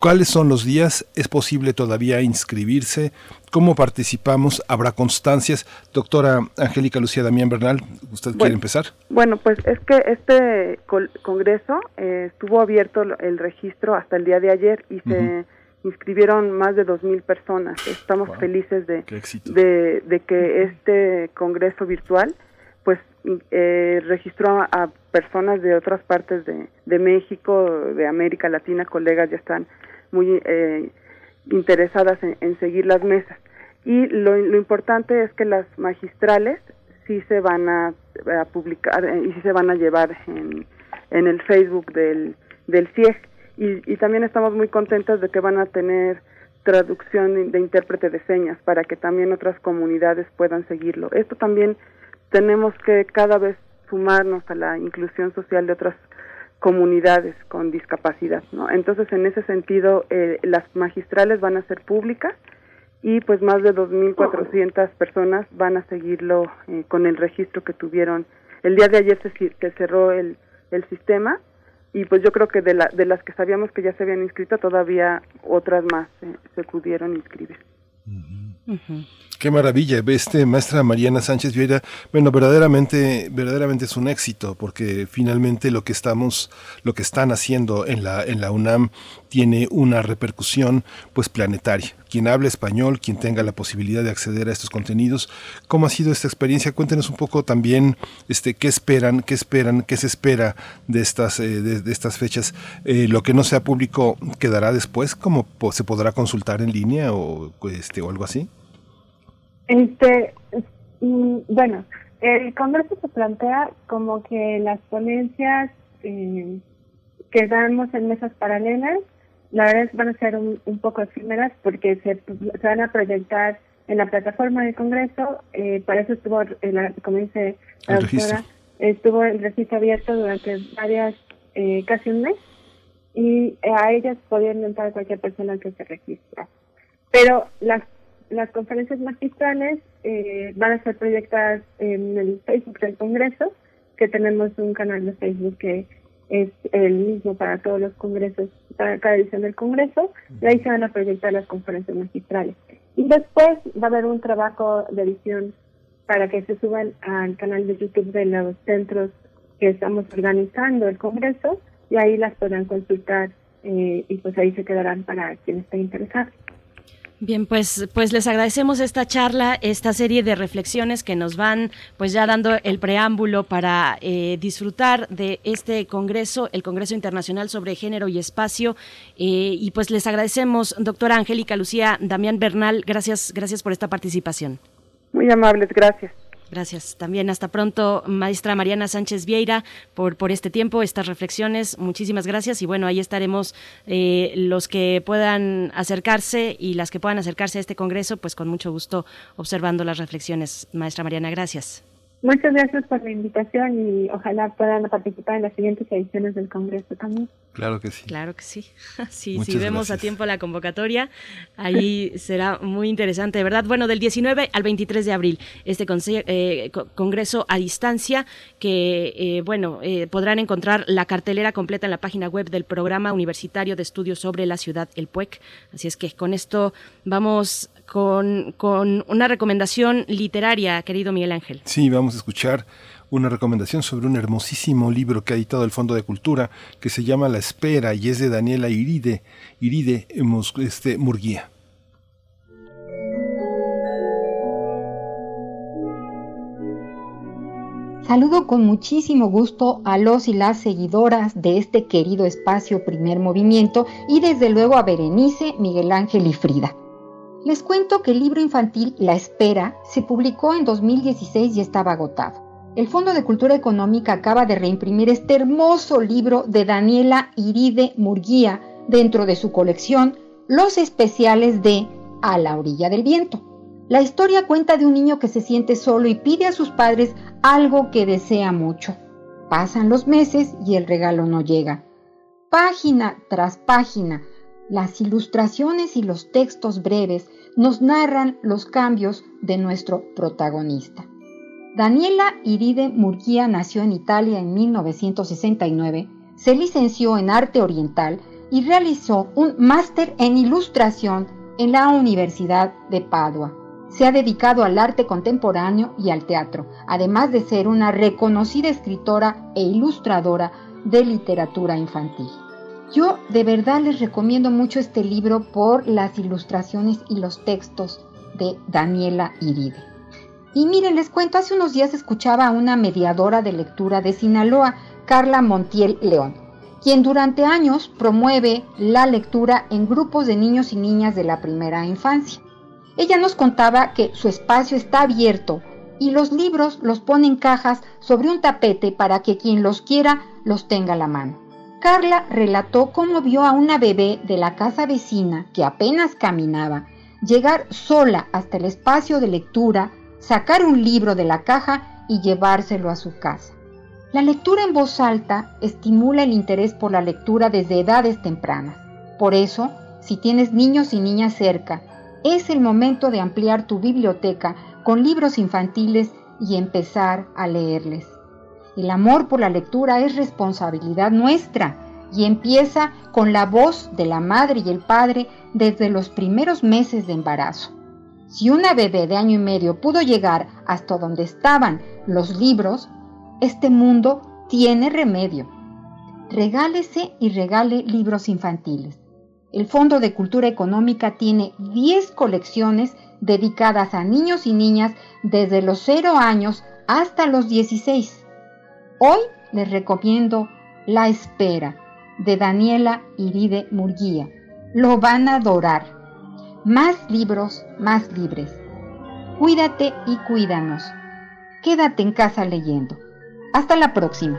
¿Cuáles son los días? ¿Es posible todavía inscribirse? ¿Cómo participamos? ¿Habrá constancias? Doctora Angélica Lucía Damián Bernal, ¿usted quiere empezar? Bueno, pues es que este congreso eh, estuvo abierto el registro hasta el día de ayer y se inscribieron más de 2.000 personas. Estamos felices de, de, que este congreso virtual pues eh, registró a, personas de otras partes de, de México, de América Latina, colegas ya están muy eh, interesadas en, seguir las mesas. Y lo, lo, importante es que las magistrales sí se van a, publicar eh, y sí se van a llevar en, en el Facebook del, del CIEG. Y, y, también estamos muy contentas de que van a tener traducción de intérprete de señas para que también otras comunidades puedan seguirlo. Esto también tenemos que cada vez sumarnos a la inclusión social de otras comunidades con discapacidad, ¿no? Entonces, en ese sentido, eh, las magistrales van a ser públicas y pues más de 2.400 personas van a seguirlo eh, con el registro que tuvieron. El día de ayer se cerró el, el sistema y pues yo creo que de, la, de las que sabíamos que ya se habían inscrito, todavía otras más se pudieron inscribir. Qué maravilla, este maestra Mariana Sánchez Vieira, bueno, verdaderamente, verdaderamente es un éxito, porque finalmente lo que estamos, lo que están haciendo en la, UNAM tiene una repercusión pues planetaria. Quien hable español, quien tenga la posibilidad de acceder a estos contenidos, ¿cómo ha sido esta experiencia? Cuéntenos un poco también este, qué esperan, qué esperan, qué se espera de estas, eh, de, estas fechas. Eh, lo que no sea público quedará después, ¿cómo se podrá consultar en línea o, este, o algo así? Este, mm, bueno, el Congreso se plantea como que las ponencias eh, que damos en mesas paralelas, la verdad es van a ser un, poco efímeras porque se, van a proyectar en la plataforma del Congreso, eh, para eso estuvo, como dice la doctora, estuvo el registro abierto durante varias, eh, casi un mes, y a ellas podían entrar cualquier persona que se registra. Pero las las conferencias magistrales eh, van a ser proyectadas en el Facebook del Congreso, que tenemos un canal de Facebook que es el mismo para todos los congresos, para cada edición del Congreso, y ahí se van a proyectar las conferencias magistrales. Y después va a haber un trabajo de edición para que se suban al canal de YouTube de los centros que estamos organizando el Congreso, y ahí las podrán consultar eh, y pues ahí se quedarán para quien esté interesado. Bien, pues, pues les agradecemos esta charla, esta serie de reflexiones que nos van pues ya dando el preámbulo para eh, disfrutar de este congreso, el Congreso Internacional sobre Género y Espacio. Eh, y pues les agradecemos, doctora Angélica Lucía Damián Bernal, gracias, gracias por esta participación. Muy amables, gracias. Gracias. También hasta pronto, maestra Mariana Sánchez Vieira, por, este tiempo, estas reflexiones. Muchísimas gracias. Y bueno, ahí estaremos eh, los que puedan acercarse y las que puedan acercarse a este congreso, pues con mucho gusto observando las reflexiones. Maestra Mariana, gracias. Muchas gracias por la invitación y ojalá puedan participar en las siguientes ediciones del Congreso también. Claro que sí. Claro que sí. sí si vemos a tiempo la convocatoria, ahí será muy interesante, verdad. Bueno, del 19 al 23 de abril, este eh, Congreso a distancia, que, eh, bueno, eh, podrán encontrar la cartelera completa en la página web del Programa Universitario de Estudios sobre la Ciudad, el PUEC. Así es que con esto vamos con, con una recomendación literaria, querido Miguel Ángel. Sí, vamos a escuchar una recomendación sobre un hermosísimo libro que ha editado el Fondo de Cultura que se llama La Espera y es de Daniela Iride, Iride este, Murguía. Saludo con muchísimo gusto a los y las seguidoras de este querido espacio Primer Movimiento y desde luego a Berenice, Miguel Ángel y Frida. Les cuento que el libro infantil La Espera se publicó en 2016 y estaba agotado. El Fondo de Cultura Económica acaba de reimprimir este hermoso libro de Daniela Iride Murguía dentro de su colección Los especiales de A la orilla del viento. La historia cuenta de un niño que se siente solo y pide a sus padres algo que desea mucho. Pasan los meses y el regalo no llega. Página tras página, las ilustraciones y los textos breves nos narran los cambios de nuestro protagonista. Daniela Iride Murguía nació en Italia en 1969, se licenció en arte oriental y realizó un máster en ilustración en la Universidad de Padua. Se ha dedicado al arte contemporáneo y al teatro, además de ser una reconocida escritora e ilustradora de literatura infantil. Yo de verdad les recomiendo mucho este libro por las ilustraciones y los textos de Daniela Iride. Y miren, les cuento, hace unos días escuchaba a una mediadora de lectura de Sinaloa, Carla Montiel León, quien durante años promueve la lectura en grupos de niños y niñas de la primera infancia. Ella nos contaba que su espacio está abierto y los libros los pone en cajas sobre un tapete para que quien los quiera los tenga a la mano. Carla relató cómo vio a una bebé de la casa vecina que apenas caminaba llegar sola hasta el espacio de lectura, sacar un libro de la caja y llevárselo a su casa. La lectura en voz alta estimula el interés por la lectura desde edades tempranas. Por eso, si tienes niños y niñas cerca, es el momento de ampliar tu biblioteca con libros infantiles y empezar a leerles. El amor por la lectura es responsabilidad nuestra y empieza con la voz de la madre y el padre desde los primeros meses de embarazo. Si una bebé de año y medio pudo llegar hasta donde estaban los libros, este mundo tiene remedio. Regálese y regale libros infantiles. El Fondo de Cultura Económica tiene 10 colecciones dedicadas a niños y niñas desde los 0 años hasta los 16. Hoy les recomiendo La Espera de Daniela Iride Murguía. Lo van a adorar. Más libros, más libres. Cuídate y cuídanos. Quédate en casa leyendo. Hasta la próxima.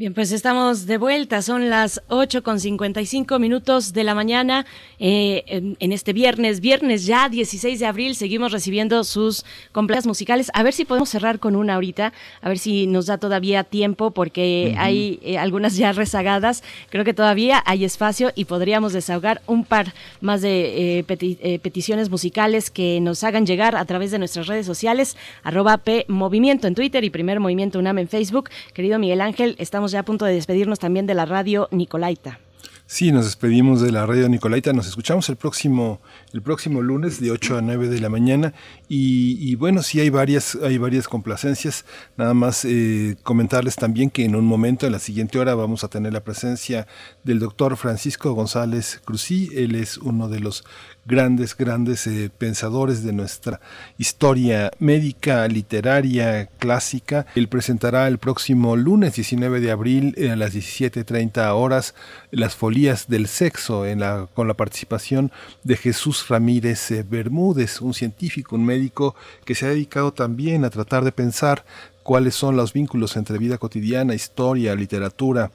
Bien, pues estamos de vuelta, son las 8 con 55 minutos de la mañana eh, en, este viernes, viernes ya 16 de abril, seguimos recibiendo sus completas musicales. A ver si podemos cerrar con una ahorita, a ver si nos da todavía tiempo porque hay eh, algunas ya rezagadas, creo que todavía hay espacio y podríamos desahogar un par más de eh, peticiones musicales que nos hagan llegar a través de nuestras redes sociales, arroba P Movimiento en Twitter y Primer Movimiento UNAM en Facebook. Querido Miguel Ángel, estamos ya a punto de despedirnos también de la radio Nicolaita. Sí, nos despedimos de la radio Nicolaita. Nos escuchamos el próximo, el próximo lunes de 8 a 9 de la mañana. Y, bueno, sí hay varias, hay varias complacencias. Nada más eh, comentarles también que en un momento, en la siguiente hora, vamos a tener la presencia del doctor Francisco González Cruzí. Él es uno de los grandes, grandes eh, pensadores de nuestra historia médica, literaria, clásica. Él presentará el próximo lunes 19 de abril a las 17.30 horas las folías del sexo en la, con la participación de Jesús Ramírez eh, Bermúdez, un científico, un médico que se ha dedicado también a tratar de pensar cuáles son los vínculos entre vida cotidiana, historia, literatura,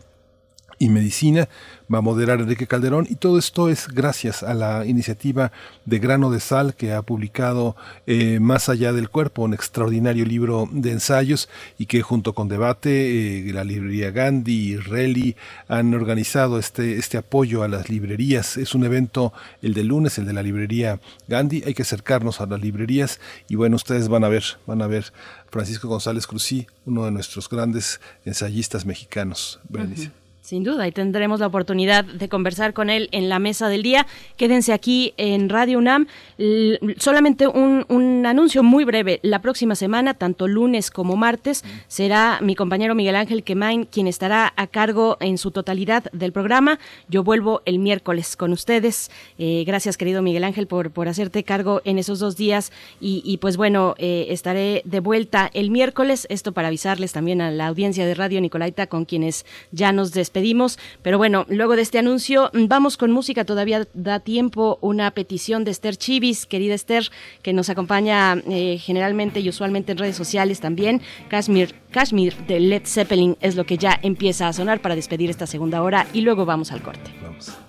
y Medicina, va a moderar Enrique Calderón. Y todo esto es gracias a la iniciativa de Grano de Sal que ha publicado eh, Más allá del cuerpo, un extraordinario libro de ensayos y que junto con Debate, eh, la librería Gandhi y Reli han organizado este, este apoyo a las librerías. Es un evento, el de lunes, el de la librería Gandhi, hay que acercarnos a las librerías. Y bueno, ustedes van a ver, van a ver Francisco González Cruzí, uno de nuestros grandes ensayistas mexicanos. Sin duda, y tendremos la oportunidad de conversar con él en la mesa del día. Quédense aquí en Radio UNAM. solamente un, anuncio muy breve. La próxima semana, tanto lunes como martes, será mi compañero Miguel Ángel Quemain quien estará a cargo en su totalidad del programa. Yo vuelvo el miércoles con ustedes. Eh, gracias, querido Miguel Ángel, por, por hacerte cargo en esos dos días. Y, pues bueno, eh, estaré de vuelta el miércoles. Esto para avisarles también a la audiencia de Radio Nicolaita con quienes ya nos despedimos pedimos. Pero bueno, luego de este anuncio, vamos con música. Todavía da tiempo una petición de Esther Chivis, querida Esther, que nos acompaña eh, generalmente y usualmente en redes sociales también. Kashmir, Kashmir de Led Zeppelin es lo que ya empieza a sonar para despedir esta segunda hora y luego vamos al corte. Vamos.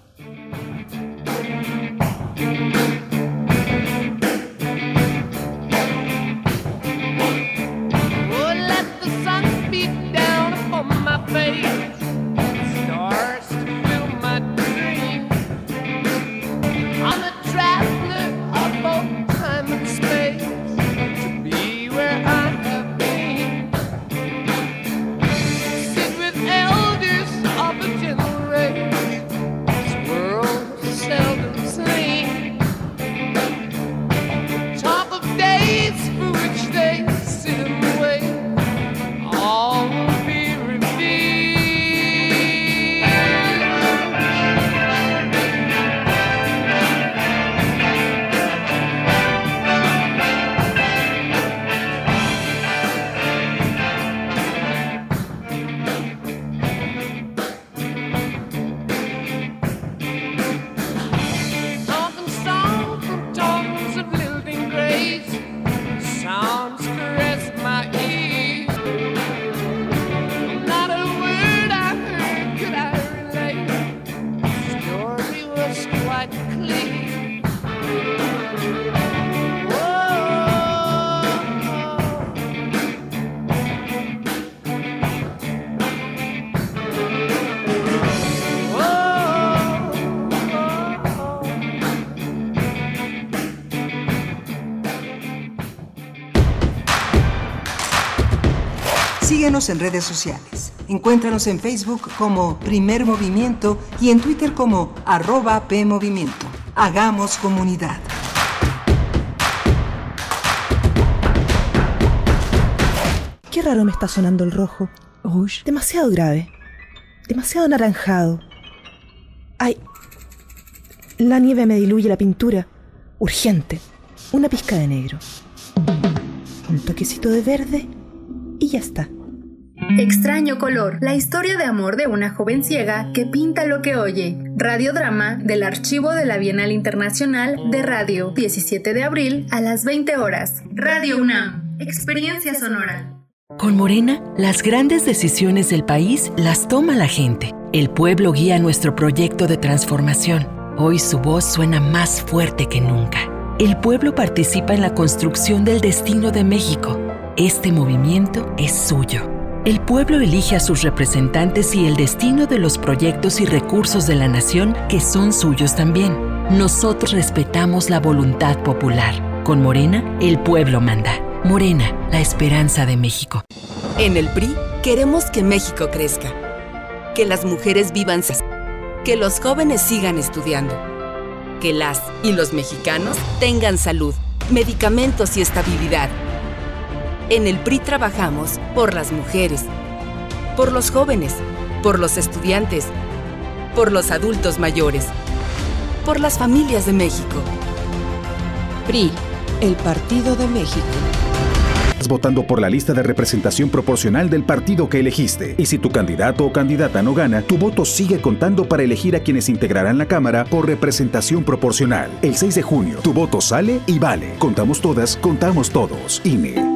Síguenos en redes sociales. Encuéntranos en Facebook como Primer Movimiento y en Twitter como arroba PMovimiento. Hagamos comunidad. Qué raro me está sonando el rojo. Uy, demasiado grave. Demasiado anaranjado. Ay, la nieve me diluye la pintura. Urgente. Una pizca de negro. Un toquecito de verde y ya está. Extraño color, la historia de amor de una joven ciega que pinta lo que oye. Radiodrama del archivo de la Bienal Internacional de Radio, 17 de abril a las 20 horas. Radio UNAM, experiencia sonora. Con Morena, las grandes decisiones del país las toma la gente. El pueblo guía nuestro proyecto de transformación. Hoy su voz suena más fuerte que nunca. El pueblo participa en la construcción del destino de México. Este movimiento es suyo. El pueblo elige a sus representantes y el destino de los proyectos y recursos de la nación que son suyos también. Nosotros respetamos la voluntad popular. Con Morena, el pueblo manda. Morena, la esperanza de México. En el PRI queremos que México crezca, que las mujeres vivan, que los jóvenes sigan estudiando, que las y los mexicanos tengan salud, medicamentos y estabilidad en el PRI trabajamos por las mujeres, por los jóvenes, por los estudiantes, por los adultos mayores, por las familias de México. PRI, el Partido de México. Estás votando por la lista de representación proporcional del partido que elegiste. Y si tu candidato o candidata no gana, tu voto sigue contando para elegir a quienes integrarán la Cámara por representación proporcional. El 6 de junio, tu voto sale y vale. Contamos todas, contamos todos. INE.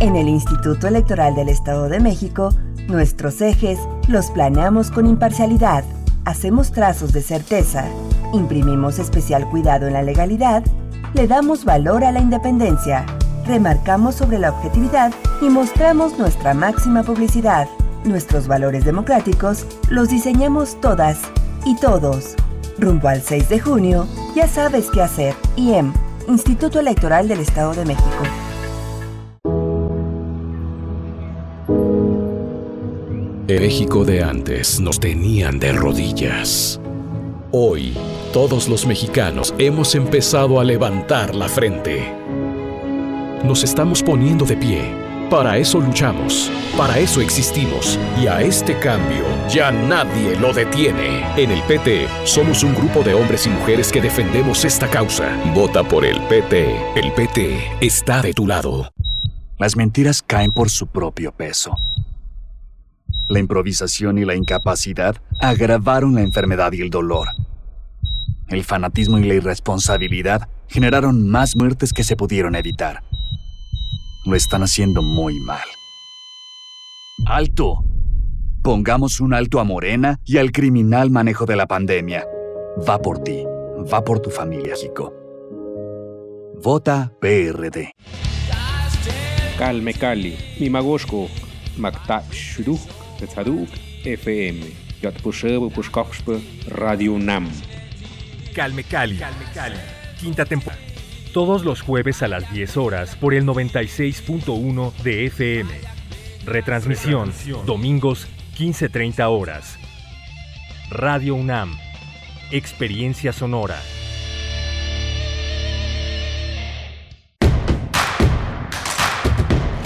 En el Instituto Electoral del Estado de México, nuestros ejes los planeamos con imparcialidad, hacemos trazos de certeza, imprimimos especial cuidado en la legalidad, le damos valor a la independencia, remarcamos sobre la objetividad y mostramos nuestra máxima publicidad. Nuestros valores democráticos los diseñamos todas y todos. Rumbo al 6 de junio, ya sabes qué hacer. IEM, Instituto Electoral del Estado de México. México de antes nos tenían de rodillas. Hoy, todos los mexicanos hemos empezado a levantar la frente. Nos estamos poniendo de pie. Para eso luchamos, para eso existimos y a este cambio ya nadie lo detiene. En el PT somos un grupo de hombres y mujeres que defendemos esta causa. Vota por el PT. El PT está de tu lado. Las mentiras caen por su propio peso. La improvisación y la incapacidad agravaron la enfermedad y el dolor. El fanatismo y la irresponsabilidad generaron más muertes que se pudieron evitar. Lo están haciendo muy mal. ¡Alto! Pongamos un alto a Morena y al criminal manejo de la pandemia. Va por ti, va por tu familia, Chico. Vota PRD. Calme Cali, Mimagoshko, Makta Petsaduk FM, Radio Nam. Calme Cali. Calme Cali. Quinta temporada. Todos los jueves a las 10 horas por el 96.1 de FM. Retransmisión, Retransmisión. domingos 15.30 horas. Radio UNAM. Experiencia sonora.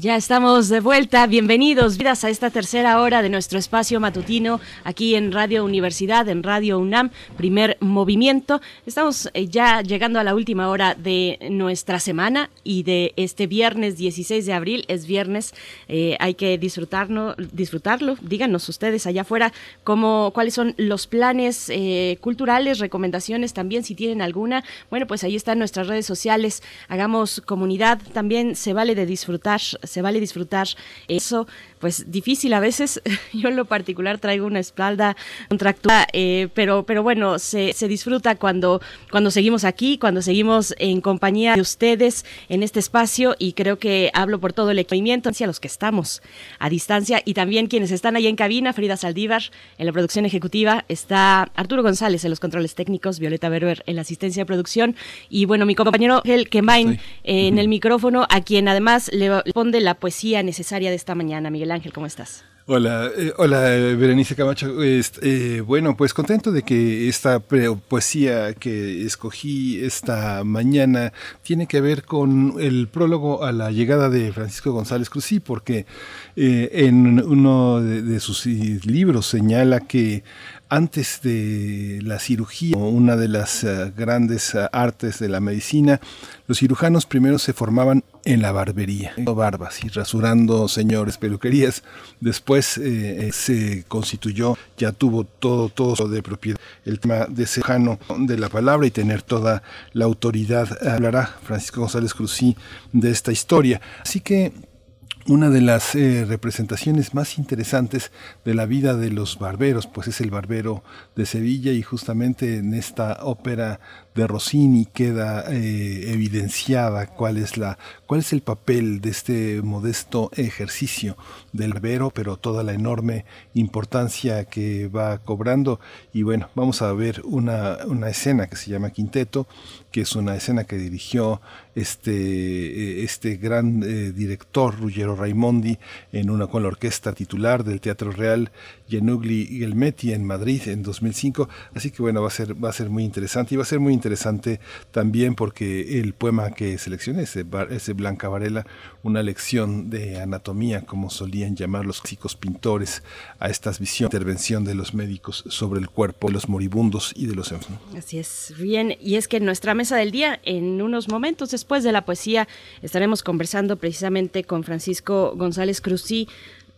Ya estamos de vuelta. Bienvenidos, vidas a esta tercera hora de nuestro espacio matutino aquí en Radio Universidad, en Radio UNAM, primer movimiento. Estamos eh, ya llegando a la última hora de nuestra semana y de este viernes 16 de abril. Es viernes, eh, hay que disfrutarlo, disfrutarlo. Díganos ustedes allá afuera cómo, cuáles son los planes eh, culturales, recomendaciones también, si tienen alguna. Bueno, pues ahí están nuestras redes sociales. Hagamos comunidad. También se vale de disfrutar se vale disfrutar eso, pues difícil a veces. Yo en lo particular traigo una espalda contractura, eh, pero, pero bueno, se, se, disfruta cuando, cuando seguimos aquí, cuando seguimos en compañía de ustedes en este espacio y creo que hablo por todo el movimiento, hacia los que estamos a distancia y también quienes están ahí en cabina, Frida Saldívar en la producción ejecutiva, está Arturo González en los controles técnicos, Violeta Berber en la asistencia de producción y bueno, mi compañero El Kemain en el micrófono, a quien además le la poesía necesaria de esta mañana. Miguel Ángel, ¿cómo estás? Hola, eh, hola Berenice Camacho. Eh, bueno, pues contento de que esta poesía que escogí esta mañana tiene que ver con el prólogo a la llegada de Francisco González Cruzí, porque eh, en uno de sus libros señala que antes de la cirugía, una de las uh, grandes uh, artes de la medicina, los cirujanos primero se formaban en la barbería, barbas y rasurando señores peluquerías. Después eh, eh, se constituyó, ya tuvo todo, todo de propiedad el tema de cirujano de la palabra y tener toda la autoridad. Hablará Francisco González Cruzí de esta historia. Así que una de las eh, representaciones más interesantes de la vida de los barberos, pues es el barbero de Sevilla y justamente en esta ópera de Rossini queda eh, evidenciada cuál es la cuál es el papel de este modesto ejercicio del barbero, pero toda la enorme importancia que va cobrando y bueno, vamos a ver una, una escena que se llama Quinteto, que es una escena que dirigió este, eh, este gran eh, director Ruggero Raimondi en una con la orquesta titular del Teatro Real Genugli Gelmetti en Madrid en 2005, así que bueno, va a ser va a ser muy interesante y va a ser muy interesante también porque el poema que seleccioné ese, ese Blanca Varela, una lección de anatomía como solían llamar los clásicos pintores a estas visiones, intervención de los médicos sobre el cuerpo de los moribundos y de los enfermos. Así es, bien, y es que en nuestra mesa del día, en unos momentos después de la poesía, estaremos conversando precisamente con Francisco González Cruzí.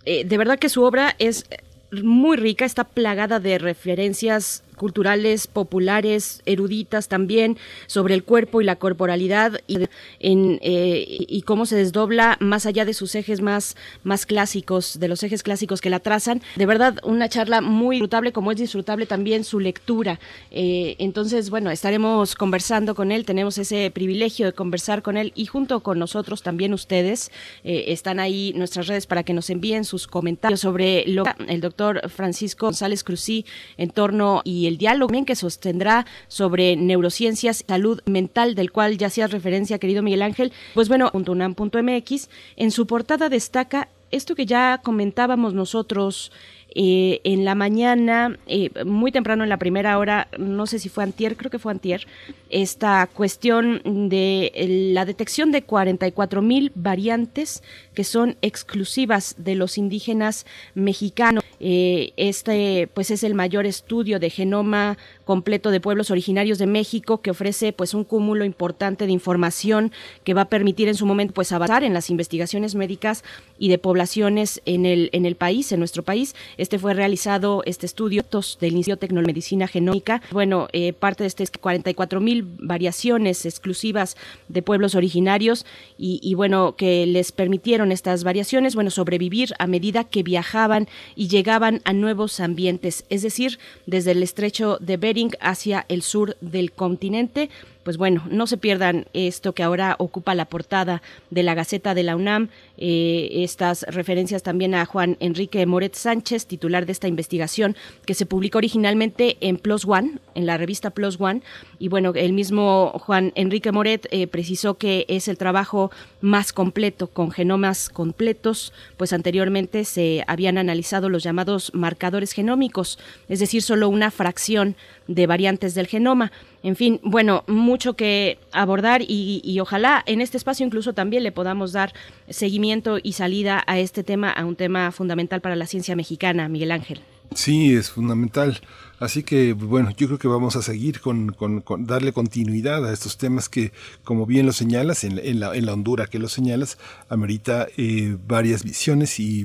Eh, de verdad que su obra es muy rica, está plagada de referencias culturales, populares, eruditas también, sobre el cuerpo y la corporalidad eh, y cómo se desdobla más allá de sus ejes más, más clásicos, de los ejes clásicos que la trazan. De verdad, una charla muy disfrutable, como es disfrutable también su lectura. Eh, entonces, bueno, estaremos conversando con él, tenemos ese privilegio de conversar con él y junto con nosotros también ustedes eh, están ahí nuestras redes para que nos envíen sus comentarios sobre lo que el doctor Francisco González Cruzí en torno y el diálogo que sostendrá sobre neurociencias, salud mental, del cual ya hacías referencia, querido Miguel Ángel. Pues bueno, .unam.mx, en su portada destaca esto que ya comentábamos nosotros eh, en la mañana, eh, muy temprano en la primera hora, no sé si fue antier, creo que fue antier, esta cuestión de la detección de 44 mil variantes que son exclusivas de los indígenas mexicanos. Eh, este pues es el mayor estudio de genoma completo de pueblos originarios de México que ofrece pues un cúmulo importante de información que va a permitir en su momento pues avanzar en las investigaciones médicas y de poblaciones en el en el país, en nuestro país. Este fue realizado este estudio del Instituto de Genómica. Bueno, eh, parte de este es 44 mil variaciones exclusivas de pueblos originarios y, y bueno que les permitieron estas variaciones bueno sobrevivir a medida que viajaban y llegaban a nuevos ambientes, es decir, desde el estrecho de Bering hacia el sur del continente, pues bueno, no se pierdan esto que ahora ocupa la portada de la Gaceta de la UNAM, eh, estas referencias también a Juan Enrique Moret Sánchez, titular de esta investigación que se publicó originalmente en Plus One, en la revista Plus One, y bueno, el mismo Juan Enrique Moret eh, precisó que es el trabajo más completo, con genomas completos, pues anteriormente se habían analizado los llamados marcadores genómicos, es decir, solo una fracción de variantes del genoma. En fin, bueno, mucho que abordar y, ojalá en este espacio incluso también le podamos dar seguimiento y salida a este tema, a un tema fundamental para la ciencia mexicana, Miguel Ángel. Sí, es fundamental. Así que, bueno, yo creo que vamos a seguir con, darle continuidad a estos temas que, como bien lo señalas, en, la, en la hondura que lo señalas, amerita eh, varias visiones y,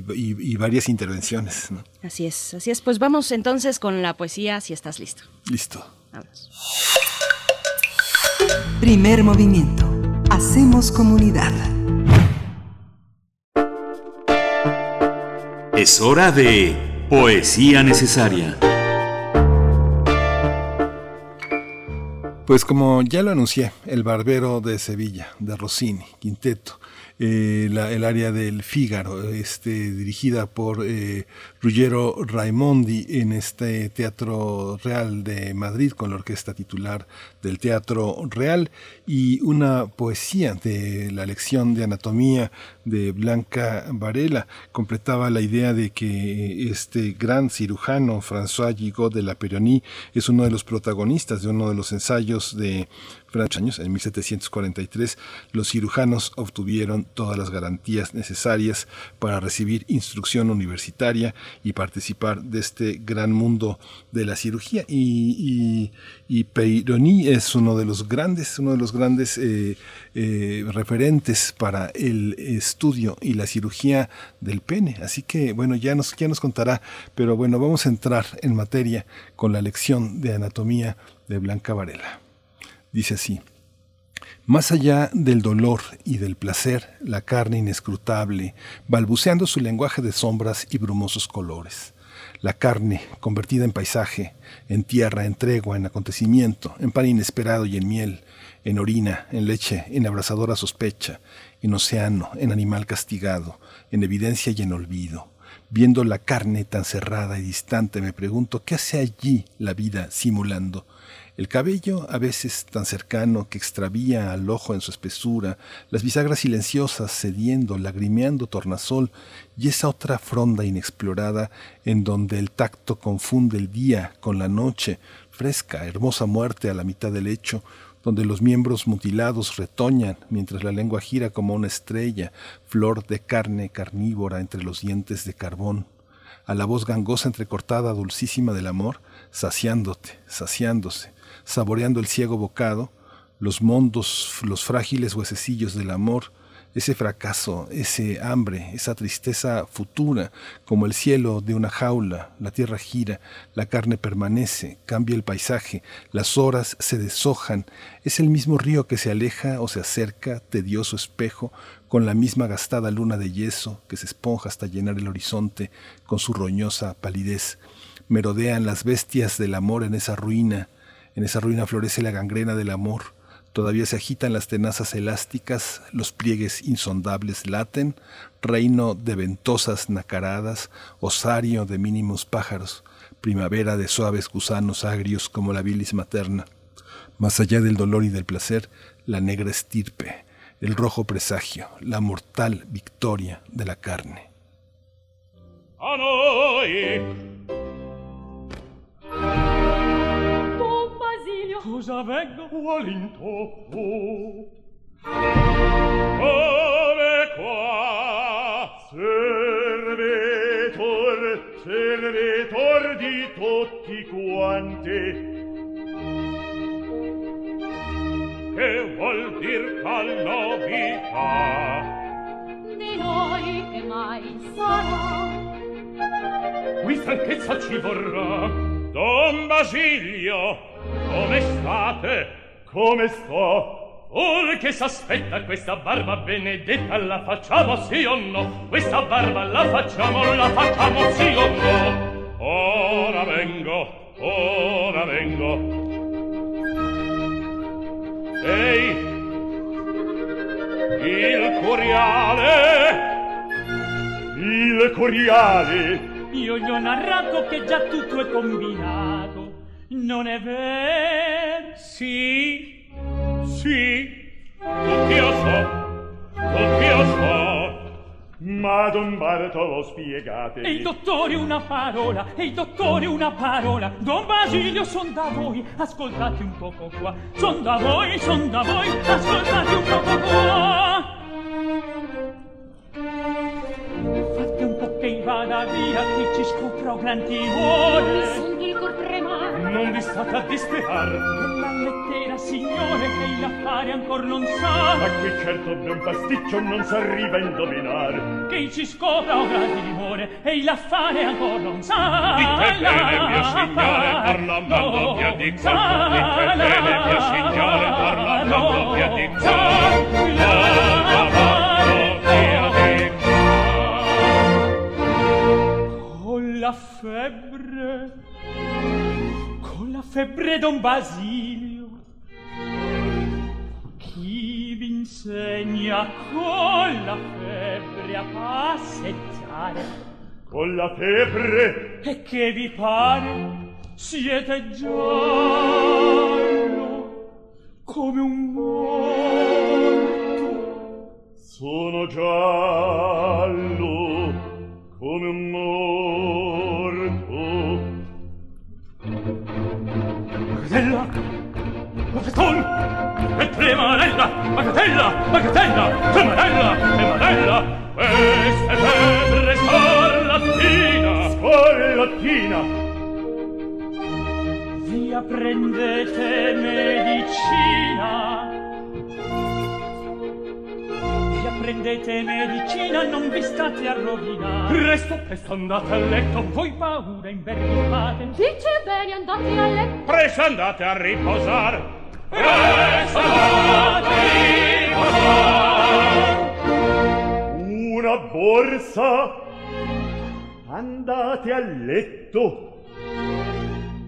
varias intervenciones. Así es, así es. Pues vamos entonces con la poesía, si estás listo. Listo. Vamos. Primer movimiento. Hacemos comunidad. Es hora de poesía necesaria. Pues como ya lo anuncié, El Barbero de Sevilla, de Rossini, quinteto, eh, el área del Fígaro, este, dirigida por eh, Ruggero Raimondi en este Teatro Real de Madrid con la orquesta titular del Teatro Real. Y una poesía de la lección de anatomía de Blanca Varela. Completaba la idea de que este gran cirujano François Gigot de la Peronie es uno de los protagonistas de uno de los ensayos de años, en 1743, los cirujanos obtuvieron todas las garantías necesarias para recibir instrucción universitaria y participar de este gran mundo de la cirugía. Y, y, es uno de los grandes, uno de los grandes eh, eh, referentes para el estudio y la cirugía del pene. Así que, bueno, ya nos, ya nos contará, pero bueno, vamos a entrar en materia con la lección de anatomía de Blanca Varela. Dice así, más allá del dolor y del placer, la carne inescrutable, balbuceando su lenguaje de sombras y brumosos colores. La carne, convertida en paisaje, en tierra, en tregua, en acontecimiento, en pan inesperado y en miel, en orina, en leche, en abrasadora sospecha, en océano, en animal castigado, en evidencia y en olvido. Viendo la carne tan cerrada y distante, me pregunto, ¿qué hace allí la vida simulando? El cabello, a veces tan cercano que extravía al ojo en su espesura, las bisagras silenciosas cediendo, lagrimeando tornasol, y esa otra fronda inexplorada en donde el tacto confunde el día con la noche, fresca, hermosa muerte a la mitad del lecho, donde los miembros mutilados retoñan mientras la lengua gira como una estrella, flor de carne carnívora entre los dientes de carbón. A la voz gangosa entrecortada, dulcísima del amor, saciándote, saciándose, saboreando el ciego bocado, los mondos, los frágiles huesecillos del amor, ese fracaso, ese hambre, esa tristeza futura, como el cielo de una jaula, la tierra gira, la carne permanece, cambia el paisaje, las horas se deshojan, es el mismo río que se aleja o se acerca, tedioso espejo, con la misma gastada luna de yeso que se esponja hasta llenar el horizonte con su roñosa palidez. Merodean las bestias del amor en esa ruina, en esa ruina florece la gangrena del amor. Todavía se agitan las tenazas elásticas, los pliegues insondables laten, reino de ventosas nacaradas, osario de mínimos pájaros, primavera de suaves gusanos agrios como la bilis materna. Más allá del dolor y del placer, la negra estirpe, el rojo presagio, la mortal victoria de la carne. mio cosa vengo? Qual in tocco come qua servitor servitor di tutti quanti. Che vuol dir calnovità? Di noi che mai sarà. Qui franchezza ci vorrà. Don Basilio come state? Come sto? Or che s'aspetta questa barba benedetta la facciamo sì o no? Questa barba la facciamo, la facciamo sì o no? Ora vengo, ora vengo. Ehi, il curiale, il curiale. Io gli ho narrato che già tutto è combinato non è vero? Sì, sì, tutti lo so, tutti lo so. Ma Don Bartolo spiegate. E il dottore una parola, e il dottore una parola. Don Basilio son da voi, ascoltate un poco qua. Son da voi, son da voi, ascoltate un poco qua che invada via qui ci scopro gran timore. Sento il cor tremare. Non vi state a disperar la lettera signore che il affare ancor non sa. Ma qui certo d'un pasticcio non s'arriva a indovinar che ci scopra ora timore e il affare ancor non sa. Dite bene mia signore parlando via di colpo dite bene mio signore parlando via di colpo la febbre con la febbre don basilio chi v'insegna con la febbre a passeggiare? Con la febbre? E che vi pare? Siete giallo come un morto. Sono giallo. Magatella Profeston E tremarella Magatella Magatella Tremarella Tremarella Questa è febbre scarlattina Scarlattina Via prendete medicina. prendete medicina non vi state a rovinare. Presto presto andate a letto voi paura inverniate dice bene andate a letto. Presto andate a riposare. Presto andate a riposare. Una borsa. Andate a letto.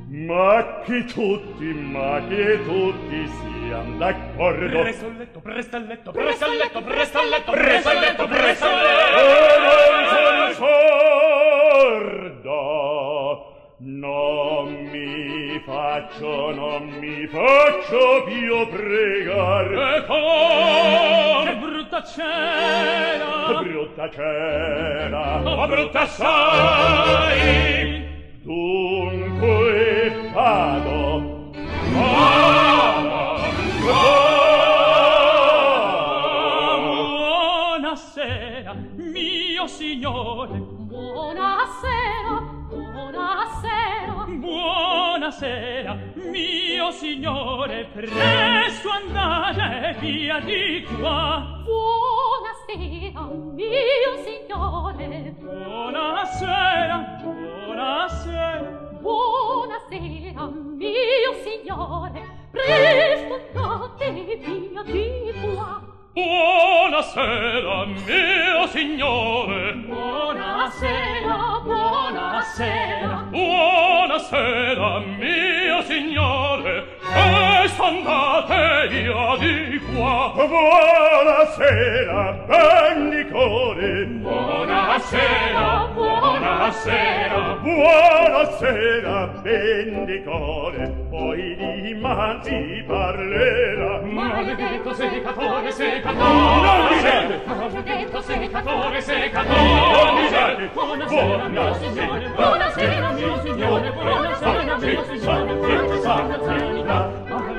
Ma che tutti ma che tutti siano d'accordo ordo. Presto al letto, presto al letto, presto al letto, presto al letto, presto al letto, presto al letto. sorda. Non mi faccio, non mi faccio più pregar. E come? Che brutta cena! Brutta cena! Ma brutta sai! Dunque vado. Oh! signore. Buonasera, buonasera. Buonasera, mio signore, presto andare via di qua. Buonasera, mio signore. Buonasera, buonasera. Buonasera, mio signore, presto andate via di qua. Buonasera, mio signore. Buonasera, buonasera. Buonasera, mio signore e s'andate via di qua. Buonasera Bennicore buonasera buonasera. Buonasera Bennicore poi dimanzi parlerà. Maledetto secatore secatore. non dicete maledetto secatore secatore. Non dicete buonasera mio signore. Buonasera mio signore. Buonasera mio signore. buonasera mio signore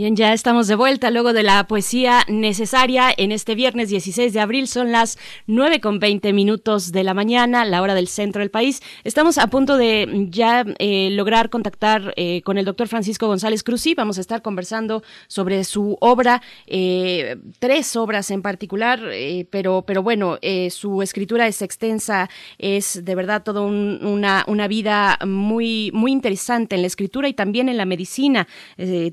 Bien, ya estamos de vuelta luego de la poesía necesaria en este viernes 16 de abril. Son las 9 con 20 minutos de la mañana, la hora del centro del país. Estamos a punto de ya eh, lograr contactar eh, con el doctor Francisco González Cruzí. Vamos a estar conversando sobre su obra, eh, tres obras en particular, eh, pero, pero bueno, su escritura es extensa, es de verdad toda un, una, una vida muy, muy interesante en la escritura y también en la medicina.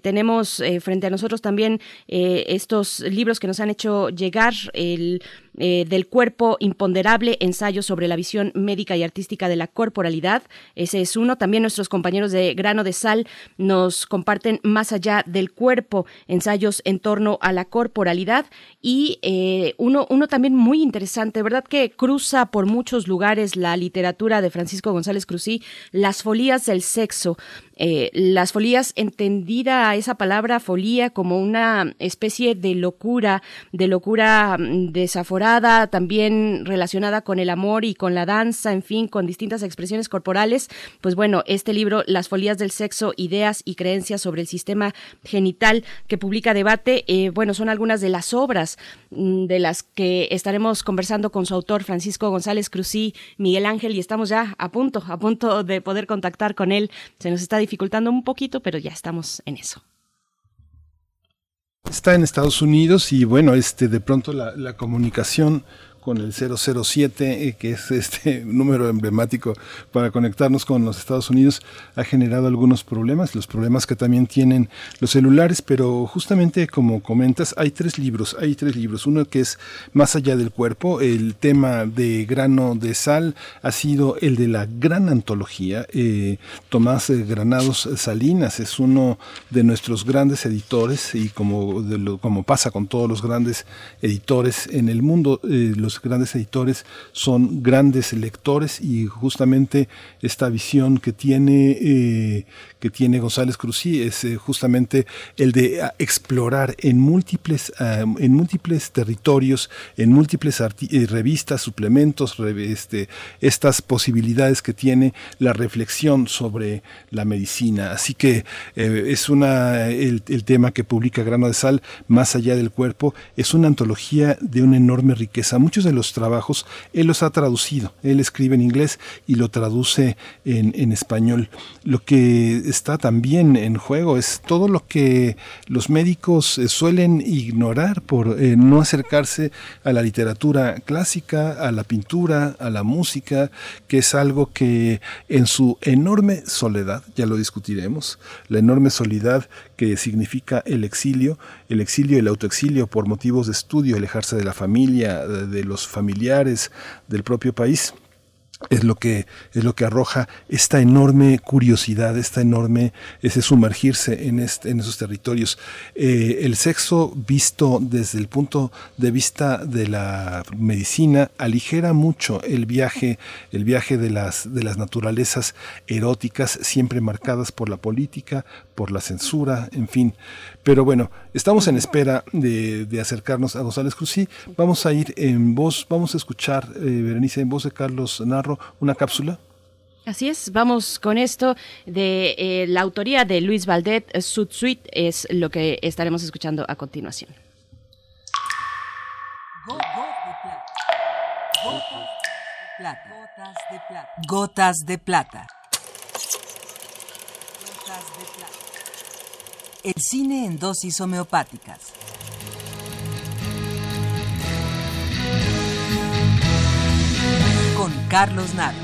Tenemos frente a nosotros también eh, estos libros que nos han hecho llegar, el eh, del cuerpo imponderable, ensayo sobre la visión médica y artística de la corporalidad. Ese es uno. También nuestros compañeros de Grano de Sal nos comparten más allá del cuerpo, ensayos en torno a la corporalidad y eh, uno, uno también muy interesante, ¿verdad? Que cruza por muchos lugares la literatura de Francisco González Cruzí, Las folías del sexo. Eh, las folías, entendida esa palabra folía como una especie de locura, de locura mm, también relacionada con el amor y con la danza, en fin, con distintas expresiones corporales. Pues bueno, este libro, Las folías del sexo, ideas y creencias sobre el sistema genital que publica Debate, eh, bueno, son algunas de las obras mm, de las que estaremos conversando con su autor, Francisco González Cruzí, Miguel Ángel, y estamos ya a punto, a punto de poder contactar con él. Se nos está dificultando un poquito, pero ya estamos en eso. Está en Estados Unidos y bueno, este de pronto la, la comunicación con el 007, eh, que es este número emblemático para conectarnos con los Estados Unidos, ha generado algunos problemas, los problemas que también tienen los celulares, pero justamente como comentas, hay tres libros, hay tres libros, uno que es Más allá del cuerpo, el tema de grano de sal ha sido el de la gran antología, eh, Tomás Granados Salinas. Es uno de nuestros grandes editores y como, como pasa con todos los grandes editores en el mundo, eh, los grandes editores son grandes lectores y justamente esta visión que tiene, eh, que tiene González Cruzí es eh, justamente el de ah, explorar en múltiples, ah, en múltiples territorios, en múltiples eh, revistas, suplementos, este, estas posibilidades que tiene la reflexión sobre la medicina. Así que es una, el, tema que publica Grano de Sal, Más allá del cuerpo, es una antología de una enorme riqueza. Muchos de los trabajos él los ha traducido. Él escribe en inglés y lo traduce en, español. Lo que está también en juego es todo lo que los médicos eh, suelen ignorar por eh, no acercarse a la literatura clásica, a la pintura, a la música, que es algo que en su enorme soledad, ya lo discutiremos, la enorme soledad que significa el exilio, el exilio y el autoexilio por motivos de estudio, alejarse de la familia, de los familiares, del propio país es lo que es lo que arroja esta enorme curiosidad, esta enorme ese sumergirse en en esos territorios. Eh, el sexo visto desde el punto de vista de la medicina aligera mucho el viaje, el viaje de las de las naturalezas eróticas siempre marcadas por la política, por la censura, en fin. Pero bueno, estamos en espera de, de acercarnos a González Cruzí. Vamos a ir en voz, vamos a escuchar, eh, Berenice, en voz de Carlos Narro, una cápsula. Así es, vamos con esto de eh, la autoría de Luis Valdet, Sud Suite, es lo que estaremos escuchando a continuación. Gotas de plata. Gotas de plata. Gotas de plata. El cine en dosis homeopáticas. Con Carlos Naro.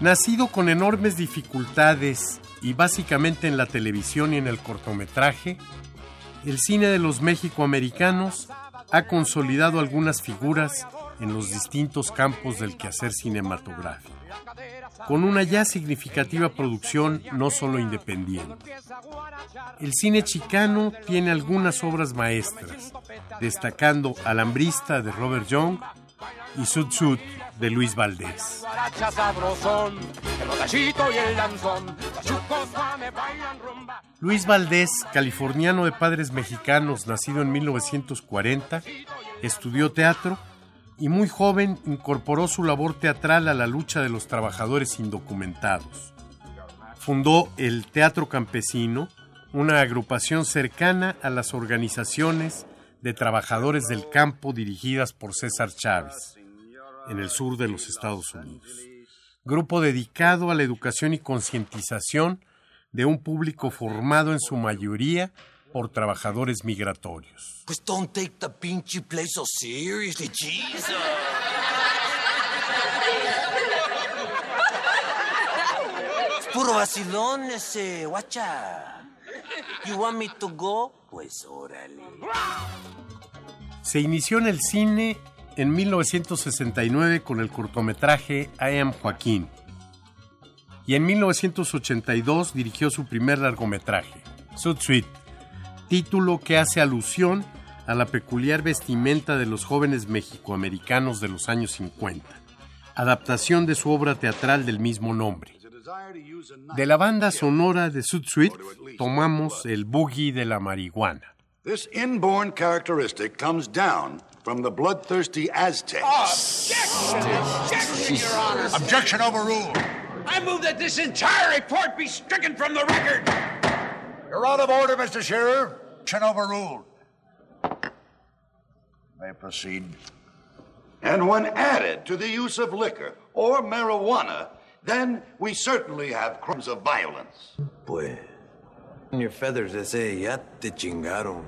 Nacido con enormes dificultades y básicamente en la televisión y en el cortometraje, el cine de los mexicoamericanos ha consolidado algunas figuras en los distintos campos del quehacer cinematográfico, con una ya significativa producción no solo independiente. El cine chicano tiene algunas obras maestras, destacando Alambrista de Robert Young y Sud Sud de Luis Valdés. Luis Valdés, californiano de padres mexicanos, nacido en 1940, estudió teatro y muy joven incorporó su labor teatral a la lucha de los trabajadores indocumentados. Fundó el Teatro Campesino, una agrupación cercana a las organizaciones de trabajadores del campo dirigidas por César Chávez, en el sur de los Estados Unidos. Grupo dedicado a la educación y concientización de un público formado en su mayoría por trabajadores migratorios. Pues don't take the pinchy place so seriously, Jesus. Es puro vacilón ese, guacha. You want me to go? Pues órale. Se inició en el cine en 1969 con el cortometraje I Am Joaquín. Y en 1982 dirigió su primer largometraje, Suit Suite, título que hace alusión a la peculiar vestimenta de los jóvenes mexicoamericanos de los años 50, adaptación de su obra teatral del mismo nombre. De la banda sonora de Suit Suite tomamos el boogie de la marihuana. This inborn characteristic comes down from the bloodthirsty Aztecs. Objection, Your Honor. Objection overruled. I move that this entire report be stricken from the record. You're out of order, Mr. Shearer. Objection overruled. May proceed. And when added to the use of liquor or marijuana, then we certainly have crimes of violence. Pues, In your feathers ese ya te chingaron.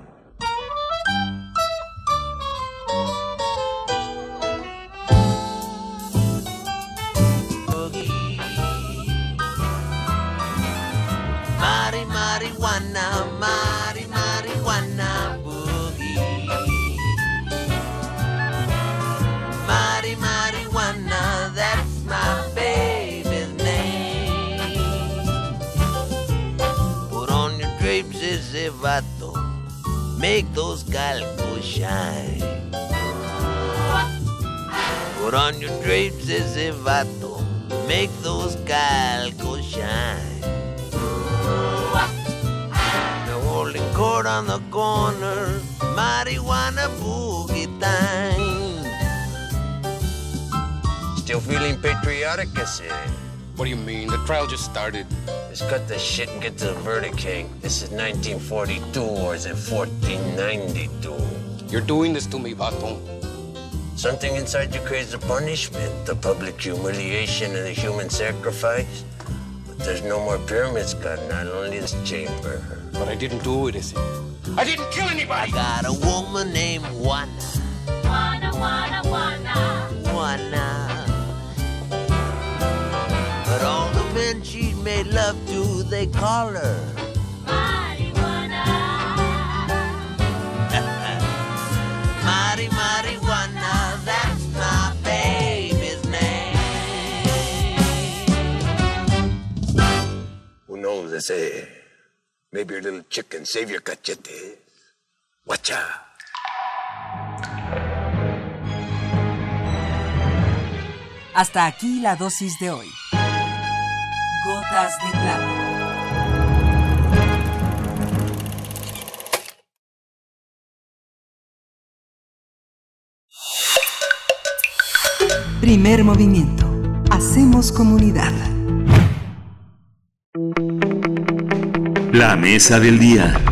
Make those calcos shine. Put on your drapes, ese vato. Make those calcos shine. The holding court on the corner, marijuana boogie time. Still feeling patriotic, I say. What do you mean? The trial just started. Let's cut the shit and get to the verdict, King. This is 1942 or is it 1492? You're doing this to me, Vato. Something inside you craves the punishment, the public humiliation and the human sacrifice. But there's no more pyramids, God, not only this chamber. But I didn't do it, is it? I didn't kill anybody! I got a woman named Juana. Wanna, wanna, wanna. Juana. Men she made love to, they call her. Mari marijuana, that's my baby's name. Who knows, they say. Maybe your little chicken save your cachete. Watcha. Hasta aquí la dosis de hoy. Gotas de plata. Primer movimiento. Hacemos comunidad. La mesa del día.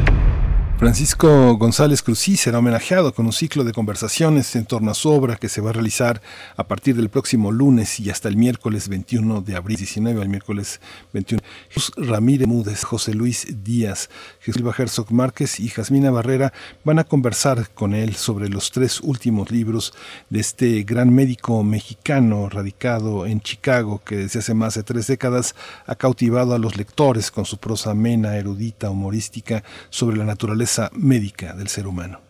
Francisco González Cruzí será homenajeado con un ciclo de conversaciones en torno a su obra que se va a realizar a partir del próximo lunes y hasta el miércoles 21 de abril, 19 al miércoles 21. Jesús Ramírez Múdez, José Luis Díaz, Jesús Herzog Márquez y Jasmina Barrera van a conversar con él sobre los tres últimos libros de este gran médico mexicano radicado en Chicago que desde hace más de tres décadas ha cautivado a los lectores con su prosa amena, erudita, humorística sobre la naturaleza médica del ser humano.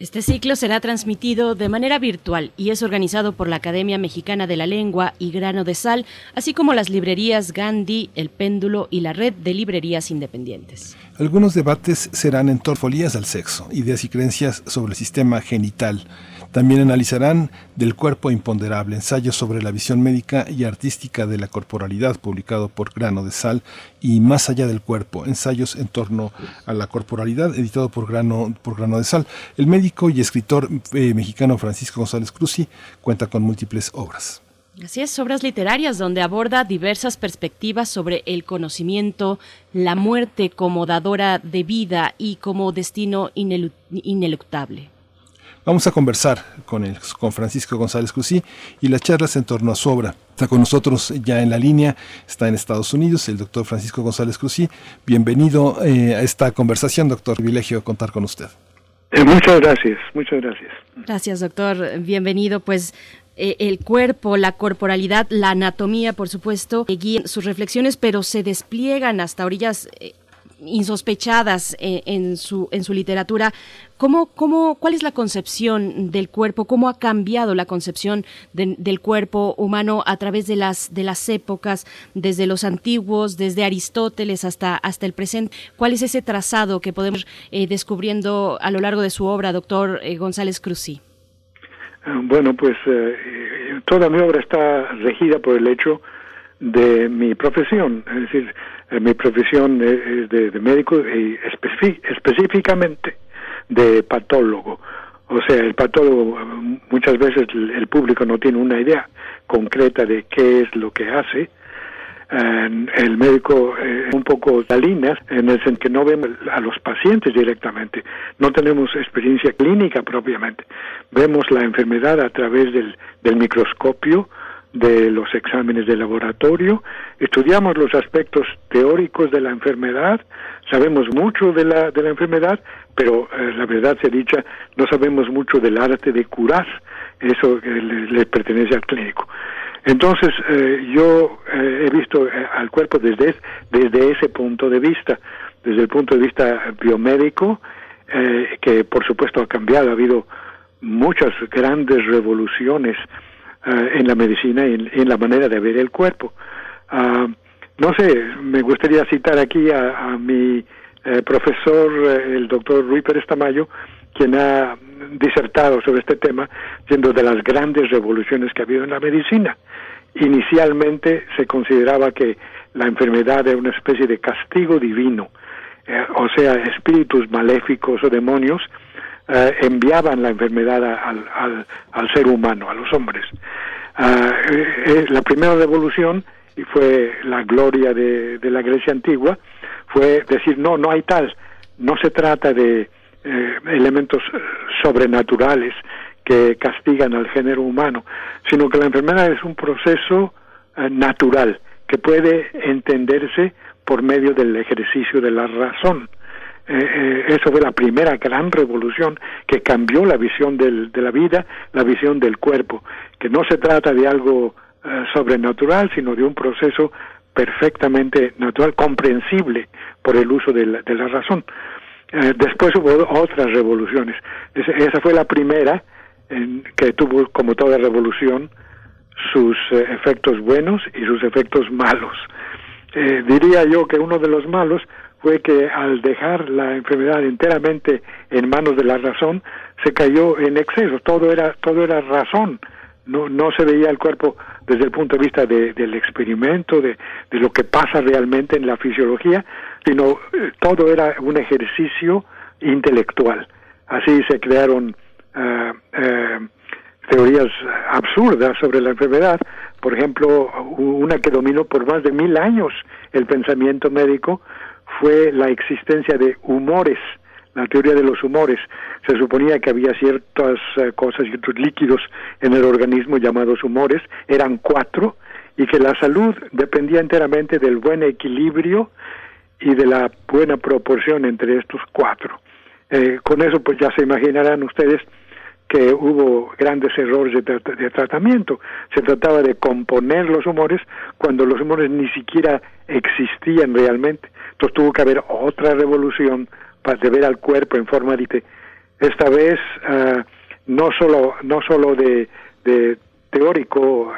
Este ciclo será transmitido de manera virtual y es organizado por la Academia Mexicana de la Lengua y Grano de Sal, así como las librerías Gandhi, El Péndulo y la Red de Librerías Independientes. Algunos debates serán en torfolías al sexo, ideas y creencias sobre el sistema genital. También analizarán Del cuerpo imponderable, ensayos sobre la visión médica y artística de la corporalidad, publicado por Grano de Sal, y Más allá del cuerpo, ensayos en torno a la corporalidad, editado por Grano, por Grano de Sal. El médico y escritor eh, mexicano Francisco González Cruzzi cuenta con múltiples obras. Así es, obras literarias donde aborda diversas perspectivas sobre el conocimiento, la muerte como dadora de vida y como destino inelu- ineluctable. Vamos a conversar con, el, con Francisco González Cruzí y las charlas en torno a su obra. Está con nosotros ya en la línea, está en Estados Unidos, el doctor Francisco González Cruzí. Bienvenido eh, a esta conversación, doctor. Privilegio contar con usted. Eh, muchas gracias, muchas gracias. Gracias, doctor. Bienvenido. Pues eh, el cuerpo, la corporalidad, la anatomía, por supuesto, guían sus reflexiones, pero se despliegan hasta orillas insospechadas en, su, en su literatura. ¿Cómo, cómo, ¿Cuál es la concepción del cuerpo? ¿Cómo ha cambiado la concepción del cuerpo humano a través de las, de las épocas, desde los antiguos, desde Aristóteles hasta, hasta el presente? ¿Cuál es ese trazado que podemos ir eh, descubriendo a lo largo de su obra, doctor eh, González Cruzí? Bueno, pues eh, toda mi obra está regida por el hecho de mi profesión, es decir, mi profesión es de, médico y específicamente de patólogo. O sea, el patólogo muchas veces el público no tiene una idea concreta de qué es lo que hace. el médico es un poco talinas en el sentido que no vemos a los pacientes directamente, no tenemos experiencia clínica propiamente, vemos la enfermedad a través del, del microscopio, de los exámenes de laboratorio, estudiamos los aspectos teóricos de la enfermedad, sabemos mucho de la, de la enfermedad, pero eh, la verdad se dicha, no sabemos mucho del arte de curar, eso le, pertenece al clínico. Entonces, eh, yo eh, he visto al cuerpo desde, desde ese punto de vista, desde el punto de vista biomédico, que por supuesto ha cambiado, ha habido muchas grandes revoluciones eh, en la medicina y en, la manera de ver el cuerpo. Ah, no sé, me gustaría citar aquí a, mi eh, profesor, eh, el doctor Rui Pérez Tamayo, quien ha disertado sobre este tema, siendo de las grandes revoluciones que ha habido en la medicina. Inicialmente se consideraba que la enfermedad era una especie de castigo divino, o sea, espíritus maléficos o demonios eh, enviaban la enfermedad al, al, ser humano, a los hombres. Ah, eh, eh, la primera revolución, y fue la gloria de, de, la Grecia antigua, fue decir, no, no hay tal, no se trata de elementos sobrenaturales que castigan al género humano, sino que la enfermedad es un proceso natural que puede entenderse por medio del ejercicio de la razón. Eh, eh, eso fue la primera gran revolución que cambió la visión del, de la vida, la visión del cuerpo, que no se trata de algo eh, sobrenatural, sino de un proceso perfectamente natural, comprensible por el uso de la, razón. después hubo otras revoluciones. esa fue la primera que tuvo, como toda revolución, sus efectos buenos y sus efectos malos. diría yo que uno de los malos fue que al dejar la enfermedad enteramente en manos de la razón, se cayó en exceso, todo era, todo era razón, no, no se veía el cuerpo desde el punto de vista del experimento, de, de, lo que pasa realmente en la fisiología, sino eh, todo era un ejercicio intelectual. Así se crearon eh, eh, teorías absurdas sobre la enfermedad, por ejemplo, una que dominó por más de mil años el pensamiento médico, fue la existencia de humores, la teoría de los humores. Se suponía que había ciertas eh, cosas otros líquidos en el organismo llamados humores, eran cuatro, y que la salud dependía enteramente del buen equilibrio y de la buena proporción entre estos cuatro. Eh, con eso pues ya se imaginarán ustedes que hubo grandes errores de, tratamiento. Se trataba de componer los humores cuando los humores ni siquiera existían realmente. Entonces tuvo que haber otra revolución para ver al cuerpo en forma de esta vez uh, no solo no solo de, de teórico uh,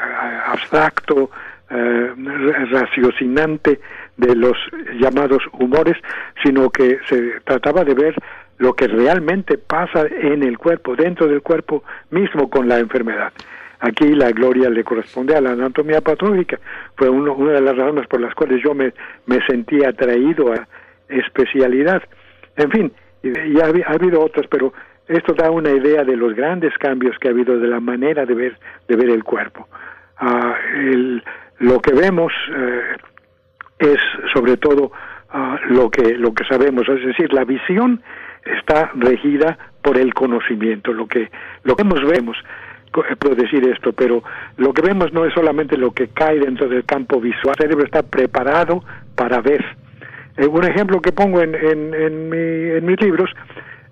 abstracto uh, raciocinante de los llamados humores sino que se trataba de ver lo que realmente pasa en el cuerpo dentro del cuerpo mismo con la enfermedad Aquí la gloria le corresponde a la anatomía patológica. Fue una de las razones por las cuales yo me, me sentí atraído a especialidad. En fin, y ha, habido otras, pero esto da una idea de los grandes cambios que ha habido de la manera de ver, de ver el cuerpo. Ah, lo que vemos eh, es sobre todo ah, lo, que, lo que sabemos, es decir, la visión está regida por el conocimiento, lo que, lo que vemos eh, puedo decir esto, pero lo que vemos no es solamente lo que cae dentro del campo visual, el cerebro está preparado para ver. Eh, un ejemplo que pongo en, en, en, mi, en mis libros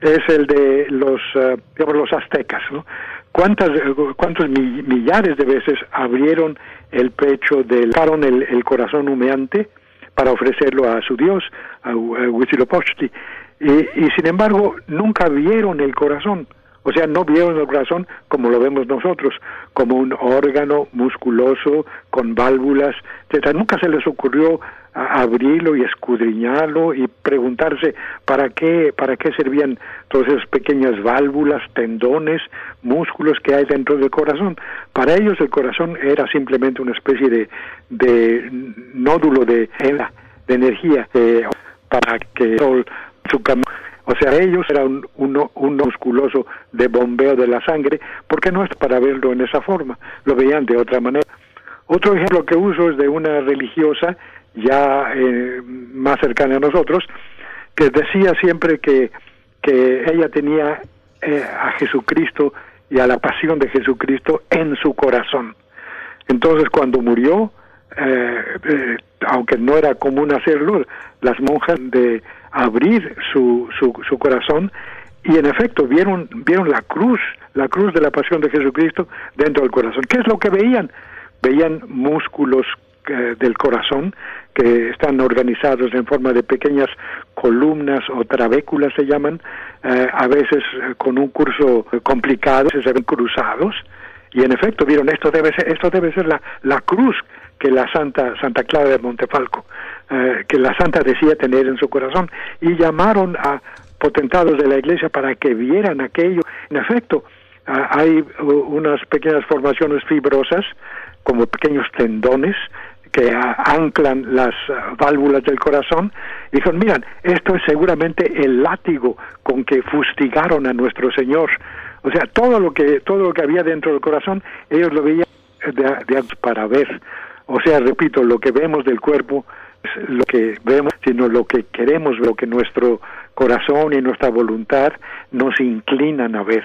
es el de los, uh, los aztecas. ¿no? cuántas cuántos millares de veces abrieron el pecho del el, el corazón humeante para ofrecerlo a su dios a, a Huitzilopochtli y, y sin embargo nunca vieron el corazón o sea, no vieron el corazón como lo vemos nosotros, como un órgano musculoso con válvulas. Nunca se les ocurrió abrirlo y escudriñarlo y preguntarse para qué, para qué servían todas esas pequeñas válvulas, tendones, músculos que hay dentro del corazón. Para ellos el corazón era simplemente una especie de, de nódulo de, de energía eh, para que su camino o sea, ellos eran un, un, musculoso de bombeo de la sangre, porque no es para verlo en esa forma, lo veían de otra manera. Otro ejemplo que uso es de una religiosa ya eh, más cercana a nosotros, que decía siempre que, que ella tenía eh, a Jesucristo y a la pasión de Jesucristo en su corazón. Entonces cuando murió, eh, aunque no era común hacerlo, las monjas de abrir su, su, su corazón y en efecto vieron, vieron la cruz, la cruz de la pasión de Jesucristo dentro del corazón. ¿Qué es lo que veían? Veían músculos eh, del corazón que están organizados en forma de pequeñas columnas o trabéculas se llaman, eh, a veces eh, con un curso complicado, se ven cruzados, y en efecto vieron esto debe ser, esto debe ser la, la cruz que la Santa, Santa Clara de Montefalco, eh, que la Santa decía tener en su corazón, y llamaron a potentados de la iglesia para que vieran aquello. En efecto, ah, hay unas pequeñas formaciones fibrosas, como pequeños tendones, que anclan las ah, válvulas del corazón, dijeron, miran, esto es seguramente el látigo con que fustigaron a nuestro Señor. O sea, todo lo que, todo lo que había dentro del corazón, ellos lo veían para ver. O sea, repito, lo que vemos del cuerpo lo que vemos, sino lo que queremos, lo que nuestro corazón y nuestra voluntad nos inclinan a ver.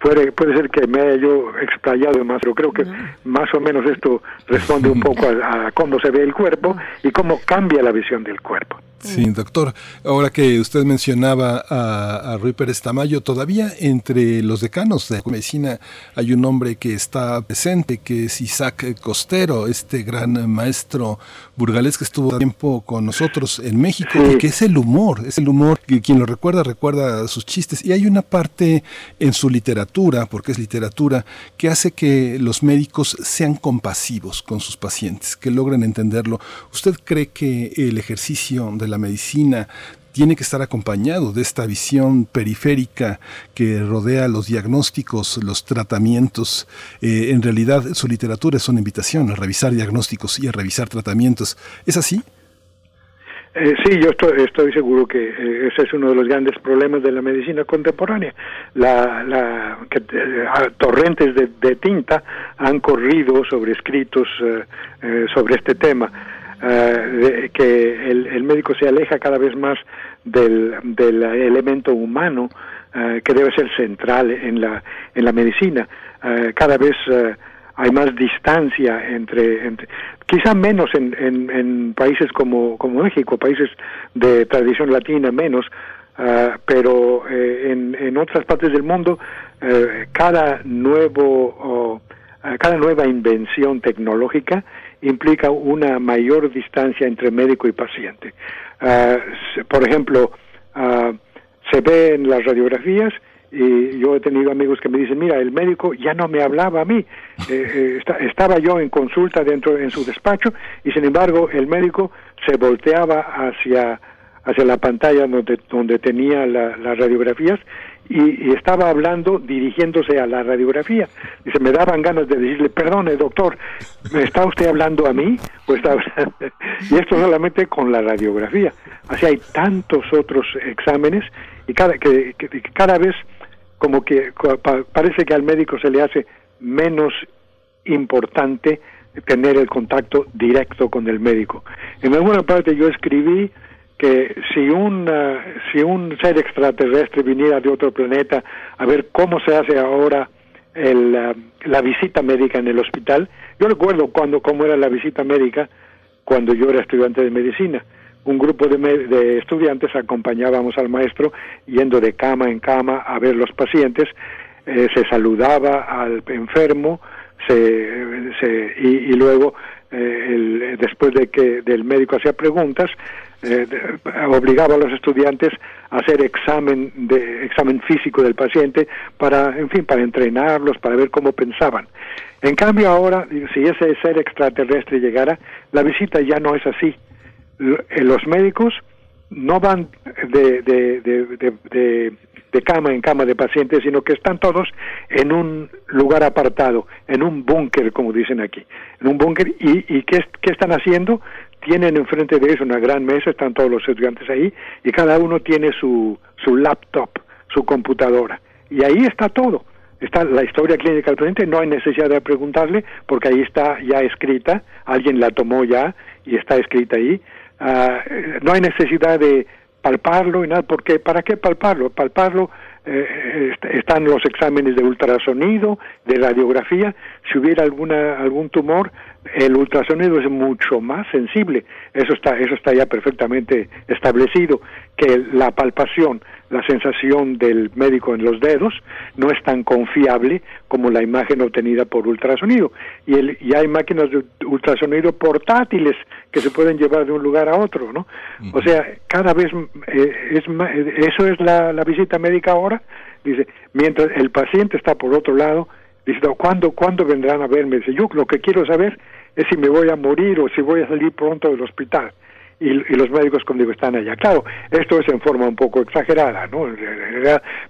Puede, puede ser que me haya yo explayado más, pero creo que más o menos esto responde un poco a cómo se ve el cuerpo y cómo cambia la visión del cuerpo. Sí, doctor. Ahora que usted mencionaba a, a Rui Pérez Tamayo, todavía entre los decanos de medicina hay un hombre que está presente, que es Isaac Costero, este gran maestro burgalés que estuvo tiempo con nosotros en México, y que es el humor, es el humor que quien lo recuerda, recuerda sus chistes. Y hay una parte en su literatura, porque es literatura, que hace que los médicos sean compasivos con sus pacientes, que logren entenderlo. ¿Usted cree que el ejercicio de la medicina tiene que estar acompañado de esta visión periférica que rodea los diagnósticos, los tratamientos. Eh, en realidad su literatura es una invitación a revisar diagnósticos y a revisar tratamientos. ¿Es así? Eh, sí, yo estoy, estoy seguro que eh, ese es uno de los grandes problemas de la medicina contemporánea. La, la que, torrentes de, tinta han corrido sobre escritos sobre este tema eh, que el, médico se aleja cada vez más del, del elemento humano eh, que debe ser central en la, en la medicina. Eh, cada vez eh, hay más distancia entre, entre quizá menos en, en, en, países como, México, países de tradición latina menos, pero en, en otras partes del mundo cada nuevo cada nueva invención tecnológica implica una mayor distancia entre médico y paciente. Ah, por ejemplo, uh, se ve en las radiografías y yo he tenido amigos que me dicen, mira, el médico ya no me hablaba a mí, eh, eh, estaba yo en consulta dentro en su despacho y sin embargo el médico se volteaba hacia hacia la pantalla donde, donde tenía las radiografías y, estaba hablando dirigiéndose a la radiografía. Dice, me daban ganas de decirle, perdone doctor, ¿me está usted hablando a mí? O está y esto solamente con la radiografía. Así hay tantos otros exámenes y cada, que, cada vez como que parece que al médico se le hace menos importante tener el contacto directo con el médico. En alguna parte yo escribí que si un, si un ser extraterrestre viniera de otro planeta a ver cómo se hace ahora el, la visita médica en el hospital, yo recuerdo cuando cómo era la visita médica cuando yo era estudiante de medicina. Un grupo de, de estudiantes acompañábamos al maestro yendo de cama en cama a ver los pacientes eh, se saludaba al enfermo, se, se- y, luego eh, después de que del médico hacía preguntas, eh, obligaba a los estudiantes a hacer examen de examen físico del paciente para, en fin, para entrenarlos, para ver cómo pensaban. En cambio ahora, si ese ser extraterrestre llegara, la visita ya no es así. Eh, Los médicos no van de, de, de, de- cama en cama de pacientes, sino que están todos en un lugar apartado, en un búnker, como dicen aquí, en un búnker. ¿Y, y qué, qué están haciendo? Tienen enfrente de ellos una gran mesa, están todos los estudiantes ahí, y cada uno tiene su, su laptop, su computadora. Y ahí está todo. Está la historia clínica del paciente, no hay necesidad de preguntarle, porque ahí está ya escrita, alguien la tomó ya y está escrita ahí. Eh, no hay necesidad de palparlo y nada, porque ¿para qué palparlo? Palparlo eh, est- están los exámenes de ultrasonido, de radiografía, si hubiera alguna algún tumor, el ultrasonido es mucho más sensible, eso está eso está ya perfectamente establecido que la palpación, la sensación del médico en los dedos no es tan confiable como la imagen obtenida por ultrasonido y, el, y hay máquinas de ultrasonido portátiles que se pueden llevar de un lugar a otro, ¿no? O sea, cada vez eh, es ma- eh, eso es la, la visita médica ahora, dice, mientras el paciente está por otro lado, dice, "No, ¿cuándo, ¿cuándo vendrán a verme? Dice, yo lo que quiero saber es si me voy a morir o si voy a salir pronto del hospital. Y, los médicos, como digo, están allá. Claro, esto es en forma un poco exagerada, ¿no?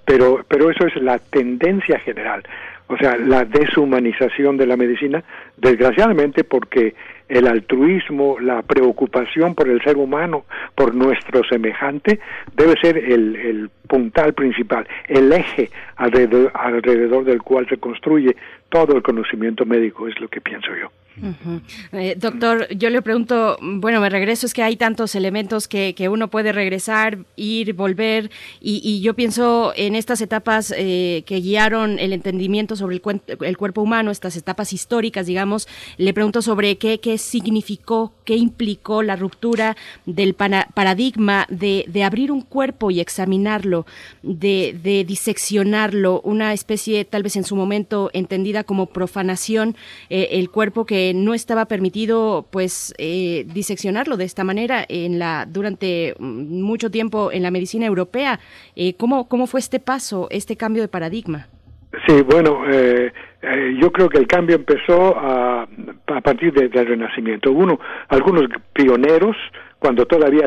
Pero, pero eso es la tendencia general. O sea, la deshumanización de la medicina, desgraciadamente porque el altruismo, la preocupación por el ser humano, por nuestro semejante, debe ser el, puntal principal, el eje alrededor del cual se construye todo el conocimiento médico, es lo que pienso yo. Eh, doctor, yo le pregunto, bueno, me regreso, es que hay tantos elementos que, que uno puede regresar, ir, volver, y, yo pienso en estas etapas eh, que guiaron el entendimiento sobre el, el cuerpo humano, estas etapas históricas, digamos, le pregunto sobre qué, qué significó, qué implicó la ruptura del paradigma de, de abrir un cuerpo y examinarlo, de, de diseccionarlo, una especie tal vez en su momento entendida como profanación, eh, el cuerpo que no estaba permitido pues eh, diseccionarlo de esta manera en la durante mm, mucho tiempo en la medicina europea. Eh, ¿cómo, ¿Cómo fue este paso, este cambio de paradigma? Sí, bueno, eh, eh, yo creo que el cambio empezó a, a partir de- del Renacimiento. Uno, algunos pioneros, cuando todavía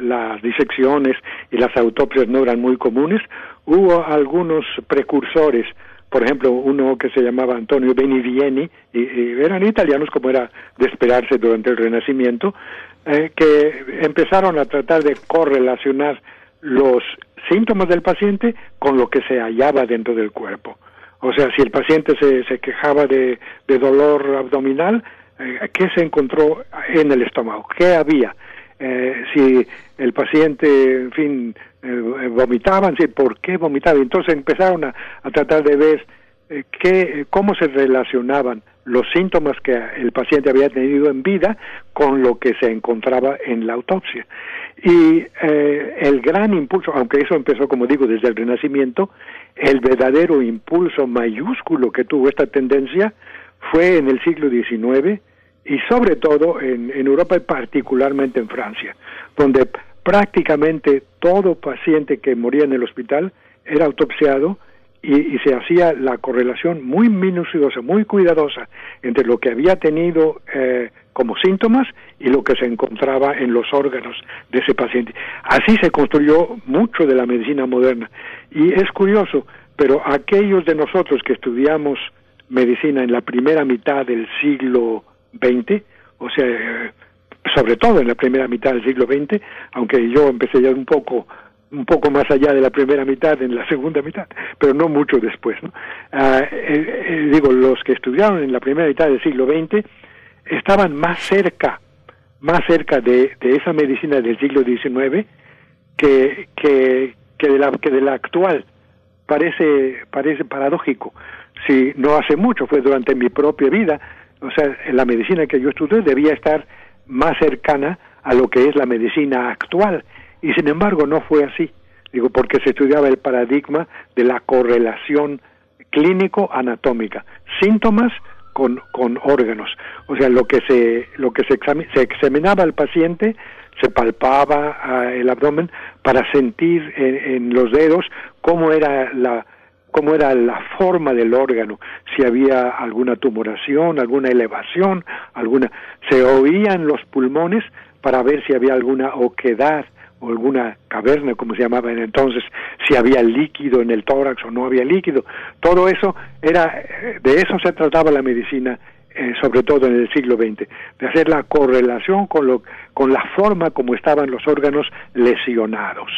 las disecciones y las autopsias no eran muy comunes, hubo algunos precursores, por ejemplo, uno que se llamaba Antonio Benivieni, y, y eran italianos como era de esperarse durante el Renacimiento, eh, que empezaron a tratar de correlacionar los síntomas del paciente con lo que se hallaba dentro del cuerpo. O sea, si el paciente se, se quejaba de, dolor abdominal, eh, ¿qué se encontró en el estómago? ¿Qué había? Eh, si el paciente, en fin, eh, vomitaban, sí, ¿por qué vomitaba? Entonces empezaron a, a tratar de ver eh, qué, cómo se relacionaban los síntomas que el paciente había tenido en vida con lo que se encontraba en la autopsia. Y eh, el gran impulso, aunque eso empezó, como digo, desde el Renacimiento, el verdadero impulso mayúsculo que tuvo esta tendencia fue en el siglo XIX y sobre todo en, en Europa y particularmente en Francia, donde prácticamente todo paciente que moría en el hospital era autopsiado y, se hacía la correlación muy minuciosa, muy cuidadosa entre lo que había tenido eh, como síntomas y lo que se encontraba en los órganos de ese paciente. Así se construyó mucho de la medicina moderna. Y es curioso, pero aquellos de nosotros que estudiamos medicina en la primera mitad del siglo XX, o sea, sobre todo en la primera mitad del siglo XX, aunque yo empecé ya un poco un poco más allá de la primera mitad en la segunda mitad, pero no mucho después. ¿no? Ah, eh, eh, digo, los que estudiaron en la primera mitad del siglo XX estaban más cerca, más cerca de, de esa medicina del siglo XIX que, que, que, de la, que de la actual. Parece, parece paradójico. Si no hace mucho, fue durante mi propia vida, o sea, la medicina que yo estudié debía estar más cercana a lo que es la medicina actual. Y sin embargo no fue así. Digo porque se estudiaba el paradigma de la correlación clínico-anatómica, síntomas con, con órganos. O sea, lo que se, lo que se, exami- se examinaba al paciente, se palpaba ah, el abdomen para sentir en, en los dedos cómo era la cómo era la forma del órgano, si había alguna tumoración, alguna elevación, alguna se oían los pulmones para ver si había alguna oquedad o alguna caverna, como se llamaba en entonces, si había líquido en el tórax o no había líquido. Todo eso era, eh, de eso se trataba la medicina, eh, sobre todo en el siglo XX, de hacer la correlación con, lo, con la forma como estaban los órganos lesionados.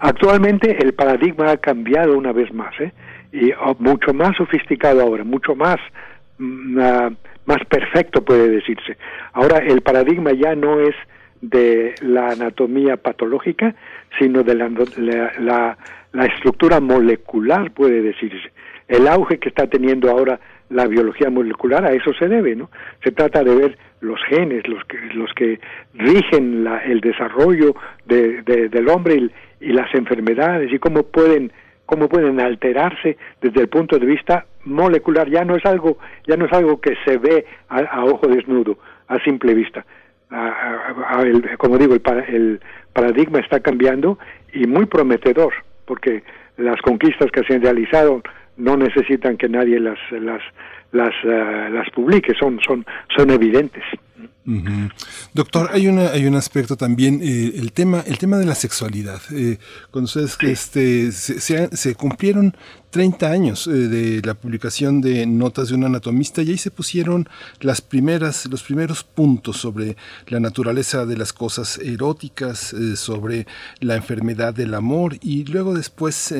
Actualmente el paradigma ha cambiado una vez más, ¿eh? y oh, mucho más sofisticado ahora, mucho más mm, ah, más perfecto puede decirse. Ahora el paradigma ya no es de la anatomía patológica, sino de la, la, la- la estructura molecular, puede decirse. El auge que está teniendo ahora la biología molecular a eso se debe, ¿no? Se trata de ver los genes, los que, los que rigen la- el desarrollo de- de- del hombre y, y las enfermedades y cómo pueden cómo pueden alterarse desde el punto de vista molecular. Ya no es algo ya no es algo que se ve a, a ojo desnudo a simple vista. A- el- como digo el paradigma está cambiando y muy prometedor porque las conquistas que se han realizado no necesitan que nadie las las las eh, las publique son son son evidentes Doctor, hay una hay un aspecto también eh, el tema el tema de la sexualidad. Eh, cuando ustedes que este se, se, ha- se cumplieron 30 años eh, de la publicación de Notas de un anatomista y ahí se pusieron las primeras los primeros puntos sobre la naturaleza de las cosas eróticas, eh, sobre la enfermedad del amor y luego después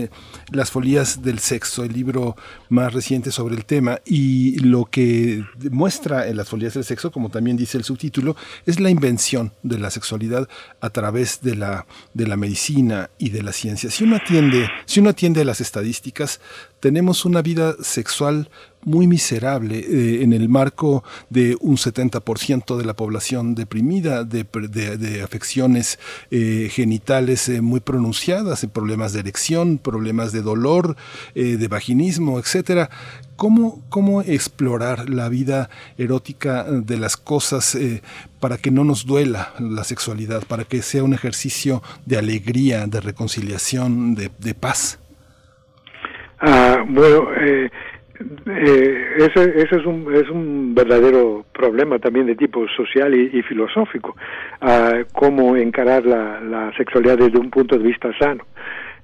las folías del sexo, el libro más reciente sobre el tema y lo que muestra en las folías del sexo, como también dice el subtítulo, es la invención de la sexualidad a través de la, de la medicina y de la ciencia. Si uno atiende, si uno atiende a las estadísticas, tenemos una vida sexual muy miserable eh, en el marco de un 70% de la población deprimida, de, de- de afecciones eh, genitales eh, muy pronunciadas, problemas de erección, problemas de dolor, eh, de vaginismo, etcétera. ¿Cómo, ¿Cómo explorar la vida erótica de las cosas para que no nos duela la sexualidad, para que sea un ejercicio de alegría, de reconciliación, de, de paz? Ah, bueno, eh, ese, ese es, un, es un verdadero problema también de tipo social y, filosófico, cómo encarar la, la sexualidad desde un punto de vista sano.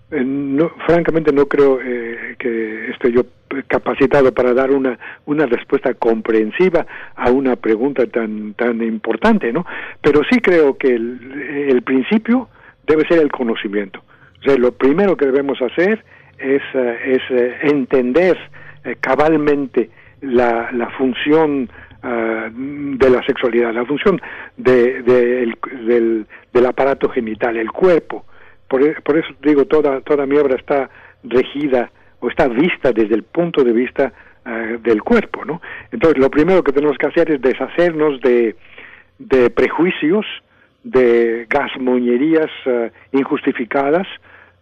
Eh, no, francamente no creo eh, que esté yo capacitado para dar una, una respuesta comprensiva a una pregunta tan, tan importante, ¿no? Pero sí creo que el, el principio debe ser el conocimiento. O sea, lo primero que debemos hacer es, eh, es entender eh, cabalmente la, función ah, de la sexualidad, la función de, el- del, del aparato genital, el cuerpo. Por, e- por eso digo, toda, toda mi obra está regida o está vista desde el punto de vista ah, del cuerpo, ¿no? Entonces, lo primero que tenemos que hacer es deshacernos de, de prejuicios, de gasmoñerías ah, injustificadas,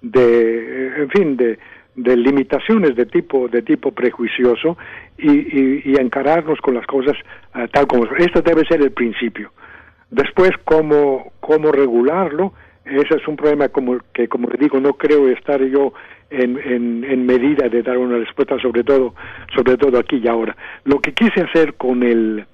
de, en fin, de, de limitaciones de tipo de tipo prejuicioso y, y- y encararnos con las cosas ah, tal como son. Esto debe ser el principio. Después, cómo, cómo regularlo, ese es un problema como que, como le digo, no creo estar yo en, en, en medida de dar una respuesta, sobre todo, sobre todo aquí y ahora. Lo que quise hacer con el,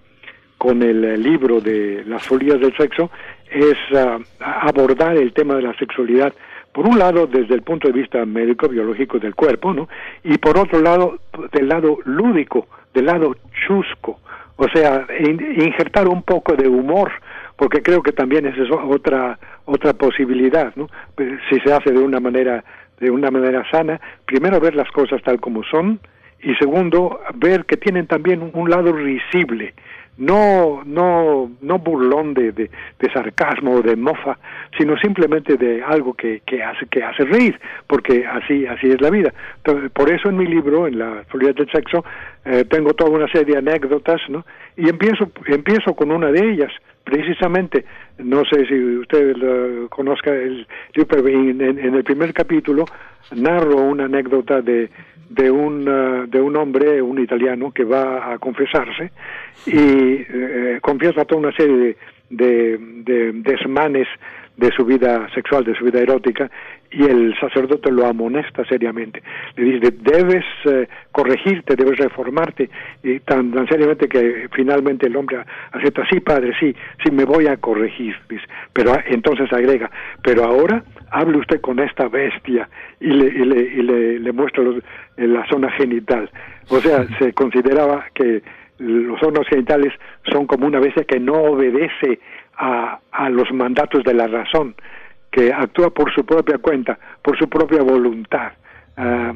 con el eh, libro de las folías del sexo es ah, abordar el tema de la sexualidad por un lado desde el punto de vista médico biológico del cuerpo no y por otro lado del lado lúdico del lado chusco. O sea in- injertar un poco de humor porque creo que también esa es otra otra posibilidad no Pues, si se hace de una manera de una manera sana primero ver las cosas tal como son y segundo ver que tienen también un lado risible no no no burlón de, de, sarcasmo o de mofa sino simplemente de algo que, que hace que hace reír porque así así es la vida. Por eso en mi libro en la folía del sexo eh, tengo toda una serie de anécdotas no y empiezo empiezo con una de ellas precisamente no sé si usted lo conozca el en, en- el primer capítulo narro una anécdota de de un ah, de un hombre, un italiano que va a confesarse y eh, confiesa toda una serie de, de desmanes de su vida sexual, de su vida erótica, y el sacerdote lo amonesta seriamente. Le dice, debes eh, corregirte, debes reformarte, y tan, tan seriamente que finalmente el hombre acepta, sí, padre, sí, sí, me voy a corregir. Dice. Pero ah, entonces agrega, pero ahora hable usted con esta bestia y le, y le, y le, le muestra los- en la zona genital. O sea, se consideraba que los órganos genitales son como una bestia que no obedece a, a los mandatos de la razón, que actúa por su propia cuenta, por su propia voluntad. Ah,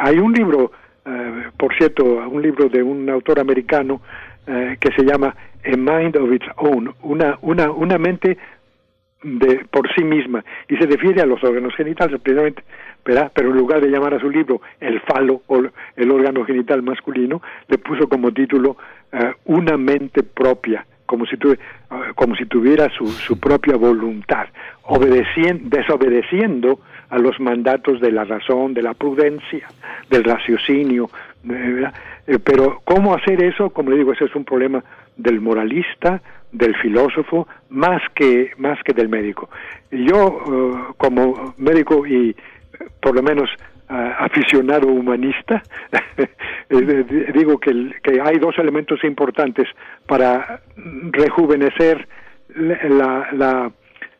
hay un libro, ah, por cierto, un libro de un autor americano que se llama A Mind of Its Own, una, una, una mente de por sí misma y se refiere a los órganos genitales precisamente ¿verdad? pero en lugar de llamar a su libro el falo o el órgano genital masculino le puso como título una mente propia como si tu- eh, como si tuviera su, su propia voluntad obedeciendo desobedeciendo a los mandatos de la razón de la prudencia del raciocinio eh. Eh, pero cómo hacer eso como le digo ese es un problema del moralista del filósofo más que más que del médico yo como médico y por lo menos aficionado humanista. Digo que, hay dos elementos importantes para rejuvenecer la, la,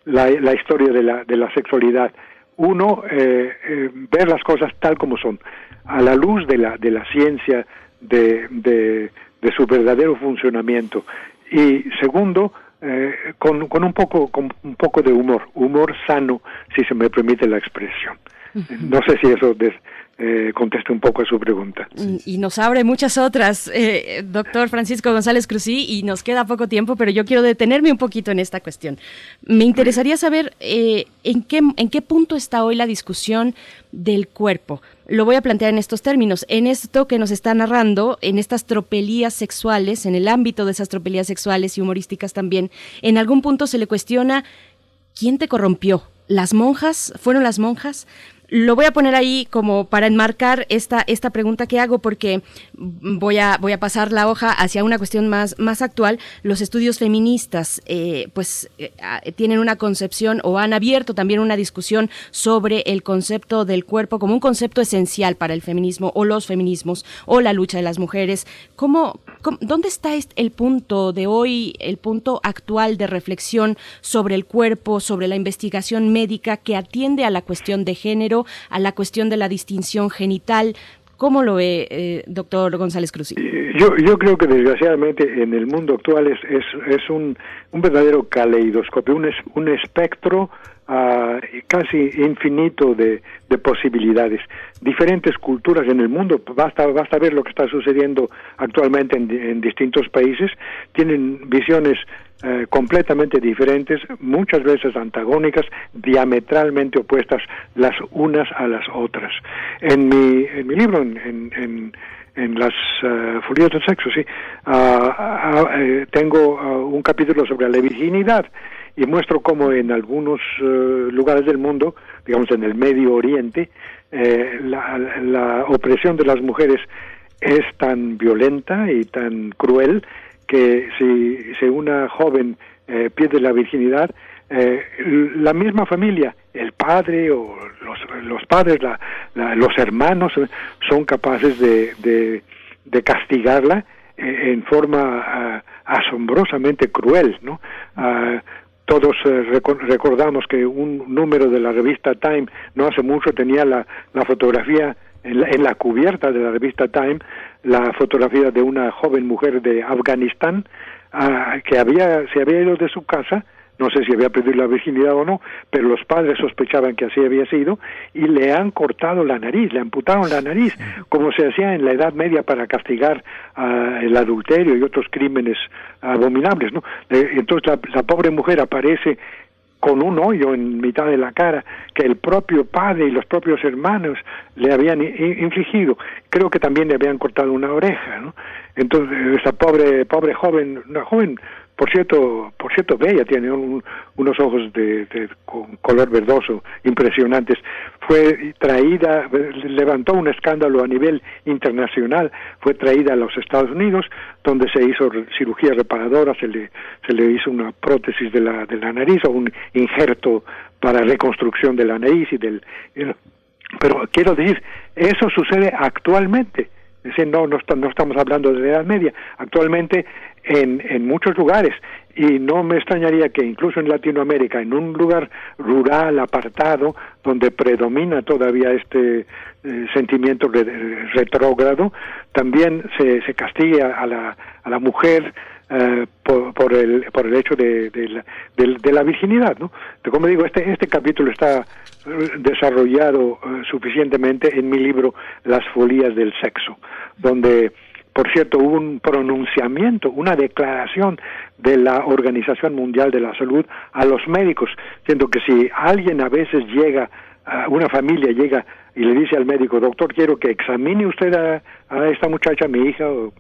la, la historia de la, de la sexualidad. Uno eh, eh, ver las cosas tal como son a la luz de la de la ciencia de, de, de su verdadero funcionamiento. Y segundo eh, con, con un poco con un poco de humor humor sano si se me permite la expresión no sé si eso des- eh, un poco a su pregunta Y nos abre muchas otras, eh, doctor Francisco González Cruzí, y nos queda poco tiempo, pero yo quiero detenerme un poquito en esta cuestión. Me interesaría saber eh, en, qué, en qué punto está hoy la discusión del cuerpo. Lo voy a plantear en estos términos. En esto que nos está narrando, en estas tropelías sexuales, en el ámbito de esas tropelías sexuales y humorísticas también, en algún punto se le cuestiona ¿quién te corrompió? ¿Las monjas? ¿Fueron las monjas? Lo voy a poner ahí como para enmarcar esta, esta pregunta que hago porque voy a, voy a pasar la hoja hacia una cuestión más, más actual. Los estudios feministas eh, pues eh, tienen una concepción o han abierto también una discusión sobre el concepto del cuerpo como un concepto esencial para el feminismo o los feminismos o la lucha de las mujeres. ¿Cómo, ¿Dónde está est- el punto de hoy, el punto actual de reflexión sobre el cuerpo, sobre la investigación médica que atiende a la cuestión de género, a la cuestión de la distinción genital? ¿Cómo lo ve, eh, doctor González Cruz? Yo, yo creo que desgraciadamente en el mundo actual es, es, es un, un verdadero caleidoscopio, un, es, un espectro ah, casi infinito de, de posibilidades. Diferentes culturas en el mundo, basta, basta ver lo que está sucediendo actualmente en, distintos países, tienen visiones eh, completamente diferentes, muchas veces antagónicas, diametralmente opuestas las unas a las otras. En mi, en mi libro, en, en, en- las uh, folías del sexo, sí, eh, tengo ah, un capítulo sobre la virginidad y muestro cómo en algunos eh, lugares del mundo, digamos en el Medio Oriente, eh, la, opresión de las mujeres es tan violenta y tan cruel que si, si una joven eh, pierde la virginidad, eh, la misma familia, el padre o los, los padres, la- la- los hermanos, eh, son capaces de, de, castigarla en forma ah, asombrosamente cruel, ¿no? Ah, todos eh, reco- recordamos que un número de la revista Time no hace mucho tenía la, la fotografía en la, en la cubierta de la revista Time la fotografía de una joven mujer de Afganistán ah, que había se había ido de su casa no sé si había perdido la virginidad o no, pero los padres sospechaban que así había sido y le han cortado la nariz, le amputaron la nariz, como se hacía en la Edad Media para castigar el adulterio y otros crímenes abominables, ¿no? Eh, entonces la, la pobre mujer aparece con un hoyo en mitad de la cara que el propio padre y los propios hermanos le habían infligido. Creo que también le habían cortado una oreja, ¿no? Entonces esa pobre pobre joven, una joven por cierto, por cierto, bella, tiene un- unos ojos de, de- con color verdoso impresionantes. Fue traída, levantó un escándalo a nivel internacional, fue traída a los Estados Unidos, donde se hizo cirugía reparadora, se le, se le hizo una prótesis de la, de la nariz o un injerto para reconstrucción de la nariz y del... pero quiero decir, eso sucede actualmente. Es decir, no, no, no estamos hablando de la Edad Media, actualmente en, en muchos lugares. Y no me extrañaría que incluso en Latinoamérica, en un lugar rural, apartado, donde predomina todavía este eh, sentimiento re- retrógrado, también se, se castigue a, la, a la mujer eh, por, por el por el hecho de, de, la, de- la virginidad, ¿no? Como digo, este este capítulo está eh, desarrollado eh, suficientemente en mi libro Las folías del sexo, donde por cierto hubo un pronunciamiento, una declaración de la Organización Mundial de la Salud a los médicos, siendo que si alguien a veces llega una familia llega y le dice al médico, doctor, quiero que examine usted a, a esta muchacha, mi hija o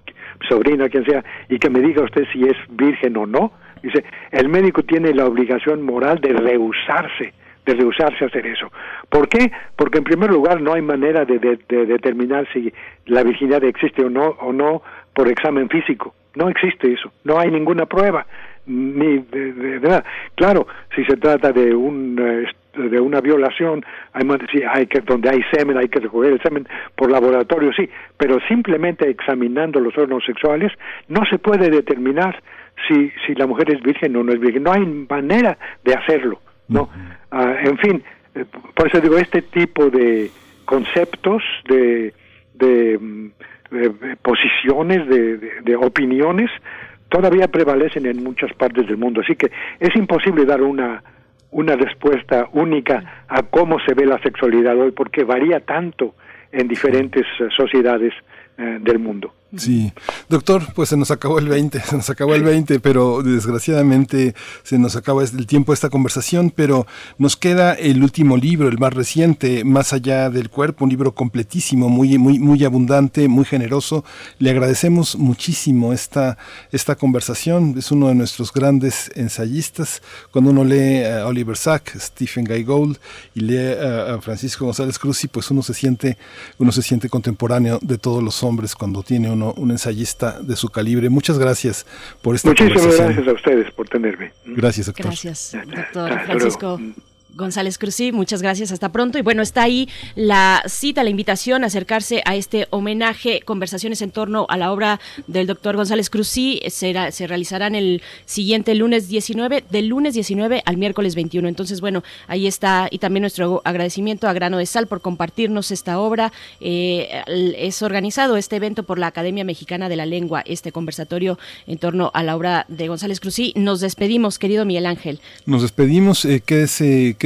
sobrina, quien sea, y que me diga usted si es virgen o no. Dice, el médico tiene la obligación moral de rehusarse, de rehusarse a hacer eso. ¿Por qué? Porque en primer lugar no hay manera de, de- de determinar si la virginidad existe o no, o no por examen físico. No existe eso, no hay ninguna prueba ni de, de- nada. Claro, si se trata de un eh, de una violación, hay, sí, hay que donde hay semen, hay que recoger el semen por laboratorio, sí, pero simplemente examinando los órganos sexuales no se puede determinar si si la mujer es virgen o no es virgen. No hay manera de hacerlo, ¿no? Ah, en fin, eh, por eso digo este tipo de conceptos de de, mm, de- de posiciones, de, opiniones, todavía prevalecen en muchas partes del mundo. Así que es imposible dar una, una respuesta única a cómo se ve la sexualidad hoy, porque varía tanto en diferentes eh, sociedades eh, del mundo. Sí, doctor, pues se nos acabó el 20, se nos acabó el 20, pero desgraciadamente se nos acaba el tiempo de esta conversación, pero nos queda el último libro, el más reciente, Más allá del cuerpo, un libro completísimo, muy, muy, muy abundante, muy generoso. Le agradecemos muchísimo esta, esta conversación, es uno de nuestros grandes ensayistas. Cuando uno lee a Oliver Sack, Stephen Guy Gould y lee a, Francisco González Cruz, pues uno se siente, uno se siente contemporáneo de todos los hombres cuando tiene uno un ensayista de su calibre. Muchas gracias por esta Muchísimas conversación. gracias a ustedes por tenerme. Gracias, doctor. Gracias, doctor Hasta Francisco. González Cruzí, muchas gracias, hasta pronto. Y bueno, está ahí la cita, la invitación a acercarse a este homenaje, conversaciones en torno a la obra del doctor González Cruzí. Será, se realizarán el siguiente lunes 19, del lunes 19 al miércoles 21. Entonces, bueno, ahí está. Y también nuestro agradecimiento a Grano de Sal por compartirnos esta obra. Eh, es organizado este evento por la Academia Mexicana de la Lengua, este conversatorio en torno a la obra de González Cruzí. Nos despedimos, querido Miguel Ángel. Nos despedimos, eh, quédese, quédese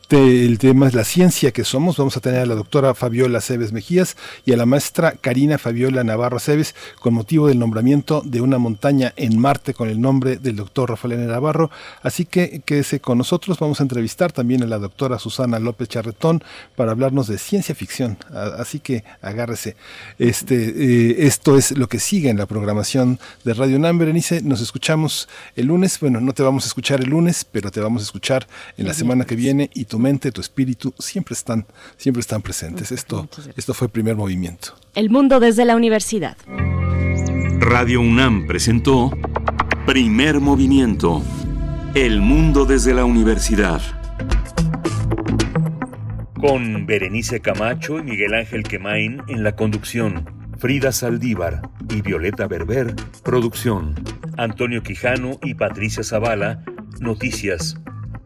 Te- el tema es la ciencia que somos. Vamos a tener a la doctora Fabiola Cebes Mejías y a la maestra Karina Fabiola Navarro Cebes con motivo del nombramiento de una montaña en Marte con el nombre del doctor Rafael N. Navarro. Así que quédese con nosotros. Vamos a entrevistar también a la doctora Susana López Charretón para hablarnos de ciencia ficción. Así que agárrese. Este, eh, esto es lo que sigue en la programación de Radio UNAM. Berenice, nos escuchamos el lunes. Bueno, no te vamos a escuchar el lunes, pero te vamos a escuchar en la semana que viene y tu mente, tu espíritu siempre están, siempre están presentes. Esto, esto fue primer movimiento. El mundo desde la universidad. Radio UNAM presentó Primer Movimiento. El mundo desde la universidad. Con Berenice Camacho y Miguel Ángel Quemain en la conducción. Frida Saldívar y Violeta Berber, producción. Antonio Quijano y Patricia Zavala, noticias.